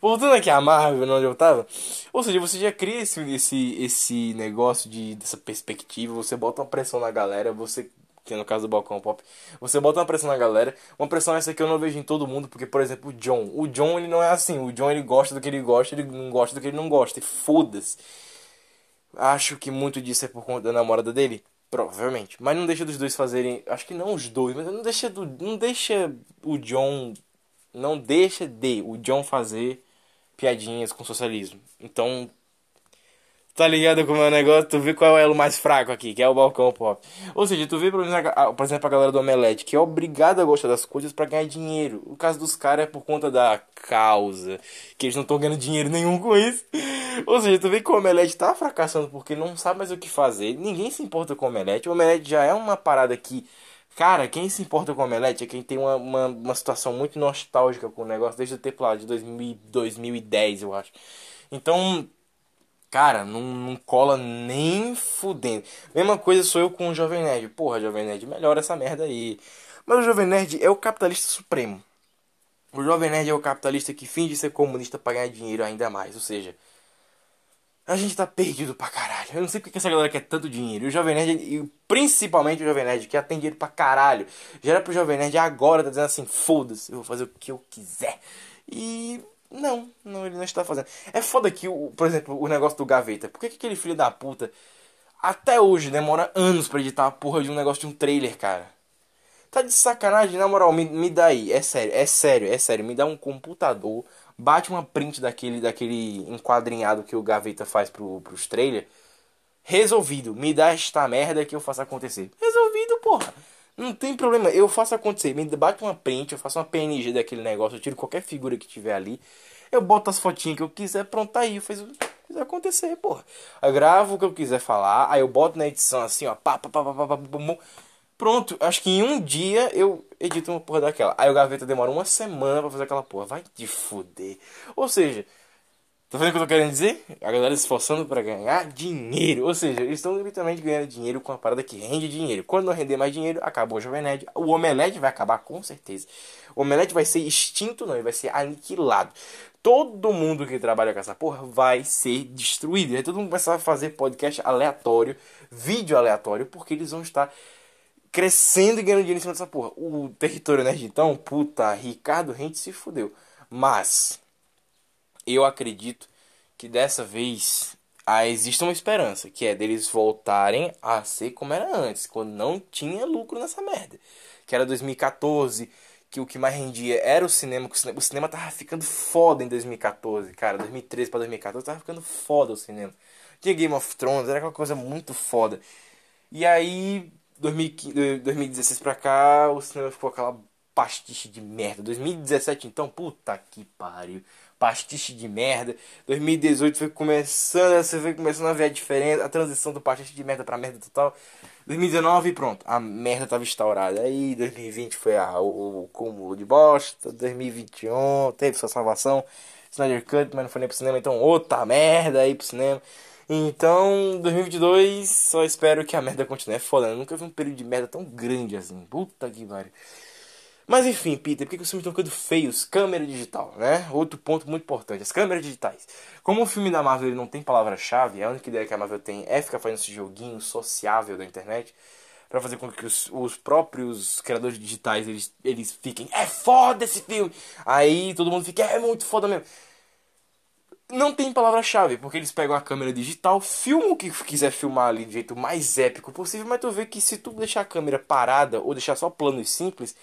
Voltando aqui a Marvel, onde eu tava. Ou seja, você já cria esse, esse, esse negócio de, dessa perspectiva, você bota uma pressão na galera, você que no caso do balcão pop, você bota uma pressão na galera, uma pressão essa que eu não vejo em todo mundo, porque, por exemplo, o John, o John ele não é assim, o John ele gosta do que ele gosta, ele não gosta do que ele não gosta, e foda-se. Acho que muito disso é por conta da namorada dele, provavelmente, mas não deixa dos dois fazerem, acho que não os dois, mas não deixa do, não deixa o John, não deixa de o John fazer piadinhas com socialismo. Então, Tá ligado como é o negócio? Tu vê qual é o elo mais fraco aqui, que é o balcão pop. Ou seja, tu vê, por exemplo, a galera do Omelete, que é obrigada a gostar das coisas para ganhar dinheiro. O caso dos caras é por conta da causa, que eles não estão ganhando dinheiro nenhum com isso. Ou seja, tu vê que o Omelete tá fracassando porque não sabe mais o que fazer. Ninguém se importa com o Omelete. O Omelete já é uma parada que. Cara, quem se importa com o Omelete é quem tem uma, uma, uma situação muito nostálgica com o negócio desde o tempo lá de 2000, 2010, eu acho. Então, Cara, não, não cola nem fudendo. Mesma coisa sou eu com o Jovem Nerd. Porra, Jovem Nerd, melhora essa merda aí. Mas o Jovem Nerd é o capitalista supremo. O Jovem Nerd é o capitalista que finge ser comunista pra ganhar dinheiro ainda mais. Ou seja, a gente tá perdido pra caralho. Eu não sei porque essa galera quer tanto dinheiro. E o Jovem Nerd, e principalmente o Jovem Nerd, que tem dinheiro pra caralho. Já era pro Jovem Nerd agora, tá dizendo assim: foda-se, eu vou fazer o que eu quiser. E não, não, ele não está fazendo. É foda que, o, por exemplo, o negócio do Gaveta. Por que, que aquele filho da puta até hoje demora anos pra editar a porra de um negócio de um trailer, cara? Tá de sacanagem, na moral, me, me dá aí. É sério, é sério, é sério. Me dá um computador, bate uma print daquele, daquele enquadrinhado que o Gaveta faz pro, pros trailers. Resolvido. Me dá esta merda que eu faço acontecer. Resolvido, porra. Não tem problema, eu faço acontecer. Me bate uma print, eu faço uma PNG daquele negócio, eu tiro qualquer figura que tiver ali. Eu boto as fotinhas que eu quiser, pronto, tá aí. Eu fiz, fiz acontecer, porra. Eu gravo o que eu quiser falar, aí eu boto na edição assim, ó. Pá, pá, pá, pá, pá, pá, Pronto, acho que em um dia eu edito uma porra daquela. Aí o gaveta demora uma semana pra fazer aquela porra. Vai te fuder. Ou seja, Tá vendo o que eu tô querendo dizer? A galera se esforçando para ganhar dinheiro. Ou seja, eles estão literalmente ganhando dinheiro com a parada que rende dinheiro. Quando não render mais dinheiro, acabou o Jovem Nerd. O Omelete vai acabar com certeza. O Omelete vai ser extinto, não, ele vai ser aniquilado. Todo mundo que trabalha com essa porra vai ser destruído. Aí todo mundo começar a fazer podcast aleatório, vídeo aleatório, porque eles vão estar crescendo e ganhando dinheiro em cima dessa porra. O território nerd, então, puta, Ricardo Rente se fudeu. Mas eu acredito que dessa vez ah, existe uma esperança, que é deles voltarem a ser como era antes, quando não tinha lucro nessa merda. Que era 2014, que o que mais rendia era o cinema, que o cinema, o cinema tava ficando foda em 2014, cara, 2013 para 2014 tava ficando foda o cinema. Tinha Game of Thrones, era aquela coisa muito foda. E aí, 2015, 2016 pra cá, o cinema ficou aquela pastiche de merda. 2017 então, puta que pariu pastiche de merda. 2018 foi começando, você foi começando a ver a diferença, a transição do pastiche de merda pra merda total. 2019, pronto, a merda tava instaurada. Aí 2020 foi a, o, o cúmulo de bosta. 2021 teve sua salvação. Snyder Cut, mas não foi nem pro cinema, então outra merda aí pro cinema. Então, 2022, só espero que a merda continue. É foda, eu nunca vi um período de merda tão grande assim. Puta que pariu. Mas enfim, Peter, por que, os filmes estão ficando feios? Câmera digital, né? Outro ponto muito importante, as câmeras digitais. Como o filme da Marvel não tem palavra-chave, a única ideia que a Marvel tem é ficar fazendo esse joguinho sociável da internet para fazer com que os, os, próprios criadores digitais eles, eles fiquem é foda esse filme. Aí todo mundo fica é muito foda mesmo. Não tem palavra-chave, porque eles pegam a câmera digital, filmam o que quiser filmar ali do jeito mais épico possível, mas tu vê que se tu deixar a câmera parada ou deixar só planos simples,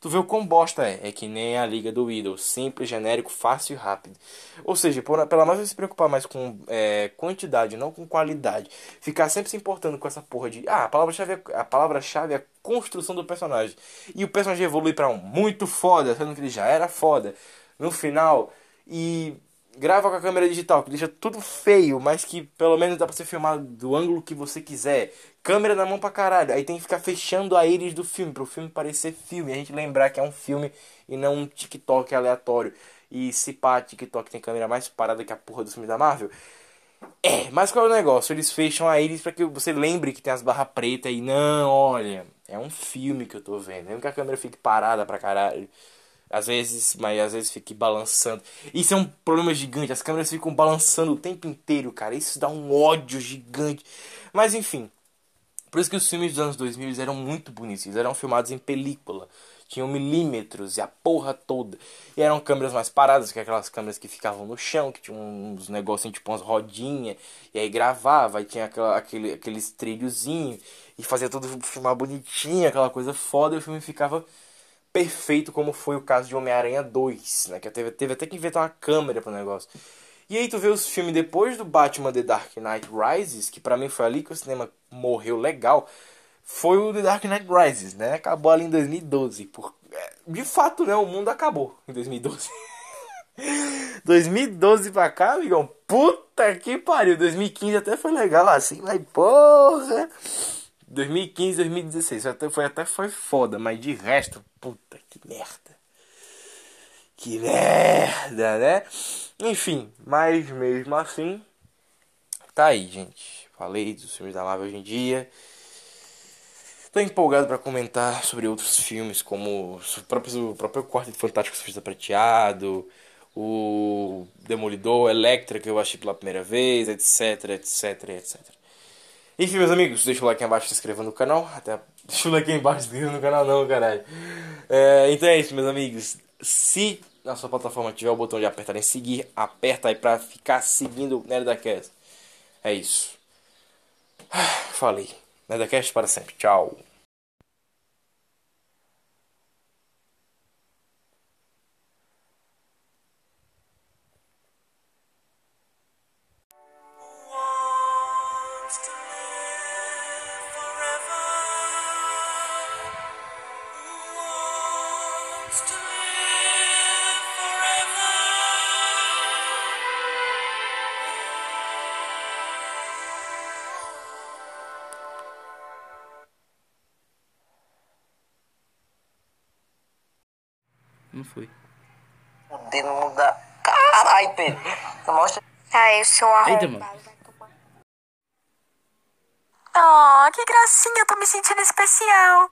Tu vê o quão bosta é. É que nem a liga do Widow. Simples, genérico, fácil e rápido. Ou seja, por, pela mais se preocupar mais com é, quantidade, não com qualidade. Ficar sempre se importando com essa porra de. Ah, a palavra-chave é, a palavra-chave é a construção do personagem. E o personagem evolui para um muito foda, sendo que ele já era foda. No final. E grava com a câmera digital, que deixa tudo feio, mas que pelo menos dá pra você filmar do ângulo que você quiser. Câmera na mão pra caralho. Aí tem que ficar fechando a íris do filme, pro filme parecer filme. A gente lembrar que é um filme e não um TikTok aleatório. E se pá, TikTok tem câmera mais parada que a porra do filme da Marvel. É, mas qual é o negócio? Eles fecham a íris para que você lembre que tem as barras pretas e não, olha, é um filme que eu tô vendo. Mesmo que a câmera fique parada pra caralho. Às vezes, mas às vezes fique balançando. Isso é um problema gigante. As câmeras ficam balançando o tempo inteiro, cara. Isso dá um ódio gigante. Mas enfim. Por isso que os filmes dos anos 2000 eles eram muito bonitos, eles eram filmados em película. Tinham milímetros e a porra toda. E eram câmeras mais paradas, que aquelas câmeras que ficavam no chão, que tinham uns negocinhos tipo umas rodinhas. E aí gravava, e tinha aquela, aquele, aqueles trilhozinhos. E fazia tudo filmar bonitinho, aquela coisa foda. E o filme ficava perfeito, como foi o caso de Homem-Aranha 2, né? Que teve, teve até que inventar uma câmera pro negócio. E aí tu vê os filmes depois do Batman The Dark Knight Rises, que para mim foi ali que o cinema morreu legal, foi o The Dark Knight Rises, né? Acabou ali em 2012. Por... É, de fato, né? O mundo acabou em 2012. 2012 pra cá, amigão. Puta que pariu. 2015 até foi legal assim, mas porra. 2015, 2016 foi até, foi até foi foda, mas de resto, puta que merda. Que merda, né? Enfim, mas mesmo assim, tá aí, gente. Falei dos filmes da Marvel hoje em dia. Tô empolgado para comentar sobre outros filmes, como o próprio, o próprio Quarto de Fantástico Surfista Prateado, o Demolidor, Electra, que eu achei pela primeira vez, etc, etc, etc. Enfim, meus amigos, deixa o like embaixo, se inscreva no canal. Até deixa o like embaixo, se inscreva no canal não, caralho. É, então é isso, meus amigos. Se na sua plataforma tiver o botão de apertar em seguir, aperta aí pra ficar seguindo o Nerdcast. É isso. Falei. Nerdcast para sempre. Tchau.
Ai, o seu
Eita, mano.
Oh, que gracinha, eu tô me sentindo especial.